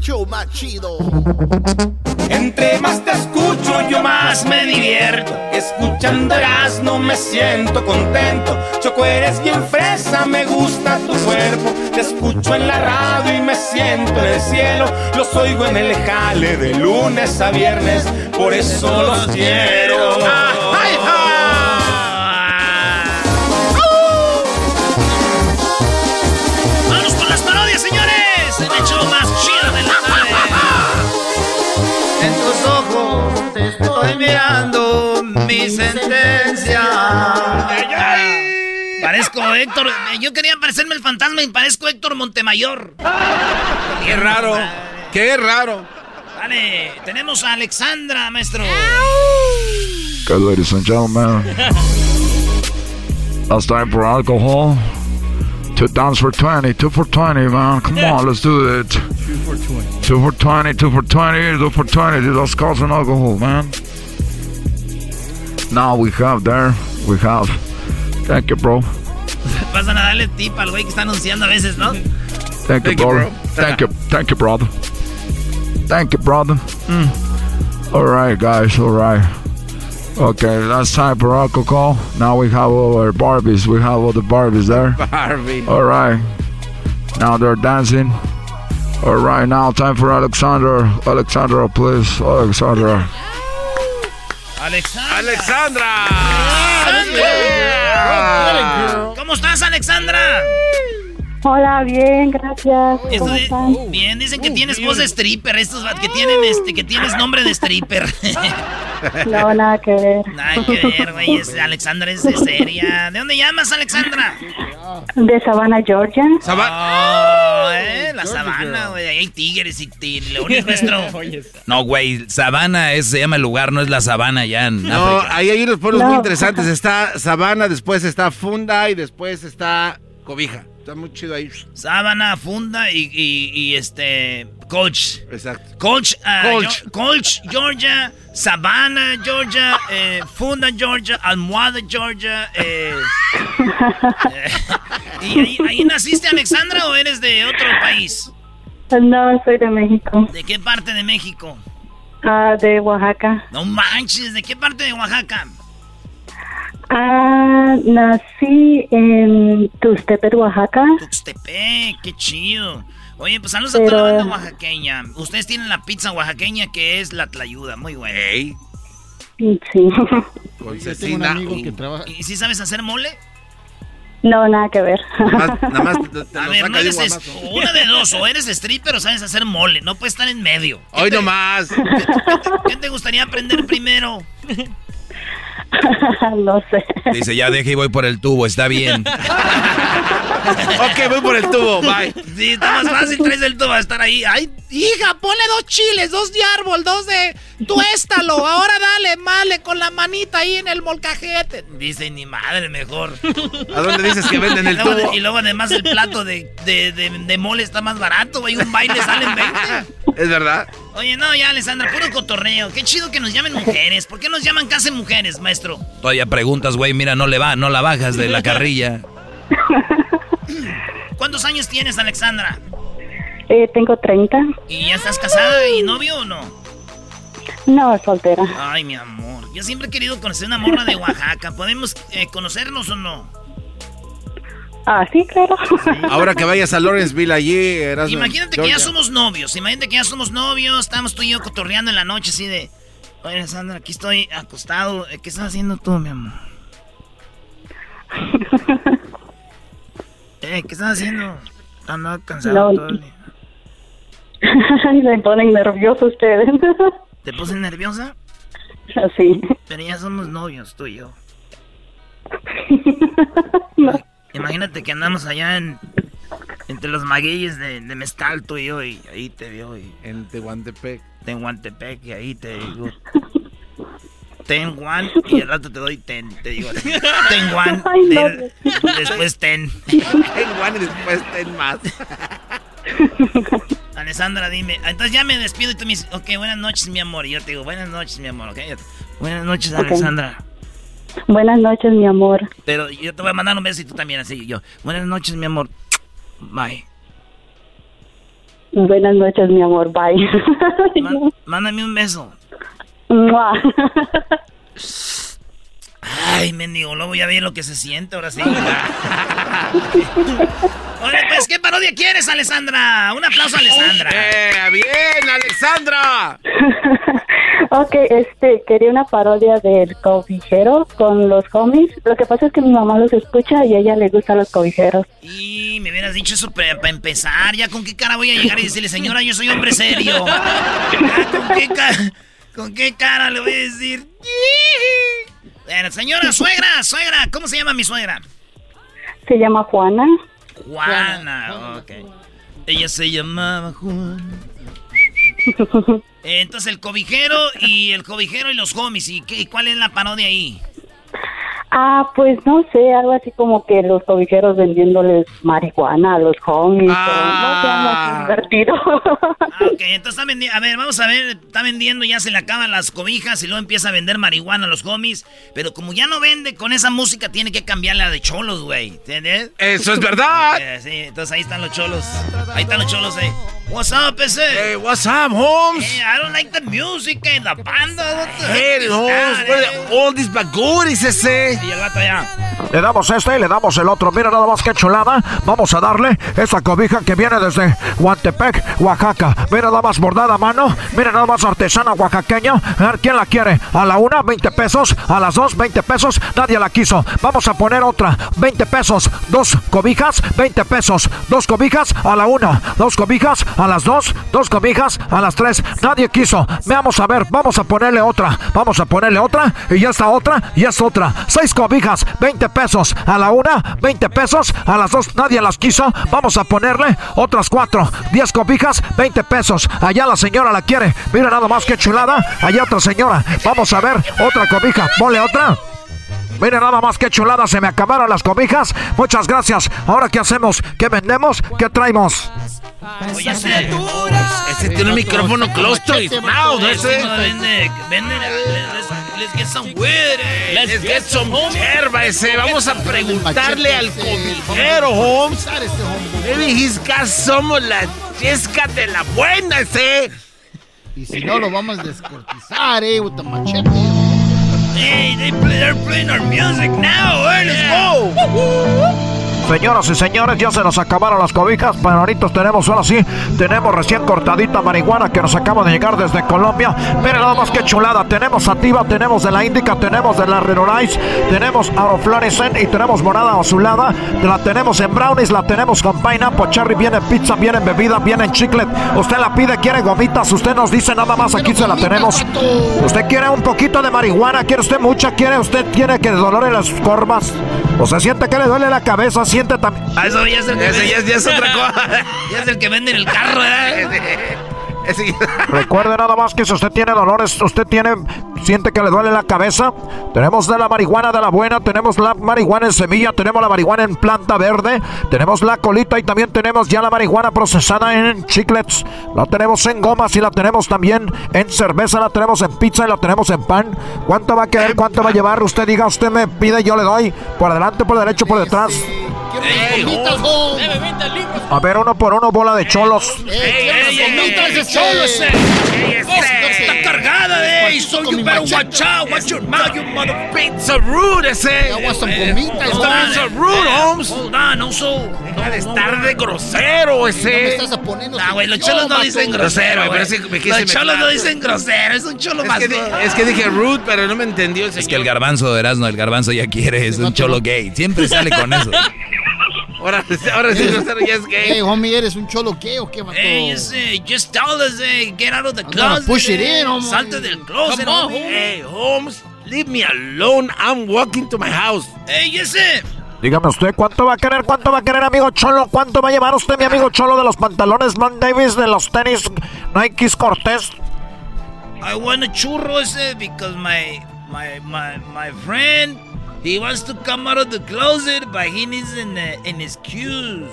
Speaker 5: El show más chido.
Speaker 33: Entre más te escucho, yo más me divierto. Escuchando no me siento contento. Choco, eres bien fresa, me gusta tu cuerpo. Te escucho en la radio y me siento en el cielo. Los oigo en el jale de lunes a viernes, por eso los quiero. ¡Ay,
Speaker 2: ¡Vamos con las parodias, señores! El hecho más Parezco Héctor. Yo quería parecerme el fantasma y parezco Héctor Montemayor.
Speaker 4: Qué raro. Qué raro.
Speaker 2: Vale, tenemos a Alexandra, maestro.
Speaker 34: Okay, ladies and gentlemen. It's time for alcohol. To dance for 20, two for 20, man. Come on, let's do it. Two for 20. Two for 20, two for 20, two for 20. That's causing alcohol, man. Now we have there, we have. Thank you, bro.
Speaker 2: Pasan a darle tip al güey que está anunciando a veces, ¿no?
Speaker 34: Thank you,
Speaker 2: Thank you,
Speaker 34: brother.
Speaker 2: bro.
Speaker 34: Thank you, thank you, brother. Thank you, brother. Mm. All right, guys. All right. Okay, that's time for alcohol. Now we have our Barbies. We have all the Barbies there.
Speaker 4: Barbie.
Speaker 34: All right. Now they're dancing. All right, now time for Alexander. Alexandra, please. Alexandra.
Speaker 2: Alexandra.
Speaker 4: Alexandra.
Speaker 2: ¿Cómo estás, Alexandra?
Speaker 38: Hola, bien, gracias. ¿Cómo están?
Speaker 2: bien, dicen que tienes voz de stripper, estos que tienen este, que tienes nombre de stripper.
Speaker 38: No, nada que ver.
Speaker 2: Nada que ver, güey. es- Alexandra es de seria. ¿De dónde llamas, Alexandra?
Speaker 38: De Savannah, Georgia.
Speaker 2: Oh, eh, la sabana, güey. Ahí hay tigres y, y leones, maestro.
Speaker 3: No, güey, Sabana es, se llama el lugar, no es la sabana ya en
Speaker 4: No,
Speaker 3: África.
Speaker 4: ahí hay unos pueblos muy interesantes. Está Sabana, después está Funda y después está Cobija. Está muy chido ahí.
Speaker 2: Sábana, funda y, y, y, este. Coach.
Speaker 4: Exacto.
Speaker 2: Coach. Yo- Colch, Georgia. Savannah, Georgia. eh, funda, Georgia. Almohada, Georgia. eh, eh, ¿Y ahí, ahí naciste, Alexandra, o eres de otro país?
Speaker 38: No, soy de México.
Speaker 2: ¿De qué parte de México?
Speaker 38: Ah, de Oaxaca.
Speaker 2: No manches, ¿de qué parte de Oaxaca?
Speaker 38: Ah, nací en Tuxtepec, Oaxaca.
Speaker 2: Tuxtepec, qué chido. Oye, pues saludos a toda la
Speaker 38: Pero-
Speaker 2: banda oaxaqueña. Ustedes tienen la pizza oaxaqueña que es la tlayuda, muy buena.
Speaker 38: Sí.
Speaker 4: Con
Speaker 6: que trabaja.
Speaker 2: ¿Y si sabes hacer mole?
Speaker 38: No, nada que ver.
Speaker 4: Nada más te, te
Speaker 2: A ver, no eres es- una de dos, o eres stripper o sabes hacer mole, no puedes estar en medio. ¿Qué
Speaker 4: Hoy
Speaker 2: te-
Speaker 4: nomás.
Speaker 2: ¿Qué te gustaría aprender primero?
Speaker 38: no sé.
Speaker 3: Dice, ya deje y voy por el tubo, está bien.
Speaker 4: ok, voy por el tubo, bye.
Speaker 2: Sí, está más fácil, traes el tubo a estar ahí. Ay,
Speaker 39: Hija, ponle dos chiles, dos de árbol, dos de tuéstalo. Ahora dale, male con la manita ahí en el molcajete.
Speaker 2: dice ni madre, mejor.
Speaker 4: ¿A dónde dices que venden el
Speaker 2: Y luego-
Speaker 4: tubo?
Speaker 2: Y luego además el plato de, de, de- de mole está más barato, güey. Un baile salen 20.
Speaker 4: ¿Es verdad?
Speaker 2: Oye, no, ya, Alessandra, puro cotorreo. Qué chido que nos llamen mujeres. ¿Por qué nos llaman casi mujeres, maestro?
Speaker 3: Todavía preguntas, güey, mira, no le va, no la bajas de la carrilla.
Speaker 2: ¿Cuántos años tienes, Alexandra?
Speaker 25: Eh, tengo 30.
Speaker 2: ¿Y ya estás casada y novio o no?
Speaker 25: No, soltera.
Speaker 2: Ay, mi amor. Yo siempre he querido conocer una morra de Oaxaca. ¿Podemos eh, conocernos o no?
Speaker 25: Ah, sí, claro.
Speaker 4: Ahora que vayas a Lawrenceville allí, eras
Speaker 2: Imagínate que ya somos novios. Imagínate que ya somos novios. Estamos tú y yo cotorreando en la noche así de... Oye, Alessandra, aquí estoy acostado. ¿Qué estás haciendo tú, mi amor? eh, ¿qué estás haciendo? Ando cansado
Speaker 25: No.
Speaker 2: todo el día.
Speaker 25: Me ponen nervioso ustedes.
Speaker 2: ¿Te puse nerviosa?
Speaker 25: Sí.
Speaker 2: Pero ya somos novios, tú y yo. Imagínate que andamos allá en... Entre los magueyes de, de Mezcal, tú y yo, y ahí te veo. Y,
Speaker 4: en Tehuantepec.
Speaker 2: Tehuantepec, y ahí te digo... Ten one, y al rato te doy ten, te digo. Ten one,
Speaker 25: Ay, no.
Speaker 2: ten, después ten.
Speaker 4: Ten one y después ten más.
Speaker 2: Alessandra, dime. Entonces ya me despido y tú me dices, ok, buenas noches, mi amor. Y yo te digo, buenas noches, mi amor, ok. Buenas noches,
Speaker 25: Ok.
Speaker 2: Alessandra.
Speaker 25: Buenas noches, mi amor.
Speaker 2: Pero yo te voy a mandar un beso y tú también, así. Yo, buenas noches, mi amor. Bye.
Speaker 25: Buenas noches, mi amor. Bye.
Speaker 2: Mándame un beso. Ay, mendigo, luego ya vi lo que se siente, ahora sí. Oye, pues, ¿qué parodia quieres, Alessandra? Un aplauso a Alessandra.
Speaker 4: Eh, bien, Alexandra.
Speaker 25: ok, este, quería una parodia del cobijero con los homies. Lo que pasa es que mi mamá los escucha y a ella le gustan los cobijeros.
Speaker 2: Y me hubieras dicho eso para empezar. ¿Ya con qué cara voy a llegar y decirle, señora, yo soy hombre serio? ¿Ya con qué, ca- con qué cara le voy a decir? Bueno, señora, suegra, suegra, ¿cómo se llama mi suegra?
Speaker 25: Se llama Juana.
Speaker 2: Juana, ok. Ella se llamaba Juana. Entonces el cobijero y el cobijero y los homies. ¿Y qué, cuál es la parodia ahí?
Speaker 25: Ah, pues no sé, algo así como que los cobijeros vendiéndoles marihuana a los homies. no sé, algo así divertido.
Speaker 2: Ah, ok, entonces está vendiendo. A ver, vamos a ver. Está vendiendo, ya se le acaban las cobijas y luego empieza a vender marihuana a los homies. Pero como ya no vende con esa música, tiene que cambiarla de cholos, güey. ¿Entiendes?
Speaker 4: Eso es verdad.
Speaker 2: Sí, entonces ahí están los cholos. Ahí están los cholos, eh. What's up, ese?
Speaker 4: Hey, what's up, Holmes?
Speaker 2: Hey, I don't like the music, la banda. what the
Speaker 4: Hey,
Speaker 2: is
Speaker 4: Holmes,
Speaker 2: eh?
Speaker 4: all these baguris ese?
Speaker 2: Y el vato allá.
Speaker 40: Le damos este y le damos el otro. Mira nada más que chulada. Vamos a darle esa cobija que viene desde Huantepec, Oaxaca. Mira nada más bordada a mano. Mira nada más artesana oaxaqueña. A ver quién la quiere. A la una, 20 pesos. A las dos, 20 pesos. Nadie la quiso. Vamos a poner otra. 20 pesos. Dos cobijas, 20 pesos. Dos cobijas a la una. Dos cobijas a las dos. Dos cobijas a las tres. Nadie quiso. Veamos a ver. Vamos a ponerle otra. Vamos a ponerle otra. Y ya está otra. Y es otra. Seis cobijas, 20 pesos. A la una, 20 pesos. A las dos, nadie las quiso. Vamos a ponerle otras cuatro. 10 cobijas, 20 pesos. Allá la señora la quiere. Mira nada más que chulada. Allá otra señora. Vamos a ver otra cobija. Ponle otra. Mira nada más que chulada, se me acabaron las cobijas. Muchas gracias. Ahora qué hacemos? ¿Qué vendemos? ¿Qué traemos?
Speaker 2: Oye, ese.
Speaker 4: Ese tiene un micrófono close to his mouth,
Speaker 2: Ese
Speaker 4: ese.
Speaker 2: no vende. Vende. Let's, let's get some weed. eh.
Speaker 4: Let's get some hierba ese. Vamos a preguntarle al cobijero, Holmes. Maybe he's got some of la chesca de la buena ese.
Speaker 6: Y si no, lo vamos a descortizar, eh, with the machete.
Speaker 2: Hey, they play, they're playing our music now. eh, Let's go.
Speaker 40: Señoras y señores, ya se nos acabaron las cobijas, ahorita tenemos, ahora sí, tenemos recién cortadita marihuana que nos acaba de llegar desde Colombia. Miren nada más que chulada, tenemos sativa, tenemos de la Índica, tenemos de la Renorice, tenemos Auroflorescent y tenemos morada azulada, la tenemos en brownies, la tenemos con pineapple, cherry, viene en pizza, viene en bebida, viene en chiclet. Usted la pide, quiere gomitas, usted nos dice nada más, aquí se la tenemos. Usted quiere un poquito de marihuana, quiere usted mucha, quiere usted, quiere que le dolor en las corvas, o se siente que le duele la cabeza, siente también.
Speaker 2: Ah, eso ya es el que
Speaker 4: Ese ya es- ya es otra cosa.
Speaker 2: ya es el que vende en el carro, ¿verdad?
Speaker 40: Recuerde nada más que si usted tiene dolores, usted tiene, siente que le duele la cabeza. Tenemos de la marihuana de la buena, tenemos la marihuana en semilla, tenemos la marihuana en planta verde, tenemos la colita y también tenemos ya la marihuana procesada en chiclets. La tenemos en gomas y la tenemos también en cerveza, la tenemos en pizza y la tenemos en pan. ¿Cuánto va a querer? ¿Cuánto va a llevar? Usted diga, usted me pide, yo le doy. Por adelante, por derecho, por detrás. A ver, uno por uno, bola de cholos.
Speaker 29: Está cargada, ey. So you better watch out. Watch your mouth, you mother. Pizza rude ese.
Speaker 38: Agua son gomitas.
Speaker 29: Pizza rude, Holmes.
Speaker 2: Hold on, also.
Speaker 29: Deja de estar de grosero ese.
Speaker 38: estás poniendo
Speaker 2: Ah, güey, los cholos no dicen grosero, güey.
Speaker 4: es me
Speaker 2: Los cholos no dicen grosero, es un cholo
Speaker 4: Es
Speaker 2: más.
Speaker 4: es que dije rude, pero no me entendió el
Speaker 3: Es que el garbanzo de Erasmo, el garbanzo ya quiere, es un cholo gay. Siempre sale con eso.
Speaker 4: Ahora, ahora sí, grosero ya es gay.
Speaker 38: Hey, homie, ¿eres un cholo qué o qué, vato?
Speaker 2: Hey, ese, just tell us, eh, get out of the
Speaker 38: I'm
Speaker 2: closet.
Speaker 38: push it
Speaker 2: eh.
Speaker 38: in, homie.
Speaker 2: Salte del closet,
Speaker 38: Come on,
Speaker 2: homie.
Speaker 4: Hey, Holmes, leave me alone. I'm walking to my house.
Speaker 2: Hey, ese.
Speaker 40: Dígame usted, ¿cuánto va a querer? ¿Cuánto va a querer, amigo Cholo? ¿Cuánto va a llevar usted, mi amigo Cholo, de los pantalones Man Davis, de los tenis Nikes Cortés?
Speaker 2: I want a churro ese because my, my, my, my friend, he wants to come out of the closet, but he needs an, uh, an excuse.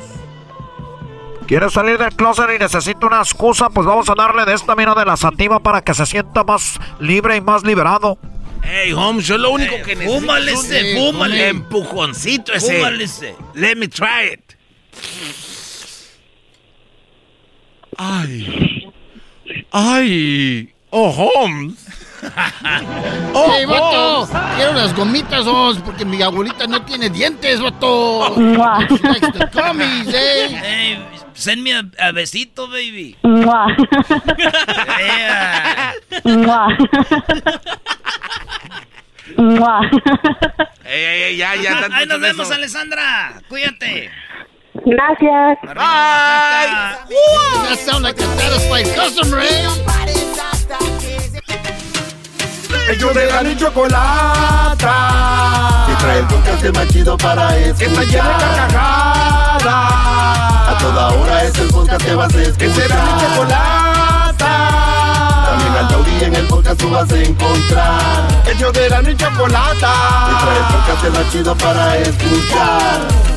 Speaker 40: ¿Quiere salir del closet y necesita una excusa? Pues vamos a darle de esta mina de la sativa para que se sienta más libre y más liberado.
Speaker 4: Hey, Holmes, yo lo único que necesito
Speaker 2: fúmale
Speaker 4: es un
Speaker 2: ese, fúmale.
Speaker 4: empujoncito ese.
Speaker 2: Fúmale ese.
Speaker 4: Let me try it. Ay. Ay. Oh, Holmes.
Speaker 38: Oh, hey, vato, quiero las gomitas, os, porque mi abuelita no tiene dientes, vato. The gummies, eh.
Speaker 2: Hey, send me a, a besito, baby.
Speaker 25: Mua.
Speaker 2: Yeah.
Speaker 25: Mua. Mua.
Speaker 4: Ey, ey, ey, ya, ya. tanto
Speaker 2: Ahí nos vemos. Alessandra. Cuídate.
Speaker 25: Gracias.
Speaker 2: Bye.
Speaker 38: That sound like a satisfied customer, eh.
Speaker 29: Ellos de la y chocolata.
Speaker 5: Que trae el podcast más chido para escuchar.
Speaker 29: Que está llena de carcajadas.
Speaker 5: A toda hora es el podcast que vas a escuchar.
Speaker 29: Que será mi chocolata.
Speaker 5: También al taurí en el podcast tú vas a encontrar.
Speaker 29: Ellos de la y
Speaker 5: Que
Speaker 29: chocolata.
Speaker 5: trae el podcast más chido para escuchar.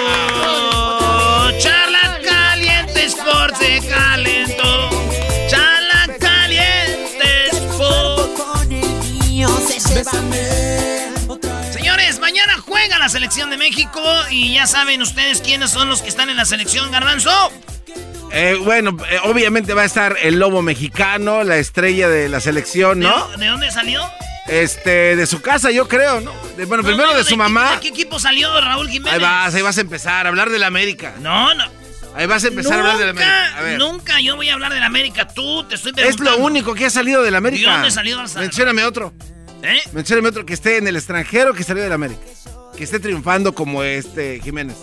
Speaker 2: Señores, mañana juega la selección de México y ya saben ustedes quiénes son los que están en la selección, Garbanzo.
Speaker 4: Eh, bueno, eh, obviamente va a estar el lobo mexicano, la estrella de la selección, ¿no?
Speaker 2: ¿De, de dónde salió?
Speaker 4: Este, de su casa, yo creo, ¿no? De- bueno, primero
Speaker 2: No,
Speaker 4: de
Speaker 2: ¿de
Speaker 4: su mamá.
Speaker 2: ¿De qué equipo salió Raúl Jiménez?
Speaker 4: Ahí vas, ahí vas a empezar a hablar de la América.
Speaker 2: No, no.
Speaker 4: Ahí vas a empezar a hablar de la América. A ver.
Speaker 2: Nunca yo voy a hablar de la América. Tú te estoy
Speaker 4: Es
Speaker 2: preguntando.
Speaker 4: lo único que ha salido de la América.
Speaker 2: ¿De dónde salió?
Speaker 4: Mencióname otro.
Speaker 2: ¿Eh?
Speaker 4: Mencióname otro que esté en el extranjero que salió de la América. Que esté triunfando como este Jiménez.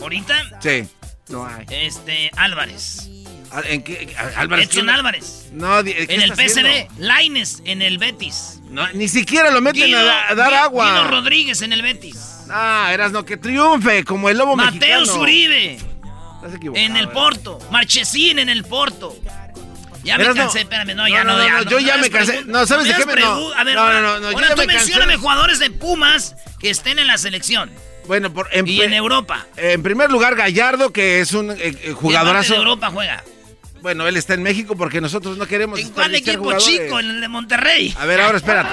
Speaker 2: ¿Ahorita?
Speaker 4: Sí. No hay.
Speaker 2: Este, Álvarez.
Speaker 4: Ah, ¿En qué? Álvarez.
Speaker 2: Edson
Speaker 4: ¿qué-
Speaker 2: Álvarez.
Speaker 4: No, di- ¿qué
Speaker 2: En el? PSV. Laines en el Betis.
Speaker 4: No, ni siquiera lo meten
Speaker 2: Guido-
Speaker 4: a, da- a dar agua.
Speaker 2: Guido Rodríguez en el Betis.
Speaker 4: Ah, eras no, que triunfe como el lobo
Speaker 2: Mateo
Speaker 4: mexicano.
Speaker 2: Zuribe
Speaker 4: Estás equivocado,
Speaker 2: en el. Porto. Marchesín en el Porto. Ya me cansé, espérame, no, ya no, ya
Speaker 4: no, yo ya
Speaker 2: me
Speaker 4: cansé. No, ¿sabes de qué me- no.
Speaker 2: A ver,
Speaker 4: No, no, no,
Speaker 2: ahora tú
Speaker 4: me cansé.
Speaker 2: mencióname jugadores de Pumas que estén en la selección.
Speaker 4: Bueno, por, en,
Speaker 2: Y en Europa.
Speaker 4: En primer lugar, Gallardo, que es un eh, eh,
Speaker 2: ¿Qué parte
Speaker 4: jugadorazo.
Speaker 2: de Europa juega?
Speaker 4: Bueno, él está en México porque nosotros no queremos.
Speaker 2: ¿En cuál equipo
Speaker 4: jugadores.
Speaker 2: chico? En el de Monterrey.
Speaker 4: A ver, ahora espérate.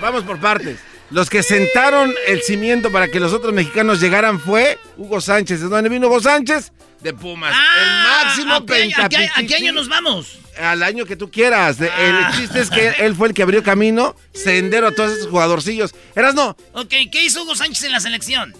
Speaker 4: Vamos por partes. Los que sentaron el cimiento para que los otros mexicanos llegaran fue Hugo Sánchez. ¿De dónde vino Hugo Sánchez? De Pumas. el máximo
Speaker 2: ¿a qué, a qué- a qué
Speaker 4: pentapichichi.
Speaker 2: año nos vamos?
Speaker 4: Al año que tú quieras. De-
Speaker 2: Ah.
Speaker 4: El chiste es que él fue el que abrió camino, sendero a todos esos jugadorcillos. Eras no.
Speaker 2: Ok, ¿qué hizo Hugo Sánchez en la selección?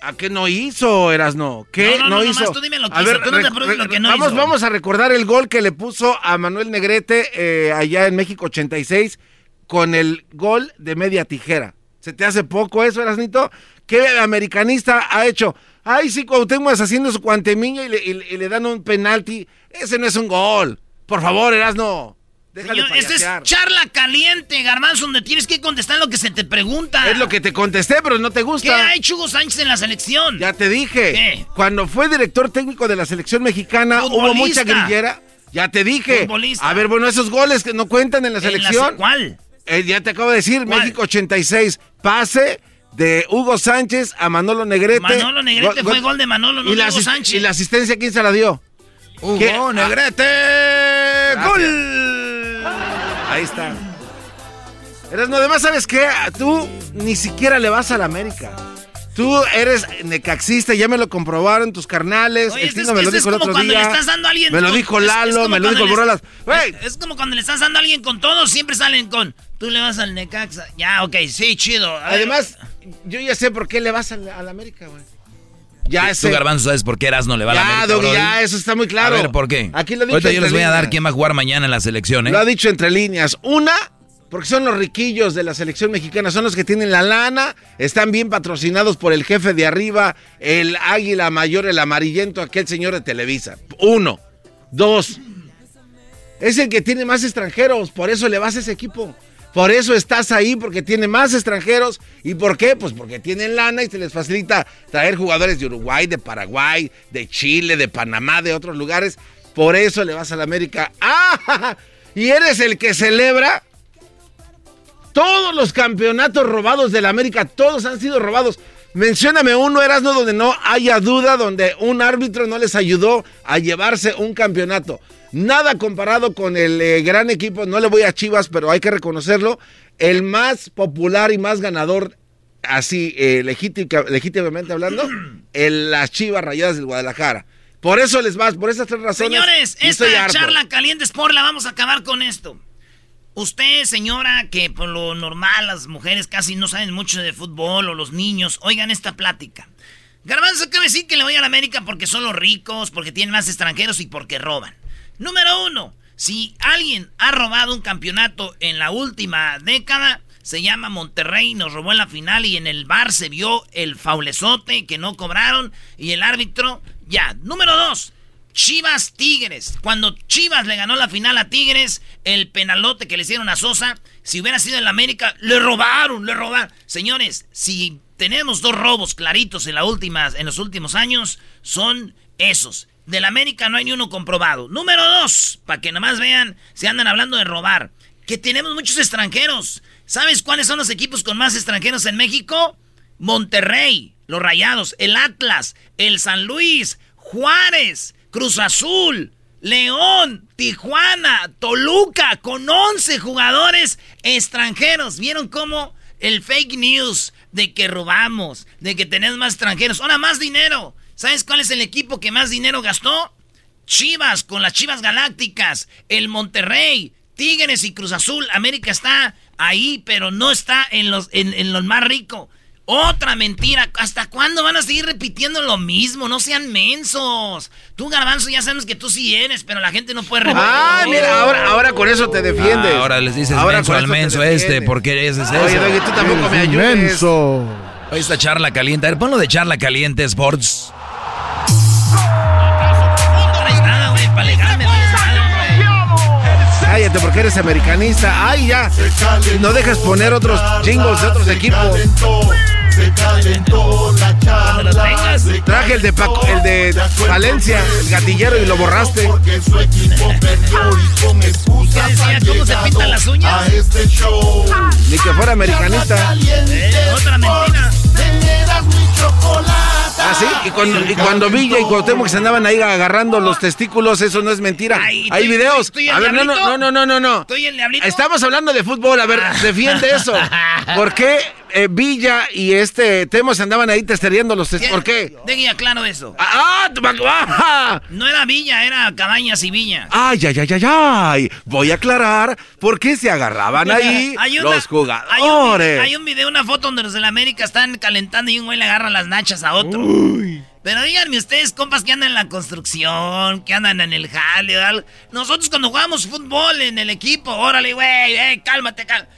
Speaker 4: ¿A qué no hizo, Erasno? ¿Qué
Speaker 2: No, no,
Speaker 4: no,
Speaker 2: no,
Speaker 4: hizo?
Speaker 2: nomás tú dime lo que
Speaker 4: a
Speaker 2: hizo,
Speaker 4: ver,
Speaker 2: tú no te preguntes lo que no
Speaker 4: vamos,
Speaker 2: hizo.
Speaker 4: vamos a recordar el gol que le puso a Manuel Negrete eh, allá en México 86 con el gol de media tijera. ¿Se te hace poco eso, Erasnito? ¿Qué americanista ha hecho? Ay, sí, Cuauhtémoc haciendo su cuantemiña y le, y le- y le dan un penalti. Ese no es un gol. Por favor, Erasno. Déjale
Speaker 2: Señor, esto es charla caliente, Garbanzo, donde tienes que contestar lo que se te pregunta.
Speaker 4: Es lo que te contesté, pero no te gusta.
Speaker 2: ¿Qué ha hecho Hugo Sánchez en la selección?
Speaker 4: Ya te dije. Cuando fue director técnico de la selección mexicana, hubo mucha grillera. Ya te dije.
Speaker 2: Futbolista.
Speaker 4: A ver, bueno, esos goles que no cuentan en la
Speaker 2: ¿En la
Speaker 4: selección.
Speaker 2: se- cuál?
Speaker 4: Eh, ya te acabo de decir, México 86. Pase de Hugo Sánchez a Manolo Negrete.
Speaker 2: Manolo Negrete fue gol de Manolo, no
Speaker 4: y
Speaker 2: de
Speaker 4: la
Speaker 2: Hugo Sánchez.
Speaker 4: ¿Y la asistencia quién se la dio?
Speaker 36: Hugo
Speaker 4: ¿Qué? Ah,
Speaker 36: Negrete.
Speaker 4: ¡Gol! Ahí está. Eres, no, además, ¿sabes qué? Tú ni siquiera le vas a la América. Tú eres necaxista, ya me lo comprobaron tus carnales.
Speaker 2: Oye, este es-
Speaker 4: me lo
Speaker 2: este es
Speaker 4: dijo el
Speaker 2: como
Speaker 4: otro
Speaker 2: cuando
Speaker 4: día.
Speaker 2: le estás dando a alguien
Speaker 4: me lo
Speaker 2: con-
Speaker 4: dijo
Speaker 2: es
Speaker 4: Lalo,
Speaker 2: como
Speaker 4: me lo dijo el
Speaker 2: cuando
Speaker 4: Borolas.
Speaker 2: les- Es, es como cuando le estás dando a alguien con todo, siempre salen con. Tú le vas al Necaxa. Ya, ok, sí, chido.
Speaker 4: Además, yo ya sé por qué le vas a la, a la América, güey. Ya
Speaker 3: Tú,
Speaker 4: sé.
Speaker 3: Garbanzo, ¿sabes por qué Erasno le va a la
Speaker 4: Ya,
Speaker 3: América,
Speaker 4: ya, eso está muy claro.
Speaker 3: A ver, ¿por qué?
Speaker 4: Aquí lo he dicho
Speaker 3: Ahorita yo les voy a dar quién va a jugar mañana en la selección, ¿eh?
Speaker 4: Lo ha dicho entre líneas. Una, porque son los riquillos de la selección mexicana, son los que tienen la lana, están bien patrocinados por el jefe de arriba, el águila mayor, el amarillento, aquel señor de Televisa. Uno. Dos. Es el que tiene más extranjeros, por eso le vas a ese equipo. Por eso estás ahí, porque tiene más extranjeros. ¿Y por qué? Pues porque tienen lana y se les facilita traer jugadores de Uruguay, de Paraguay, de Chile, de Panamá, de otros lugares. Por eso le vas a la América. ¡Ah! Y eres el que celebra todos los campeonatos robados de la América. Todos han sido robados. Mencióname uno, Erasno, donde no haya duda, donde un árbitro no les ayudó a llevarse un campeonato. Nada comparado con el eh, gran equipo, no le voy a Chivas, pero hay que reconocerlo, el más popular y más ganador, así eh, legítica- legítimamente hablando, el, las Chivas Rayadas del Guadalajara. Por eso les vas, por esas tres razones.
Speaker 2: Señores, esta charla caliente Sport la vamos a acabar con esto. Usted, señora, que por lo normal las mujeres casi no saben mucho de fútbol o los niños, oigan esta plática. Garbanzo acaba de decir que le voy a la América porque son los ricos, porque tienen más extranjeros y porque roban. Número uno, si alguien ha robado un campeonato en la última década, se llama Monterrey, nos robó en la final y en el bar se vio el faulezote que no cobraron y el árbitro, ya. Número dos, Chivas Tigres. Cuando Chivas le ganó la final a Tigres, el penalote que le hicieron a Sosa, si hubiera sido en la América, le robaron, le robaron. Señores, si tenemos dos robos claritos en, la última, en los últimos años, son esos. De la América no hay ni uno comprobado. Número dos, para que nomás vean, se andan hablando de robar, que tenemos muchos extranjeros. ¿Sabes cuáles son los equipos con más extranjeros en México? Monterrey, los Rayados, el Atlas, el San Luis, Juárez, Cruz Azul, León, Tijuana, Toluca, con 11 jugadores extranjeros. ¿Vieron cómo el fake news de que robamos, de que tenemos más extranjeros, ahora más dinero? ¿Sabes cuál es el equipo que más dinero gastó? Chivas, con las Chivas Galácticas, el Monterrey, Tigres y Cruz Azul. América está ahí, pero no está en los, en, en los más ricos. Otra mentira. ¿Hasta cuándo van a seguir repitiendo lo mismo? No sean mensos. Tú, Garbanzo, ya sabemos que tú sí eres, pero la gente no puede repetir.
Speaker 4: Ah, mira, ahora, ahora con eso te defiendes.
Speaker 3: Ah, ahora les dices
Speaker 4: Ahora
Speaker 3: menso
Speaker 4: con
Speaker 3: al menso este, porque ese es.
Speaker 4: Oye, Doggy, tú tampoco me ayudes.
Speaker 6: Menso.
Speaker 3: Hoy está charla caliente. A ver, ponlo de charla caliente, Sports.
Speaker 2: Nada, güey, para alegarme, no es nada, güey.
Speaker 4: Cállate porque eres americanista. Ay, ya. No dejas poner otros jingles de otros equipos.
Speaker 5: Se calentó la charla. se
Speaker 4: Traje el de Paco, el de Valencia, el gatillero y lo borraste.
Speaker 5: Porque su equipo perdió y con excusas
Speaker 2: ¿Cómo se pintan las uñas?
Speaker 5: A este show.
Speaker 4: Ni que fuera americanista.
Speaker 2: Eh, otra mentira.
Speaker 5: Teneras mi chocolate.
Speaker 4: Ah, sí, y cuando, y cuando Villa y Cuauhtémoc se andaban ahí agarrando los testículos, eso no es mentira.
Speaker 2: Ay,
Speaker 4: Hay
Speaker 2: ¿tú-
Speaker 4: videos. A ver, no, no, no, no, no, no. Estamos hablando de fútbol, a ver, defiende eso. ¿Por qué eh, Villa y este Temo se andaban ahí testereando los... tes- ¿Por qué?
Speaker 2: Deje claro eso.
Speaker 4: ¡Ah! ah.
Speaker 2: No era Villa, era Cabañas y Viña.
Speaker 4: ¡Ay, ay, ay, ay, ay! Voy a aclarar por qué se agarraban ahí
Speaker 2: Hay una-
Speaker 4: los
Speaker 2: Hay un,
Speaker 4: jugadores.
Speaker 2: video, hay un video, una foto donde los de la América están calentando y un güey le agarra las nachas a otro. Pero díganme ustedes, compas, que andan en la construcción, que andan en el jale, algo. Nosotros cuando jugamos fútbol en el equipo, órale, güey, eh, cálmate, cálmate.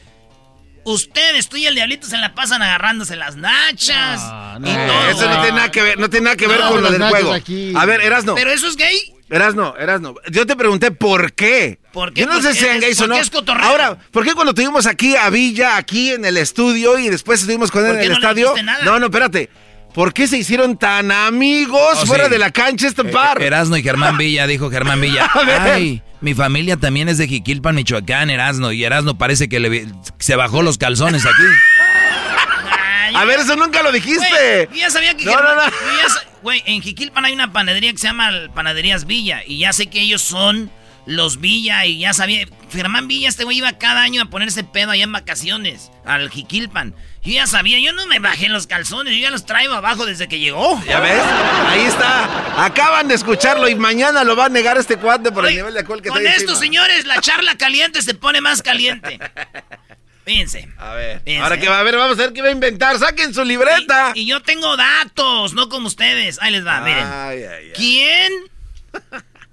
Speaker 2: Ustedes, tú y el diablito se la pasan agarrándose las nachas. y
Speaker 4: Eh,
Speaker 2: todo.
Speaker 4: eso no tiene nada que ver, no tiene nada que ver
Speaker 2: No,
Speaker 4: con lo del juego.
Speaker 2: aquí.
Speaker 4: A ver, Erasno.
Speaker 2: ¿Pero eso es gay?
Speaker 4: Erasno, Erasno. Yo te pregunté por qué.
Speaker 2: ¿Por qué?
Speaker 4: Yo no sé si sean gays o no.
Speaker 2: es.
Speaker 4: Ahora, ¿por qué cuando tuvimos aquí a Villa, aquí en el estudio y después estuvimos con él
Speaker 2: ¿Por
Speaker 4: en el
Speaker 2: no
Speaker 4: estadio?
Speaker 2: nada?
Speaker 4: No, no, espérate. ¿Por qué se hicieron tan amigos
Speaker 3: Oh,
Speaker 4: fuera
Speaker 3: sí.
Speaker 4: de la cancha este par?
Speaker 3: Erasno y Germán Villa, dijo Germán Villa.
Speaker 4: A ver.
Speaker 3: Ay, mi familia también es de Jiquilpan, Michoacán, Erasno. Y Erasno parece que le, se bajó los calzones aquí.
Speaker 4: A ver, eso nunca lo dijiste.
Speaker 2: Yo ya sabía que
Speaker 4: No,
Speaker 2: Germán-
Speaker 4: no, no.
Speaker 2: Güey, en Jiquilpan hay una panadería que se llama Panaderías Villa. Y ya sé que ellos son los Villa. Y ya sabía. Germán Villa, este güey iba cada año a ponerse pedo allá en vacaciones. Al Jiquilpan. Yo ya sabía, yo no me bajé los calzones. Yo ya los traigo abajo desde que llegó.
Speaker 4: ¿Ya ves? Ahí está. Acaban de escucharlo y mañana lo va a negar este cuate por el nivel de alcohol que
Speaker 2: Con esto,
Speaker 4: encima.
Speaker 2: señores, la charla caliente se pone más caliente. Fíjense.
Speaker 4: A ver.
Speaker 2: Fíjense.
Speaker 4: Ahora que va a ver, vamos a ver qué va a inventar. Saquen su libreta.
Speaker 2: Y, y yo tengo datos, no como ustedes. Ahí les va, miren.
Speaker 4: Ay, ay, ay.
Speaker 2: ¿Quién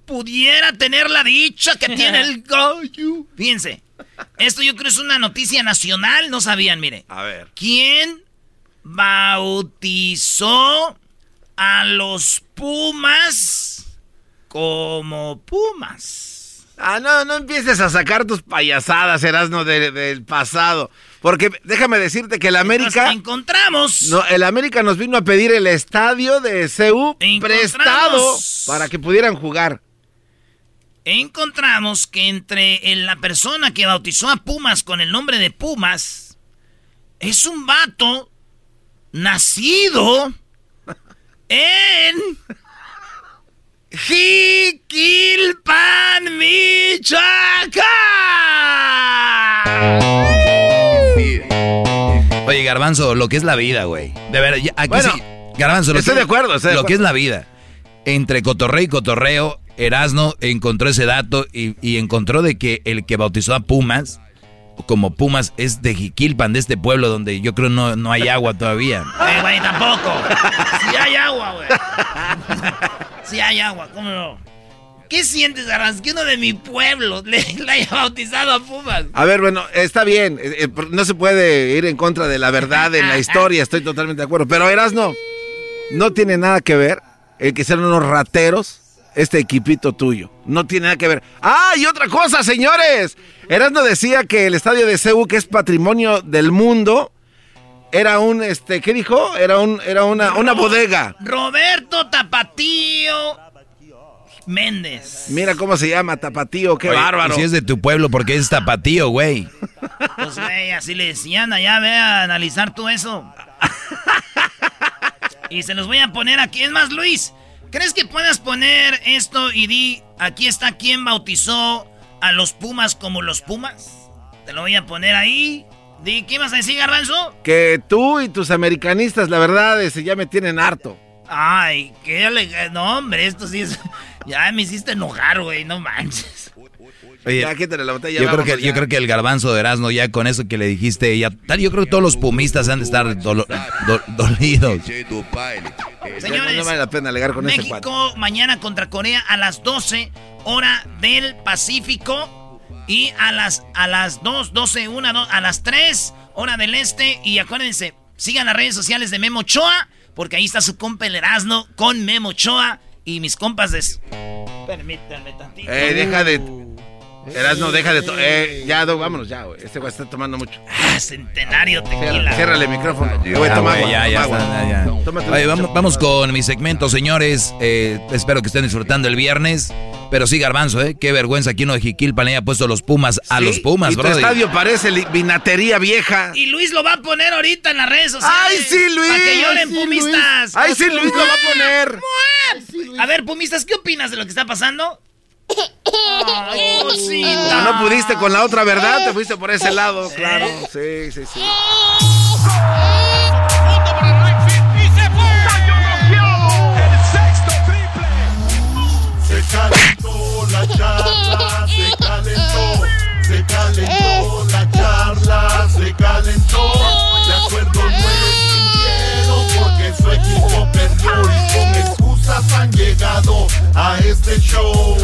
Speaker 2: pudiera tener la dicha que tiene el gallo? Fíjense, esto yo creo es una noticia nacional, no sabían, mire.
Speaker 4: A ver.
Speaker 2: ¿Quién bautizó a los Pumas como Pumas?
Speaker 4: Ah, no, no empieces a sacar tus payasadas, Erasno, de- del pasado. Porque déjame decirte que el América.
Speaker 2: encontramos.
Speaker 4: No, el América nos vino a pedir el estadio de CEU prestado para que pudieran jugar.
Speaker 2: Encontramos que entre en la persona que bautizó a Pumas con el nombre de Pumas es un vato nacido en Jiquilpan, Michoacán.
Speaker 3: Oye, Garbanzo, lo que es la vida, güey. De verdad, ya- aquí
Speaker 4: Bueno,
Speaker 3: sí. Garbanzo, lo
Speaker 4: estoy
Speaker 3: que,
Speaker 4: de acuerdo, estoy de
Speaker 3: Lo
Speaker 4: acuerdo.
Speaker 3: que es la vida. Entre cotorreo y cotorreo, Erasno encontró ese dato y, y encontró de que el que bautizó a Pumas, como Pumas, es de Jiquilpan, de este pueblo donde yo creo no, no hay agua todavía.
Speaker 2: Eh, güey, tampoco. Si hay agua, güey. Si hay agua, ¿cómo no? ¿Qué sientes, Garbanzo? Que uno de mi pueblo le, le haya bautizado a Pumas.
Speaker 4: A ver, bueno, está bien. eh, eh, No se puede ir en contra de la verdad en la historia, estoy totalmente de acuerdo. Pero Erasno, no tiene nada que ver el que sean unos rateros este equipito tuyo. No tiene nada que ver. ¡Ah, y otra cosa, señores! Erasno decía que el estadio de CEU, que es patrimonio del mundo, era un, este, ¿qué dijo? Era un, era una, una bodega.
Speaker 2: Roberto Tapatío Méndez.
Speaker 4: Mira cómo se llama, Tapatío, qué
Speaker 3: Oye,
Speaker 4: bárbaro.
Speaker 3: si es de tu pueblo, porque es tapatío, güey.
Speaker 2: Pues, güey, así le decían allá, ve a analizar tú eso. Y se los voy a poner aquí. Es más, Luis, ¿crees que puedas poner esto y di, aquí está quien bautizó a los Pumas como los Pumas? Te lo voy a poner ahí. Di, ¿qué ibas a decir, Garbanzo?
Speaker 4: Que tú y tus americanistas, la verdad, ese, ya me tienen harto.
Speaker 2: Ay, qué le... No, hombre, esto sí es... Ya me hiciste enojar, güey, no manches.
Speaker 3: Oye,
Speaker 4: Ya, quítale la botella.
Speaker 3: yo creo, que,
Speaker 4: ya.
Speaker 3: yo creo que el garbanzo de Erasmo, ya con eso que le dijiste, ya, tal, yo creo que todos los pumistas han de estar dolo- do- dolidos.
Speaker 2: Señores,
Speaker 4: no vale la pena alegar con ese.
Speaker 2: México mañana contra Corea a las 12 hora del Pacífico y a las a las 2, 12, 1, 2, a las 3 hora del este y acuérdense, sigan las redes sociales de Memo Ochoa porque ahí está su compa el Erasmo con Memo Ochoa y mis compas de Permítanme tantito.
Speaker 4: Eh, deja de. Erasno, deja de. to- Eh, ya, vámonos ya, güey. Este güey está tomando mucho.
Speaker 2: Ah, centenario tequila.
Speaker 4: Ciérrale, el micrófono. Yo voy a
Speaker 3: Ya,
Speaker 4: tomar
Speaker 3: ya, ya ya, vamos, vamos con mi segmento, señores. Eh, espero que estén disfrutando el viernes. Pero sí, Garbanzo, ¿eh? Qué vergüenza que uno de Jiquilpan le haya puesto los Pumas a
Speaker 4: Sí,
Speaker 3: los Pumas, bro.
Speaker 4: estadio parece vinatería vieja.
Speaker 2: Y Luis lo va a poner ahorita en las redes sociales.
Speaker 4: ¡Ay, sí, Luis!
Speaker 2: Para que lloren,
Speaker 4: ¡Ay, sí,
Speaker 2: pumistas.
Speaker 4: Luis! ¡Ay, sí, Luis lo va a poner!
Speaker 2: A ver, pumistas, ¿qué opinas de lo que está pasando? Ay, cosita.
Speaker 4: No, no pudiste con la otra verdad, te fuiste por ese lado, claro. Sí, sí, sí.
Speaker 5: Se calentó la charla, se calentó, se calentó la charla, se calentó. De acuerdo no estuvieron porque su equipo perdió y con excusas han llegado a este show.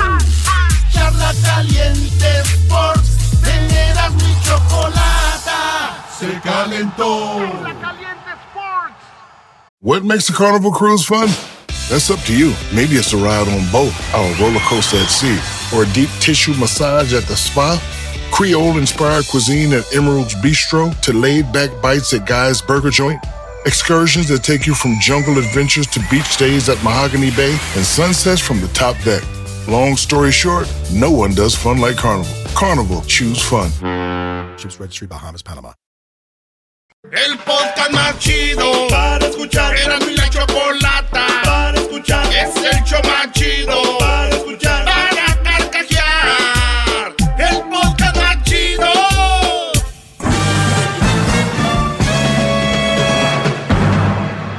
Speaker 5: Charla caliente Sports, teneras mi chocolata, se calentó.
Speaker 41: What makes a carnival cruise fun? That's up to you. Maybe it's a ride on boat, or a roller coaster at sea, or a deep tissue massage at the spa. Creole inspired cuisine at Emerald's Bistro to laid back bites at Guy's Burger Joint. Excursions that take you from jungle adventures to beach stays at Mahogany Bay and sunsets from the top deck. Long story short, no one does fun like Carnival. Carnival, choose fun. Ships Registry, Bahamas, Panama.
Speaker 5: El podcast más chido para escuchar. Era mi la chocolata para escuchar. Es el show más chido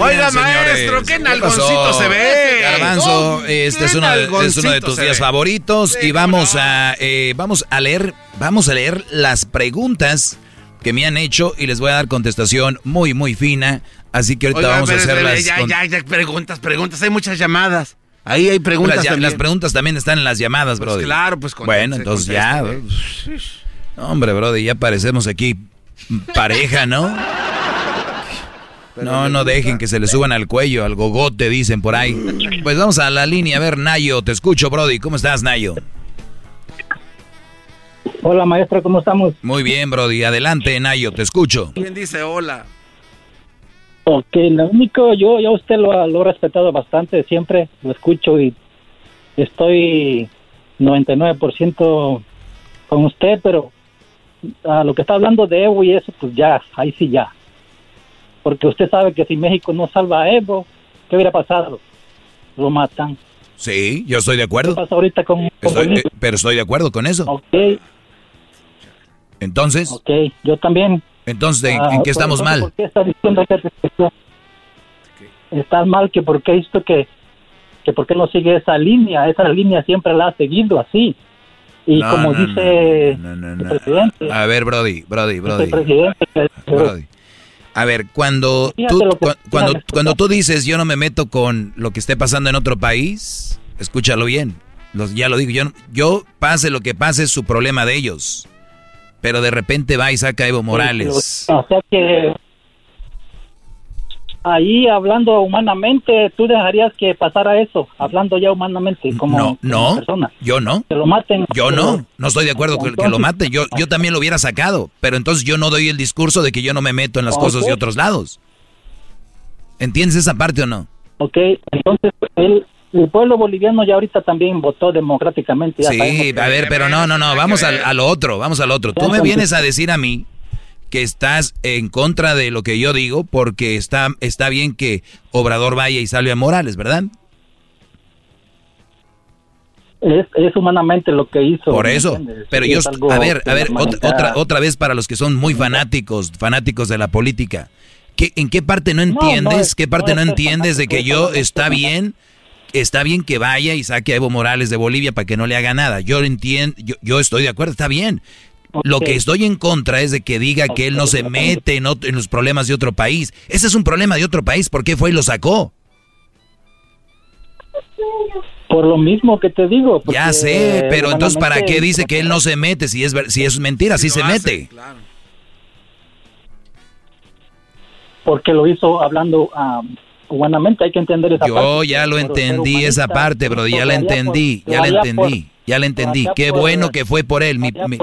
Speaker 4: Oiga, maestro, qué
Speaker 3: ¿qué
Speaker 4: nalgoncito se ve.
Speaker 3: Garbanzo, este es uno, de, es uno de tus días favoritos y vamos a eh, vamos a leer vamos a leer las preguntas que me han hecho y les voy a dar contestación muy muy fina, así que ahorita
Speaker 4: Oiga,
Speaker 3: vamos a
Speaker 4: espere,
Speaker 3: hacer las
Speaker 4: ya,
Speaker 3: con-
Speaker 4: ya, ya, preguntas, preguntas. Hay muchas llamadas. Ahí hay preguntas
Speaker 3: las,
Speaker 4: también.
Speaker 3: las preguntas también están en las llamadas,
Speaker 4: Pues
Speaker 3: brody.
Speaker 4: claro, pues
Speaker 3: Bueno, entonces ya.
Speaker 4: conteste.
Speaker 3: No, Hombre, brody, ya parecemos aquí pareja, ¿no? No, no dejen que se le suban al cuello, al gogote, dicen por ahí. Pues vamos a la línea. A ver, Nayo, te escucho, Brody. ¿Cómo estás, Nayo?
Speaker 42: Hola maestro, ¿cómo estamos?
Speaker 3: Muy bien, Brody. Adelante, Nayo, te escucho.
Speaker 4: ¿Quién dice hola?
Speaker 42: Ok, lo único, yo, yo a usted lo, lo he respetado bastante, siempre lo escucho y estoy 99% con usted, pero a lo que está hablando de Evo y eso, pues ya, ahí sí ya. Porque usted sabe que si México no salva a Evo, ¿qué hubiera pasado? Lo matan.
Speaker 3: Sí, yo estoy de acuerdo.
Speaker 42: ¿Qué pasa ahorita con, con
Speaker 3: Estoy- eh, pero estoy de acuerdo con eso.
Speaker 42: Ok,
Speaker 3: Entonces,
Speaker 42: ok, yo también.
Speaker 3: entonces, ¿en,
Speaker 42: Ah,
Speaker 3: en qué
Speaker 42: pues,
Speaker 3: estamos
Speaker 42: entonces,
Speaker 3: mal?
Speaker 42: ¿Por qué está diciendo que está mal que por qué esto que que por qué no sigue esa línea? Esa línea siempre la ha seguido así. Y
Speaker 3: No,
Speaker 42: como
Speaker 3: no,
Speaker 42: dice
Speaker 3: no,
Speaker 42: el presidente,
Speaker 3: A ver, Brody, Brody, Brody.
Speaker 42: el presidente
Speaker 3: Brody. A ver, cuando
Speaker 42: Fíjate
Speaker 3: tú,
Speaker 42: que-
Speaker 3: cuando, cuando tú dices yo no me meto con lo que esté pasando en otro país, escúchalo bien. Los- ya lo digo, yo, yo pase lo que pase es su problema de ellos. Pero de repente va y saca a Evo Morales.
Speaker 42: O sea que ahí hablando humanamente, tú dejarías que pasara eso, hablando ya humanamente como,
Speaker 3: No,
Speaker 42: como
Speaker 3: no,
Speaker 42: persona.
Speaker 3: yo no.
Speaker 42: Que lo maten.
Speaker 3: Yo no, no estoy de acuerdo con que lo maten. Yo, yo también lo hubiera sacado. Pero entonces yo no doy el discurso de que yo no me meto en las cosas de otros lados. ¿Entiendes esa parte o no?
Speaker 42: Ok, entonces el, el pueblo boliviano ya ahorita también votó democráticamente. ya
Speaker 3: Sí, a ver, pero no, no, no, vamos al, a lo otro, vamos al otro. Tú me vienes a decir a mí que estás en contra de lo que yo digo porque está, está bien que Obrador vaya y salve a Morales, ¿verdad?
Speaker 42: Es, es humanamente lo que hizo.
Speaker 3: Por
Speaker 42: ¿me
Speaker 3: eso.
Speaker 42: entiendes?
Speaker 3: Pero
Speaker 42: Sí,
Speaker 3: yo, a ver, a ver,
Speaker 42: la
Speaker 3: ot-
Speaker 42: humanidad.
Speaker 3: otra, otra vez para los que son muy fanáticos, fanáticos de la política. ¿Qué, ¿En qué parte no
Speaker 42: no,
Speaker 3: entiendes?
Speaker 42: es-
Speaker 3: ¿Qué parte
Speaker 42: no
Speaker 3: no
Speaker 42: es
Speaker 3: entiendes de que yo está bien, está bien que vaya y saque a Evo Morales de Bolivia para que no le haga nada? Yo entiendo, yo, yo estoy de acuerdo, está bien. Lo que estoy en contra es de que diga que él no se mete en, los problemas de otro país. Ese es un problema de otro país. ¿Por qué fue y lo sacó?
Speaker 42: Por lo mismo que te digo. porque,
Speaker 3: Ya sé, pero entonces ¿para qué dice que él no se mete si es, ver- si es mentira? Si se mete.
Speaker 42: Porque lo hizo hablando ah, humanamente, hay que entender esa parte.
Speaker 3: Yo ya lo entendí esa parte, bro, ya la
Speaker 42: por-
Speaker 3: entendí, ya la entendí,
Speaker 42: por-
Speaker 3: ya la entendí. Qué
Speaker 42: por-
Speaker 3: bueno que fue por él. Mi- mi-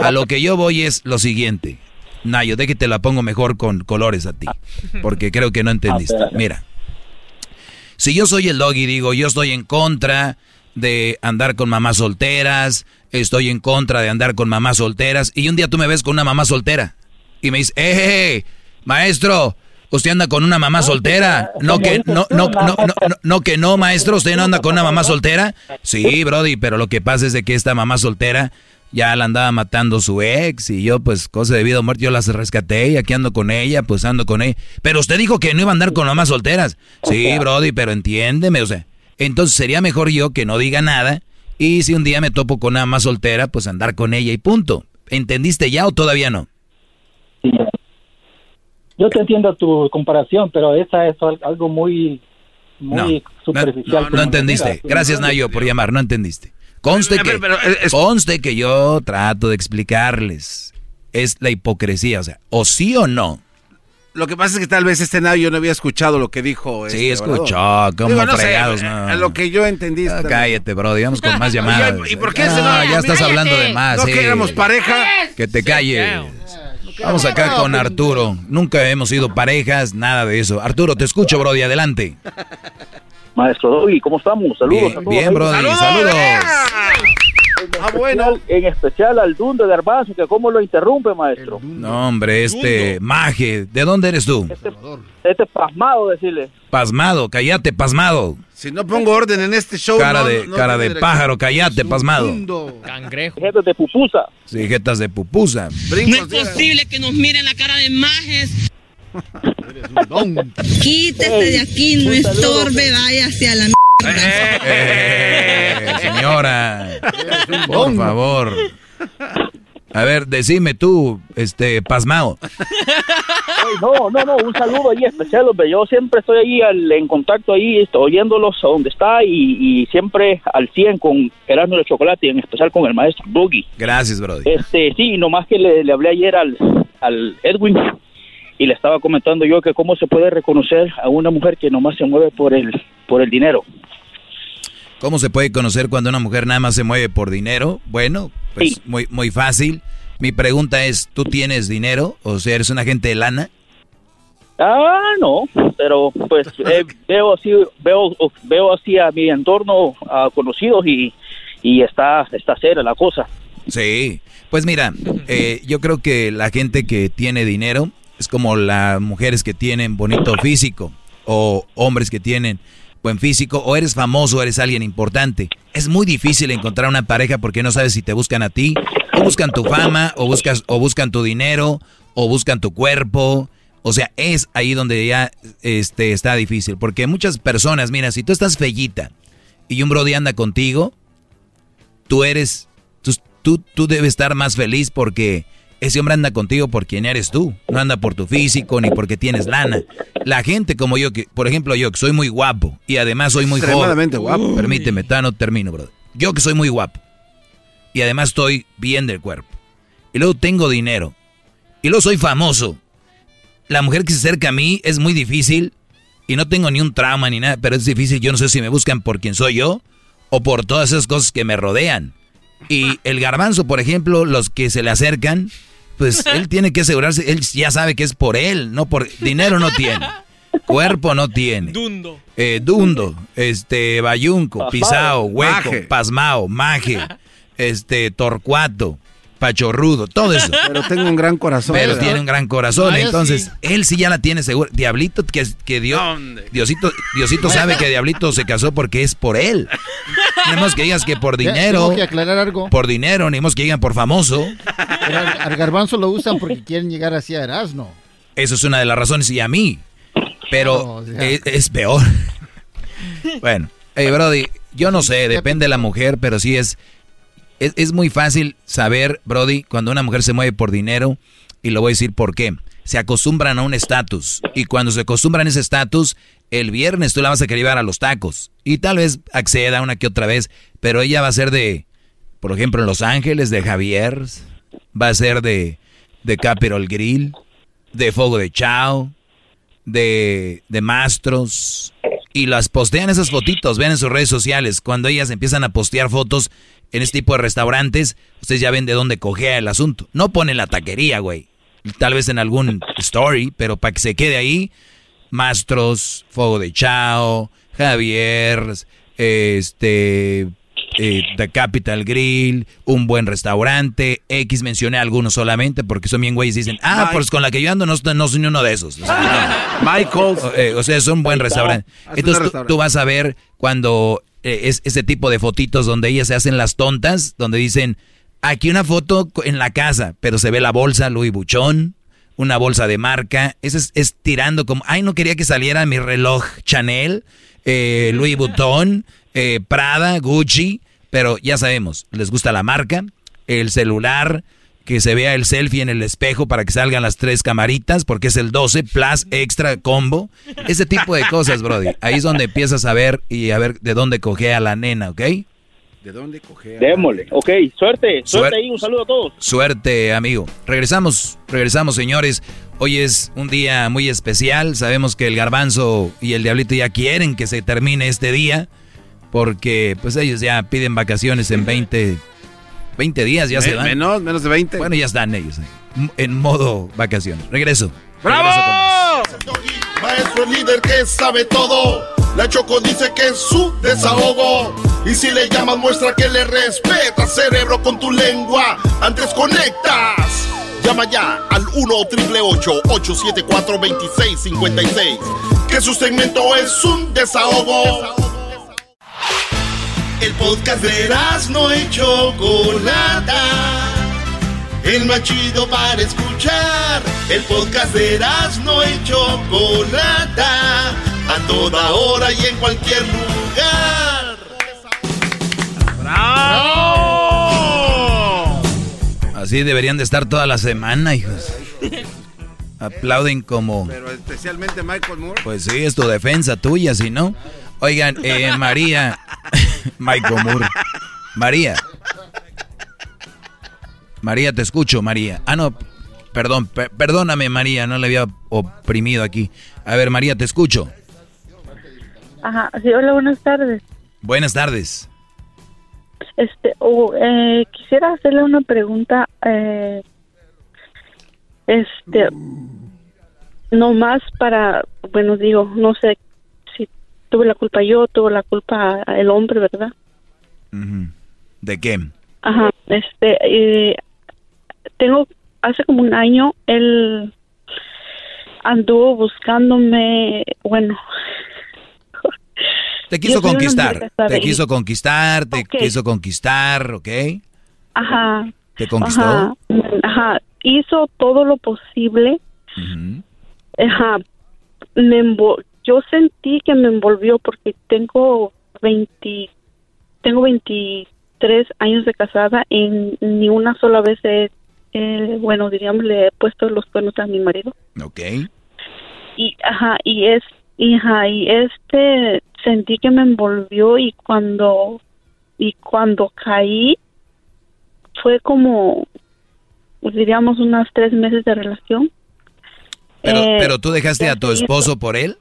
Speaker 3: a lo que yo voy es lo siguiente. Nayo, de que te la pongo mejor con colores a ti, porque creo que no entendiste.
Speaker 42: A ver.
Speaker 3: Mira, si yo soy el dog y digo yo estoy en contra de andar con mamás solteras, estoy en contra de andar con mamás solteras. Y un día tú me ves con una mamá soltera y me dices, ¡eh, maestro! Usted anda con una mamá soltera. No que no, no, no, no, que no, maestro. Usted no anda con una mamá soltera. Sí, Brody, pero lo que pasa es de que esta mamá soltera ya la andaba matando su ex y yo pues cosa de vida o muerte yo las rescaté y aquí ando con ella, pues ando con ella. Pero usted dijo que no iba a andar con mamás solteras. Sí, Brody, pero entiéndeme, o sea, entonces sería mejor yo que no diga nada y si un día me topo con una mamá soltera, pues andar con ella y punto. ¿Entendiste ya o todavía no?
Speaker 42: Yo te entiendo tu comparación, pero esa es al- algo muy, muy superficial.
Speaker 3: No entendiste. Gracias, Nayo, por llamar. No entendiste. Conste que,
Speaker 4: ver, pero es-
Speaker 3: conste que yo trato de explicarles. Es la hipocresía, o sea, o sí o no.
Speaker 4: Lo que pasa es que tal vez este Nayo no había escuchado lo que dijo.
Speaker 3: Sí,
Speaker 4: este
Speaker 3: escuchó, como
Speaker 4: Digo, no
Speaker 3: fregados,
Speaker 4: a-
Speaker 3: no.
Speaker 4: a lo que yo entendí.
Speaker 3: Ah, cállate, bro. Digamos con más llamadas.
Speaker 4: ¿Y por qué
Speaker 3: Ah,
Speaker 4: se va?
Speaker 3: ya estás
Speaker 4: Cállate.
Speaker 3: hablando de más.
Speaker 4: ¿No
Speaker 3: sí.
Speaker 4: que éramos pareja?
Speaker 3: Que te calles. Vamos acá con Arturo. Nunca hemos sido parejas, nada de eso. Arturo, te escucho, Brody. Adelante.
Speaker 43: Maestro Doggy, ¿cómo estamos? Saludos
Speaker 3: Bien,
Speaker 43: a todos.
Speaker 3: bien,
Speaker 43: ahí.
Speaker 3: Brody. Saludos.
Speaker 43: Ah, bueno. En especial al Dundo de Garbanzo, que cómo lo interrumpe, maestro.
Speaker 3: No, hombre, este Maje, ¿de dónde eres tú?
Speaker 43: Este pasmado, decirle.
Speaker 3: Pasmado, cállate, pasmado.
Speaker 4: Si no pongo orden en este show.
Speaker 3: Cara
Speaker 4: no-
Speaker 3: de,
Speaker 4: no
Speaker 3: cara
Speaker 4: tiene
Speaker 3: de
Speaker 4: dirección.
Speaker 3: pájaro, cállate, pasmado.
Speaker 43: Cangrejo. Gente de pupusa.
Speaker 3: Sí, jetas de pupusa.
Speaker 44: No es posible que nos miren la cara de majes. Quítese de aquí, no estorbe, váyase a la
Speaker 3: Eh, señora, por favor. A ver, decime tú, este, pasmado.
Speaker 43: No, no, no, un saludo ahí especial, hombre. Yo siempre estoy ahí al- en contacto ahí, estoy oyéndolos a donde está y, y siempre al 100 con Erasmo de Chocolate y en especial con el maestro Boogie.
Speaker 3: Gracias, Brody.
Speaker 43: Este, sí, nomás que le, le hablé ayer al, al Edwin y le estaba comentando yo que cómo se puede reconocer a una mujer que nomás se mueve por el, por el dinero.
Speaker 3: ¿Cómo se puede conocer cuando una mujer nada más se mueve por dinero? Bueno, pues muy, muy fácil. Mi pregunta es, ¿tú tienes dinero? O sea, ¿eres un agente de lana?
Speaker 43: Ah, no, pero pues eh, veo así, veo, veo así a mi entorno a conocidos y, y está, está seria la cosa.
Speaker 3: Sí, pues mira, eh, yo creo que la gente que tiene dinero es como las mujeres que tienen bonito físico o hombres que tienen buen físico o eres famoso o eres alguien importante. Es muy difícil encontrar una pareja porque no sabes si te buscan a ti o buscan tu fama o buscas o buscan tu dinero o buscan tu cuerpo. O sea, es ahí donde ya este, está difícil. Porque muchas personas, mira, si tú estás fellita y un brody anda contigo, tú eres, tú, tú, tú debes estar más feliz porque ese hombre anda contigo por quien eres tú. No anda por tu físico ni porque tienes lana. La gente como yo, que por ejemplo yo, que soy muy guapo y además soy muy joven.
Speaker 4: Extremadamente guapo.
Speaker 3: Permíteme, no termino, brother. Yo que soy muy guapo y además estoy bien del cuerpo. Y luego tengo dinero. Y luego soy famoso. La mujer que se acerca a mí es muy difícil y no tengo ni un trauma ni nada, pero es difícil. Yo no sé si me buscan por quien soy yo o por todas esas cosas que me rodean. Y el garbanzo, por ejemplo, los que se le acercan, pues él tiene que asegurarse, él ya sabe que es por él, no por dinero no tiene. Cuerpo no tiene.
Speaker 45: Dundo.
Speaker 3: Eh, dundo, este, bayunco, pisao, hueco, pasmao, maje, este, torcuato, pachorrudo, todo eso.
Speaker 4: Pero tengo un gran corazón.
Speaker 3: Pero
Speaker 4: ¿verdad?
Speaker 3: tiene un gran corazón, entonces
Speaker 4: sí.
Speaker 3: él sí ya la tiene seguro. Diablito que, que Dios, Diosito, Diosito sabe que Diablito se casó porque es por él. No más que digas que por dinero,
Speaker 6: Tengo que aclarar algo.
Speaker 3: por dinero, ni más que digan por famoso.
Speaker 6: Pero al, al garbanzo lo usan porque quieren llegar así a Erasmo.
Speaker 3: Eso es una de las razones y a mí. Pero es, es peor. bueno, hey, Brody, yo no sé, depende de la mujer, pero sí es, es, es muy fácil saber, Brody, cuando una mujer se mueve por dinero, y lo voy a decir por qué. Se acostumbran a un estatus, y cuando se acostumbran a ese estatus, el viernes tú la vas a querer llevar a los tacos, y tal vez acceda una que otra vez, pero ella va a ser de, por ejemplo, en Los Ángeles, de Javier, va a ser de, de Capital Grill, de Fuego de Chao, de, de Mastros, y las postean esas fotitos, vean en sus redes sociales, cuando ellas empiezan a postear fotos en este tipo de restaurantes, ustedes ya ven de dónde cogea el asunto. No ponen la taquería, güey. Tal vez en algún story, pero para que se quede ahí, Mastros, Fuego de Chao, Javier, este, eh, The Capital Grill, un buen restaurante, X mencioné algunos solamente porque son bien güeyes dicen, ah, pues con la que yo ando no, no soy uno de esos. O sea,
Speaker 4: Michael's.
Speaker 3: eh, o sea, es un buen restaurante. Entonces tú vas a ver cuando eh, es ese tipo de fotitos donde ellas se hacen las tontas, donde dicen, aquí una foto en la casa, pero se ve la bolsa Louis Vuitton, una bolsa de marca, es tirando como, ay, no quería que saliera mi reloj Chanel, eh, Louis Vuitton, eh, Prada, Gucci, pero ya sabemos, les gusta la marca, el celular, que se vea el selfie en el espejo para que salgan las tres camaritas, porque es el 12 plus extra combo. Ese tipo de cosas, Brody. Ahí es donde empiezas a ver y a ver de dónde coge a la nena, ¿ok?
Speaker 4: ¿De dónde coge?
Speaker 43: Démosle. Ok, suerte. Suerte
Speaker 3: Suerte.
Speaker 43: ahí. Un saludo a todos.
Speaker 3: Suerte, amigo. Regresamos, regresamos, señores. Hoy es un día muy especial. Sabemos que el garbanzo y el diablito ya quieren que se termine este día, porque pues ellos ya piden vacaciones en 20, 20 días, ya se van.
Speaker 4: Menos, menos de 20.
Speaker 3: Bueno, ya están ellos ahí, en modo vacaciones. Regreso.
Speaker 29: ¡Bravo! Maestro líder que sabe todo. La Choco dice que es su desahogo. Y si le llamas, muestra que le respeta, cerebro, con tu lengua. Antes conectas. Llama ya al 1-888-874-2656. Que su segmento es un desahogo. El podcast de no y Chocolata. El más chido para escuchar. El podcast de no y Chocolata. A toda hora y en cualquier lugar.
Speaker 3: Así deberían de estar toda la semana, hijos. Aplauden como...
Speaker 4: Pero especialmente Michael Moore.
Speaker 3: Pues sí, es tu defensa tuya, si no. Oigan, eh, María... Michael Moore. María. María, te escucho, María. Ah, no, perdón, per- perdóname, María, no le había oprimido aquí. A ver, María, te escucho.
Speaker 25: Ajá, sí, hola, buenas tardes.
Speaker 3: Buenas tardes.
Speaker 25: Este, oh, eh, quisiera hacerle una pregunta. Eh, este, no más para, bueno, digo, no sé tuve la culpa yo, tuvo la culpa el hombre, ¿verdad?
Speaker 3: ¿De qué?
Speaker 25: Ajá, este, eh, tengo, hace como un año, él anduvo buscándome, bueno.
Speaker 3: Te quiso conquistar. Te quiso conquistar, te
Speaker 25: Ok.
Speaker 3: quiso conquistar, ¿ok?
Speaker 25: Ajá.
Speaker 3: ¿Te conquistó?
Speaker 25: Ajá, ajá, hizo todo lo posible. Ajá, me yo sentí que me envolvió porque tengo 20, tengo 23 años de casada y ni una sola vez he, eh, bueno, diríamos, le he puesto los cuernos a mi marido.
Speaker 3: Ok.
Speaker 25: Y, ajá, y es, y, ajá, y este, sentí que me envolvió y cuando, y cuando caí, fue como, diríamos, unos tres meses de relación.
Speaker 3: Pero,
Speaker 25: Eh,
Speaker 3: pero tú dejaste a tu esposo por él.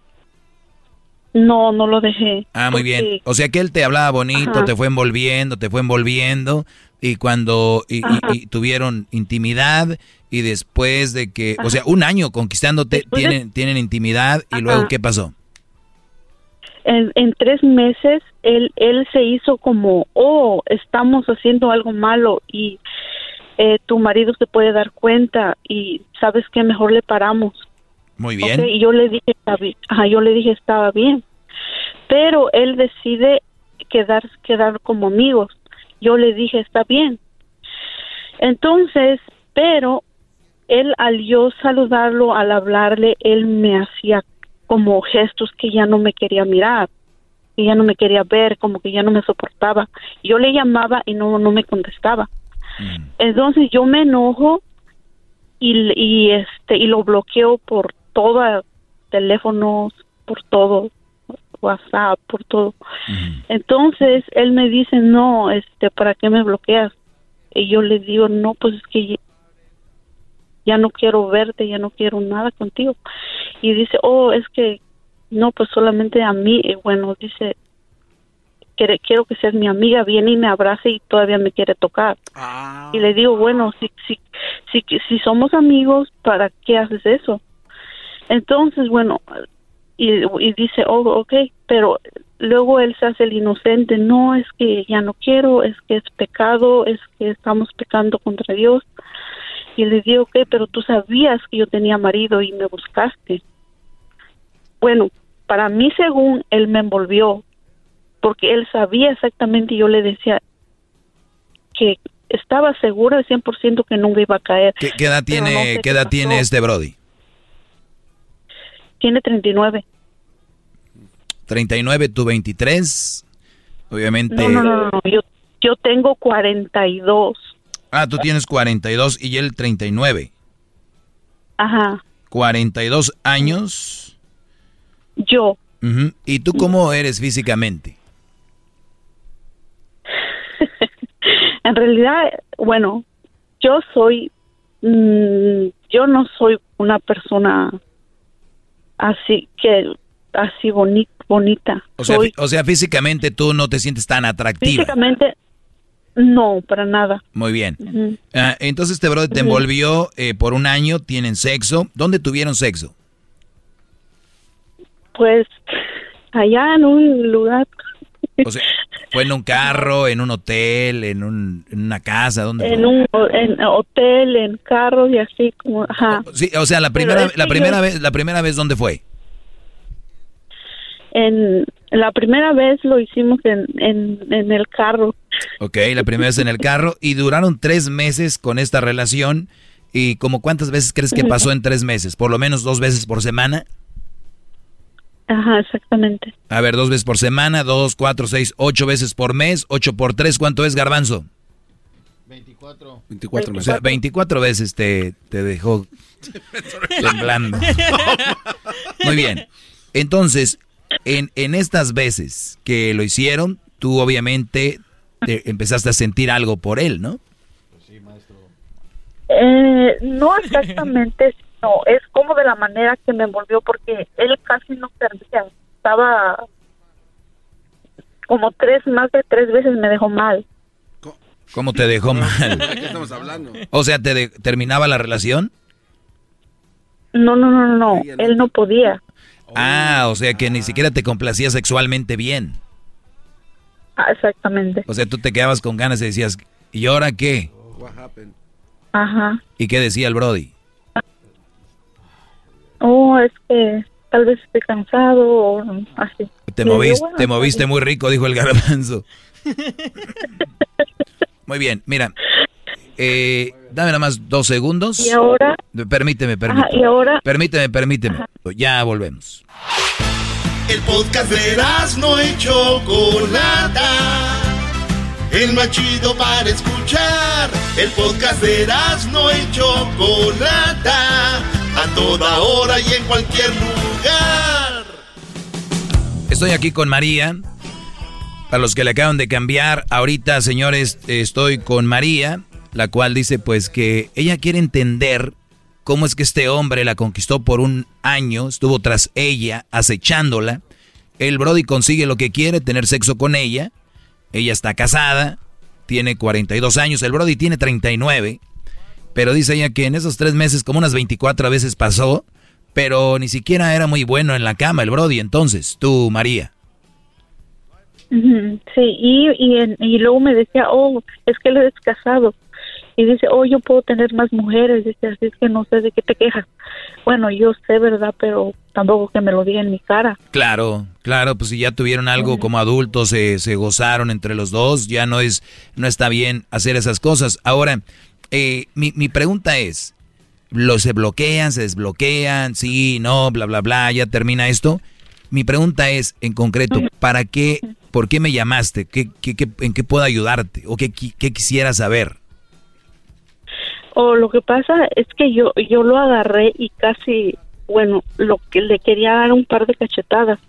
Speaker 25: No, no lo dejé.
Speaker 3: Ah, muy bien. O sea que él te hablaba bonito,
Speaker 25: Ajá.
Speaker 3: te fue envolviendo, te fue envolviendo y cuando y, y- tuvieron intimidad y después de que, o sea, un año conquistándote,
Speaker 25: Después de-
Speaker 3: tienen tienen intimidad y luego qué pasó?
Speaker 25: En, en tres meses, él, él se hizo como, oh, estamos haciendo algo malo y eh, tu marido se puede dar cuenta y sabes que mejor le paramos.
Speaker 3: Muy bien.
Speaker 25: Y yo le dije, ajá, yo le dije estaba bien. Pero él decide quedar, quedar como amigos. Yo le dije, está bien. Entonces, pero él al yo saludarlo, al hablarle, él me hacía como gestos que ya no me quería mirar, que ya no me quería ver, como que ya no me soportaba. Yo le llamaba y no, no me contestaba. Entonces yo me enojo y, y este y lo bloqueo por todo teléfonos, por todo WhatsApp, por todo. Entonces él me dice, "No, este, ¿para qué me bloqueas?" Y yo le digo, "No, pues es que ya- no quiero verte, ya no quiero nada contigo." Y dice, "Oh, es que no, pues solamente a mí." Y bueno, dice, "Quiere- quiero que seas mi amiga, viene y me abrace y todavía me quiere tocar." Y le digo, bueno, si, si, si, si somos amigos, ¿para qué haces eso? Entonces, bueno, y, y dice, oh, ok, pero luego él se hace el inocente, no, es que ya no quiero, es que es pecado, es que estamos pecando contra Dios. Y le digo, ok, pero tú sabías que yo tenía marido y me buscaste. Bueno, para mí, según él me envolvió, porque él sabía exactamente, y yo le decía que estaba segura al 100% que nunca iba a caer.
Speaker 3: ¿Qué, edad
Speaker 25: no
Speaker 3: tiene,
Speaker 25: sé
Speaker 3: qué edad tiene este Brody?
Speaker 25: Tiene 39.
Speaker 3: 39, tú 23. Obviamente.
Speaker 25: No, no, no, no, Yo, yo tengo 42.
Speaker 3: Ah, tú tienes 42 y él 39.
Speaker 25: Ajá.
Speaker 3: 42 años.
Speaker 25: Yo.
Speaker 3: Ujú. ¿Y tú cómo eres físicamente?
Speaker 25: En realidad, bueno, yo soy, mm, yo no soy una persona así que así boni- bonita.
Speaker 3: O sea,
Speaker 25: soy
Speaker 3: o sea, físicamente tú no te sientes tan atractiva.
Speaker 25: físicamente no, para nada.
Speaker 3: Muy bien. Ah, entonces este brother te envolvió eh, por un año, tienen sexo. ¿Dónde tuvieron sexo?
Speaker 25: Pues allá en un lugar,
Speaker 3: O sea, ¿fue en un carro, en un hotel, en, un- en una casa? ¿Dónde fue?
Speaker 25: en un en hotel, en carros y así como, ajá.
Speaker 3: Sí, o sea, la primera, la primera
Speaker 25: yo-
Speaker 3: vez, la primera vez, ¿dónde fue?
Speaker 25: En la primera vez lo hicimos en, en, en el carro.
Speaker 3: Ok, la primera vez en el carro y duraron tres meses con esta relación. ¿Y como cuántas veces crees que pasó en tres meses? ¿Por lo menos dos veces por semana?
Speaker 25: Ajá, exactamente.
Speaker 3: A ver, dos veces por semana, dos, cuatro, seis, ocho veces por mes, ocho por tres, ¿cuánto es garbanzo?
Speaker 6: 24.
Speaker 4: 24
Speaker 3: O sea, 24 veces te, te dejó temblando. Muy bien. Entonces, en, en estas veces que lo hicieron, tú obviamente te empezaste a sentir algo por él, ¿no?
Speaker 25: Eh, no exactamente, no, es como de la manera que me envolvió porque él casi no servía, estaba como tres, más de tres veces me dejó mal.
Speaker 3: ¿Cómo te dejó mal?
Speaker 4: ¿De qué estamos hablando?
Speaker 3: O sea, ¿te de- terminaba la relación?
Speaker 25: No, no, no, no, no, él no podía.
Speaker 3: Ah, o sea que ni siquiera te complacía sexualmente bien.
Speaker 25: Ah, exactamente.
Speaker 3: O sea, tú te quedabas con ganas y decías, ¿y ahora qué?
Speaker 4: What happened?
Speaker 25: Ajá.
Speaker 3: ¿Y qué decía el Brody?
Speaker 25: Oh, es que tal vez esté cansado o así.
Speaker 3: Te,
Speaker 25: digo,
Speaker 3: moviste,
Speaker 25: "Bueno,
Speaker 3: te moviste
Speaker 25: bien".
Speaker 3: muy rico, dijo el garbanzo. Muy bien, mira. eh, dame nada más dos segundos.
Speaker 25: Y ahora,
Speaker 3: Permíteme, permíteme.
Speaker 25: Ajá, y ahora-
Speaker 3: Permíteme, permíteme. Ya volvemos.
Speaker 5: El podcast de no y Chocolata. El más chido para escuchar. El podcast de no y Chocolata. A toda hora y en cualquier lugar.
Speaker 3: Estoy aquí con María. Para los que le acaban de cambiar, ahorita, señores, estoy con María, la cual dice pues que ella quiere entender cómo es que este hombre la conquistó por un año, estuvo tras ella, acechándola. El Brody consigue lo que quiere, tener sexo con ella. Ella está casada, tiene 42 años, el Brody tiene 39. Pero dice ella que en esos tres meses como unas 24 veces pasó, pero ni siquiera era muy bueno en la cama el Brody. Entonces, tú, María.
Speaker 25: Sí, y, y, en- y luego me decía, oh, es que él es casado. Y dice, oh, yo puedo tener más mujeres. Dice, así es que no sé de qué te quejas. Bueno, yo sé, ¿verdad? Pero tampoco que me lo diga en mi cara.
Speaker 3: Claro, claro, pues si ya tuvieron algo como adultos, se, se gozaron entre los dos, ya no es, no está bien hacer esas cosas. Ahora, eh, mi, mi pregunta es, ¿los se bloquean, se desbloquean? Sí, no, bla, bla, bla, ya termina esto. Mi pregunta es, en concreto, ¿para qué, por qué me llamaste? ¿Qué, qué, qué- en qué puedo ayudarte? ¿O qué, qué quisieras saber?
Speaker 25: O lo que pasa es que yo, yo lo agarré y casi, bueno, lo que le quería dar un par de cachetadas.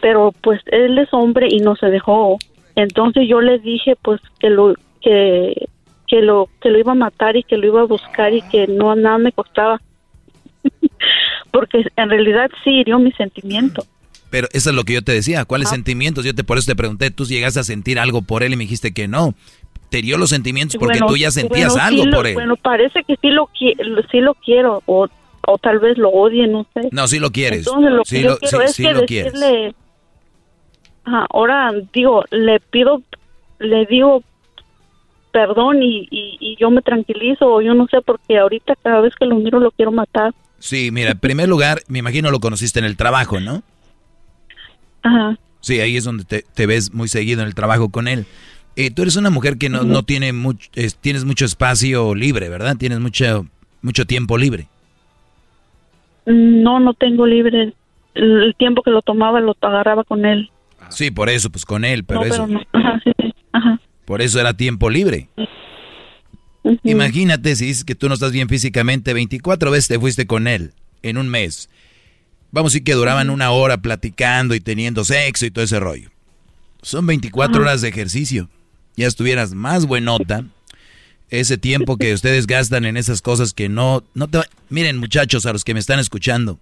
Speaker 25: Pero pues él es hombre y no se dejó. Entonces yo le dije pues que lo, que, que lo, que lo iba a matar y que lo iba a buscar y que no nada me costaba. Porque en realidad sí hirió mi sentimiento.
Speaker 3: Pero eso es lo que yo te decía.
Speaker 25: Ah.
Speaker 3: ¿Cuáles sentimientos? Yo te por eso te pregunté. Tú llegaste a sentir algo por él y me dijiste que no. Te dio los sentimientos porque
Speaker 25: Bueno,
Speaker 3: tú ya sentías
Speaker 25: bueno,
Speaker 3: algo
Speaker 25: sí lo-
Speaker 3: por él.
Speaker 25: Bueno, parece que sí lo, sí lo quiero o, o tal vez lo odie, no sé.
Speaker 3: no, sí lo quieres.
Speaker 25: Entonces lo
Speaker 3: sí
Speaker 25: que yo
Speaker 3: lo,
Speaker 25: quiero
Speaker 3: sí-
Speaker 25: es
Speaker 3: sí
Speaker 25: que
Speaker 3: lo quieres.
Speaker 25: decirle, ajá, ahora digo, le pido, le digo perdón y, y, y yo me tranquilizo o yo no sé porque ahorita cada vez que lo miro lo quiero matar.
Speaker 3: Sí, mira, en primer lugar, me imagino lo conociste en el trabajo, ¿no?
Speaker 25: Ajá.
Speaker 3: Sí, ahí es donde te, te ves muy seguido en el trabajo con él. Eh, tú eres una mujer que no, no tiene mucho, es- tienes mucho espacio libre, ¿verdad? Tienes mucho, mucho tiempo libre.
Speaker 25: No, no tengo libre. El, el tiempo que lo tomaba lo agarraba con él.
Speaker 3: Sí, por eso, pues con él, pero
Speaker 25: no,
Speaker 3: eso,
Speaker 25: pero no. Ajá, sí, sí. Ajá.
Speaker 3: Por eso era tiempo libre. Imagínate si dices que tú no estás bien físicamente, 24 veces te fuiste con él en un mes. Vamos a decir que duraban una hora platicando y teniendo sexo y todo ese rollo. Son 24 horas de ejercicio. Ya estuvieras más buenota. Ese tiempo que ustedes gastan en esas cosas que no, no te... va- Miren muchachos, a los que me están escuchando.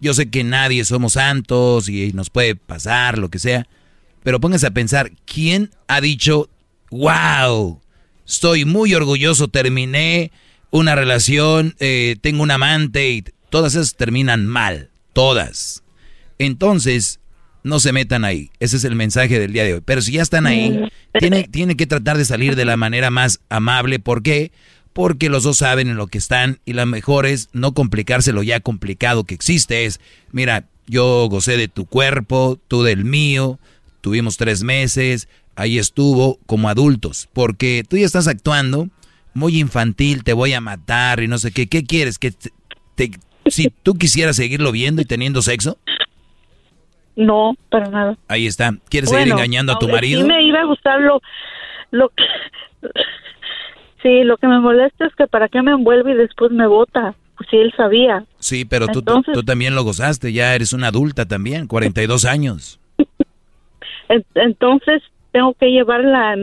Speaker 3: Yo sé que nadie somos santos y nos puede pasar lo que sea. Pero pónganse a pensar, ¿quién ha dicho, wow, estoy muy orgulloso, terminé una relación, eh, tengo un amante y todas esas terminan mal, todas. Entonces, no se metan ahí. Ese es el mensaje del día de hoy. Pero si ya están ahí, tiene, tiene que tratar de salir de la manera más amable. ¿Por qué? Porque los dos saben en lo que están y la mejor es no complicarse lo ya complicado que existe. Es, mira, yo gocé de tu cuerpo, tú del mío, tuvimos tres meses, ahí estuvo como adultos. Porque tú ya estás actuando muy infantil, te voy a matar y no sé qué. ¿Qué quieres? Que te- te- si tú quisieras seguirlo viendo y teniendo sexo,
Speaker 25: No, para nada.
Speaker 3: ahí está. ¿Quieres seguir engañando a tu marido?
Speaker 25: Sí me iba a gustar lo, lo que... Sí, lo que me molesta es que para qué me envuelve y después me bota. Pues si él sabía.
Speaker 3: Sí, pero tú, tú-
Speaker 25: Entonces-
Speaker 3: tú también lo gozaste, ya eres una adulta también, 42 años.
Speaker 25: En- Entonces, ¿tengo que llevarla a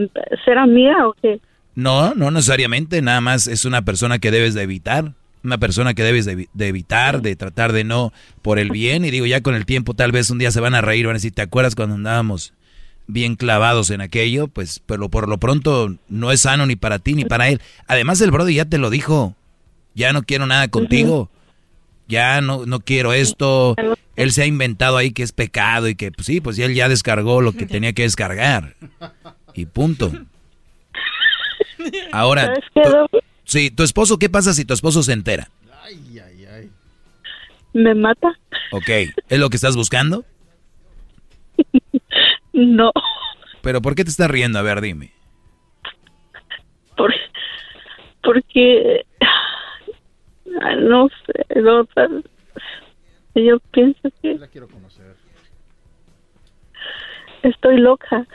Speaker 25: ser amiga o qué?
Speaker 3: No, no necesariamente, nada más es una persona que debes de evitar, una persona que debes de, evi- de evitar, de tratar de no por el bien, y digo, ya con el tiempo tal vez un día se van a reír, van a decir, ¿te acuerdas cuando andábamos bien clavados en aquello? Pues, pero por lo pronto no es sano ni para ti ni para él. Además el brother ya te lo dijo, ya no quiero nada contigo, ya no, no quiero esto, él se ha inventado ahí que es pecado y que, pues sí, pues él ya descargó lo que tenía que descargar, y punto. Ahora, sí, tu esposo, ¿qué pasa si tu esposo se entera?
Speaker 25: ¿Me mata?
Speaker 3: Ok, ¿es lo que estás buscando?
Speaker 25: No,
Speaker 3: Pero ¿por qué te estás riendo? A ver, dime.
Speaker 25: por- porque... ah, No sé, no, yo pienso que...
Speaker 6: La quiero conocer.
Speaker 25: Estoy loca.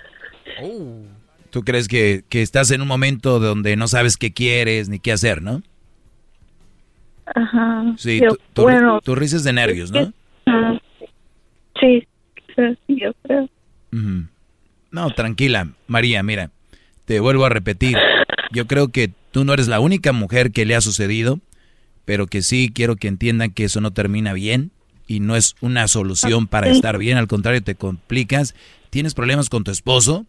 Speaker 3: ¿Tú crees que, que estás en un momento donde no sabes qué quieres ni qué hacer, no?
Speaker 25: Ajá.
Speaker 3: Sí,
Speaker 25: Yo-
Speaker 3: tú, tú,
Speaker 25: bueno,
Speaker 3: tú rises de nervios, ¿no?
Speaker 25: ah, sí, sí, yo creo.
Speaker 3: Ujú. No, tranquila, María, mira, te vuelvo a repetir. Yo creo que tú no eres la única mujer que le ha sucedido, pero que sí quiero que entiendan que eso no termina bien y no es una solución para
Speaker 25: Sí.
Speaker 3: estar bien, al contrario, te complicas. ¿Tienes problemas con tu esposo?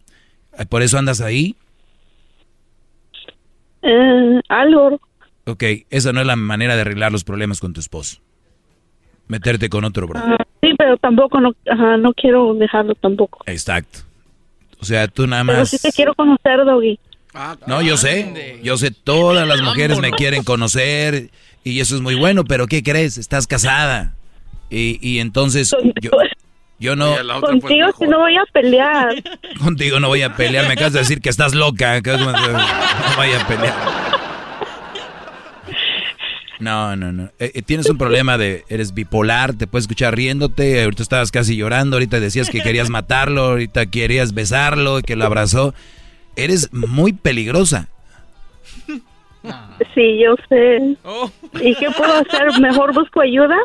Speaker 3: Eh, ¿Por eso andas ahí?
Speaker 25: Eh, algo.
Speaker 3: Ok, esa no es la manera de arreglar los problemas con tu esposo. Meterte con otro bro.
Speaker 25: ah, sí, pero tampoco, no, ajá, no quiero dejarlo tampoco.
Speaker 3: Exacto. O sea, tú nada
Speaker 25: Pero
Speaker 3: más...
Speaker 25: sí te quiero conocer, Doggy.
Speaker 3: No, yo sé, yo sé, todas las mujeres me quieren conocer y eso es muy bueno, pero ¿qué crees? Estás casada. Y, y entonces yo, yo no,
Speaker 25: Contigo si no voy a pelear.
Speaker 3: contigo no voy a pelear, me acabas de decir que estás loca, que no voy a pelear. No, no, no. Eh, eh, tienes un problema de, eres bipolar, te puedes escuchar riéndote, ahorita estabas casi llorando, ahorita decías que querías matarlo, ahorita querías besarlo, que lo abrazó. Eres muy peligrosa.
Speaker 25: Sí, yo sé. ¿Y qué puedo hacer? ¿Mejor busco ayuda?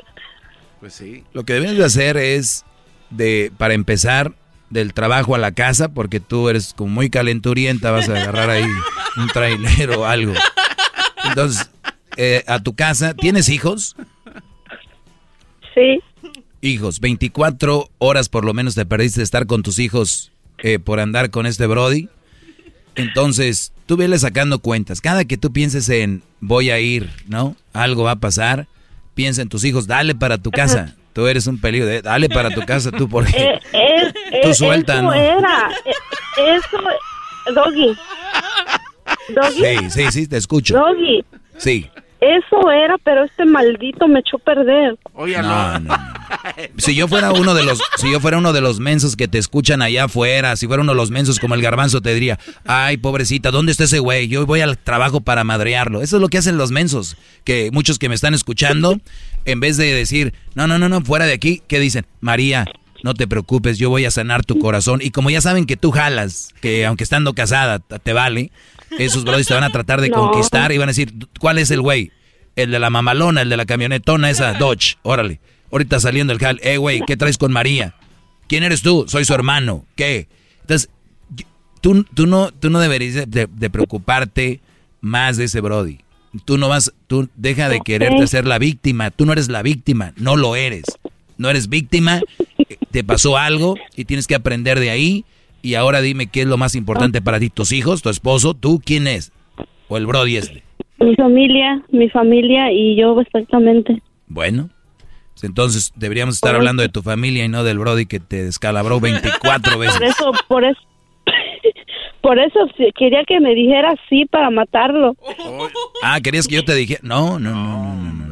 Speaker 4: Pues sí.
Speaker 3: Lo que debes de hacer es, de, para empezar, del trabajo a la casa, porque tú eres como muy calenturienta, vas a agarrar ahí un trailero o algo. Entonces, eh, a tu casa, ¿tienes hijos?
Speaker 25: Sí.
Speaker 3: Hijos, 24 horas por lo menos te perdiste de estar con tus hijos eh, por andar con este Brody. Entonces, tú vele sacando cuentas. Cada que tú pienses en voy a ir, ¿no? Algo va a pasar. Piensa en tus hijos, dale para tu casa. Tú eres un peligro. Dale para tu casa tú porque...
Speaker 25: Eh, eh,
Speaker 3: tú
Speaker 25: eh,
Speaker 3: suelta,
Speaker 25: eso
Speaker 3: ¿no?
Speaker 25: era, eh, eso, Doggy. Doggy.
Speaker 3: Sí, sí, sí, te escucho.
Speaker 25: Doggy.
Speaker 3: Sí.
Speaker 25: Eso era, pero este maldito me echó a perder.
Speaker 4: Oye,
Speaker 3: no, no, no. Si yo fuera uno de los, si yo fuera uno de los mensos que te escuchan allá afuera, si fuera uno de los mensos como el garbanzo, te diría, ay, pobrecita, ¿dónde está ese güey? Yo voy al trabajo para madrearlo. Eso es lo que hacen los mensos, que muchos que me están escuchando, en vez de decir, no, no, no, no, fuera de aquí, ¿qué dicen? María, no te preocupes, yo voy a sanar tu corazón. Y como ya saben que tú jalas, que aunque estando casada te vale, esos brothers te van a tratar de
Speaker 25: No.
Speaker 3: conquistar y van a decir, ¿cuál es el güey? El de la mamalona, el de la camionetona, esa Dodge, órale. Ahorita saliendo el jal, eh, güey, ¿qué traes con María? ¿Quién eres tú? Soy su hermano. ¿Qué? Entonces, tú, tú, no, tú no deberías de, de- de preocuparte más de ese Brody. Tú no vas, tú deja de quererte ser la víctima. Tú no eres la víctima, no lo eres. No eres víctima, te pasó algo y tienes que aprender de ahí. Y ahora dime qué es lo más importante para ti. ¿Tus hijos, tu esposo, tú, quién es? O el Brody este.
Speaker 25: Mi familia, mi familia y yo exactamente.
Speaker 3: Bueno, pues entonces deberíamos estar hablando de tu familia y no del Brody que te descalabró 24 veces.
Speaker 25: Por eso, por eso, por eso quería que me dijera sí para matarlo.
Speaker 3: Ah, ¿querías que yo te dijera? No, no, no, no, no.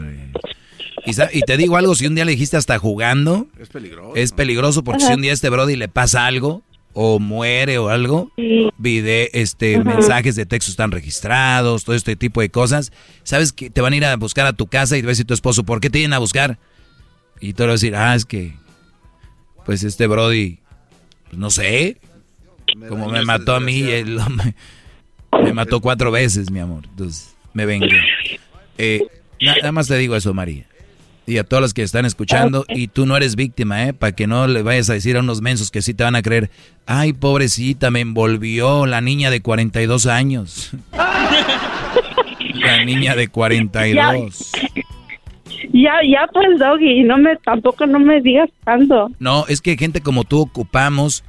Speaker 3: Y, te digo algo, si un día le dijiste hasta jugando,
Speaker 4: Es peligroso.
Speaker 3: es peligroso porque si un día a este Brody le pasa algo, o muere o algo, vide, este,
Speaker 25: Ajá.
Speaker 3: mensajes de texto están registrados, todo este tipo de cosas, sabes que te van a ir a buscar a tu casa y te va a decir tu esposo, ¿por qué te vienen a buscar? Y tú le vas a decir, ah, es que, pues este Brody, pues, no sé, como me mató a mí, él me, me mató cuatro veces, mi amor, entonces me vengué. Eh, na- nada más te digo eso, María. Y a todos los que están escuchando, y tú no eres víctima, ¿eh? Para que no le vayas a decir a unos mensos que sí te van a creer, ay, pobrecita, me envolvió la niña de 42 años. La niña de 42.
Speaker 25: Ya, ya pues, Doggy, no me, tampoco no me digas tanto.
Speaker 3: No, es que gente como tú ocupamos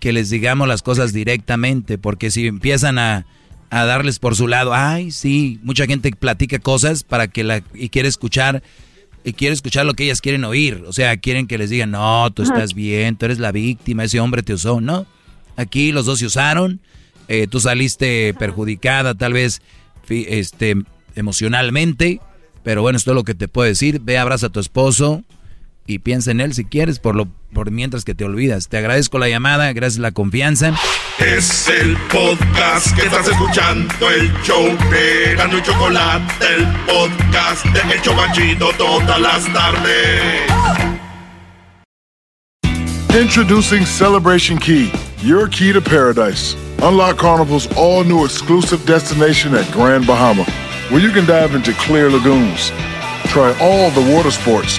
Speaker 3: que les digamos las cosas directamente, porque si empiezan a, a darles por su lado, ay, sí, mucha gente platica cosas para que la y quiere escuchar y quiere escuchar lo que ellas quieren oír, o sea, quieren que les digan, "No, tú estás bien, tú eres la víctima, ese hombre te usó", no. Aquí los dos se usaron, eh, tú saliste perjudicada tal vez este emocionalmente, pero bueno, esto es lo que te puedo decir, ve abraza a tu esposo, y piensa en él si quieres, por lo por mientras que te olvidas. Te agradezco la llamada, gracias la confianza.
Speaker 29: Es el podcast que estás escuchando, el show de Gano y Chocolate, el podcast de Chobachito todas las tardes.
Speaker 41: Introducing Celebration Key, your key to paradise. Unlock Carnival's all new exclusive destination at Grand Bahama, where you can dive into clear lagoons, try all the water sports,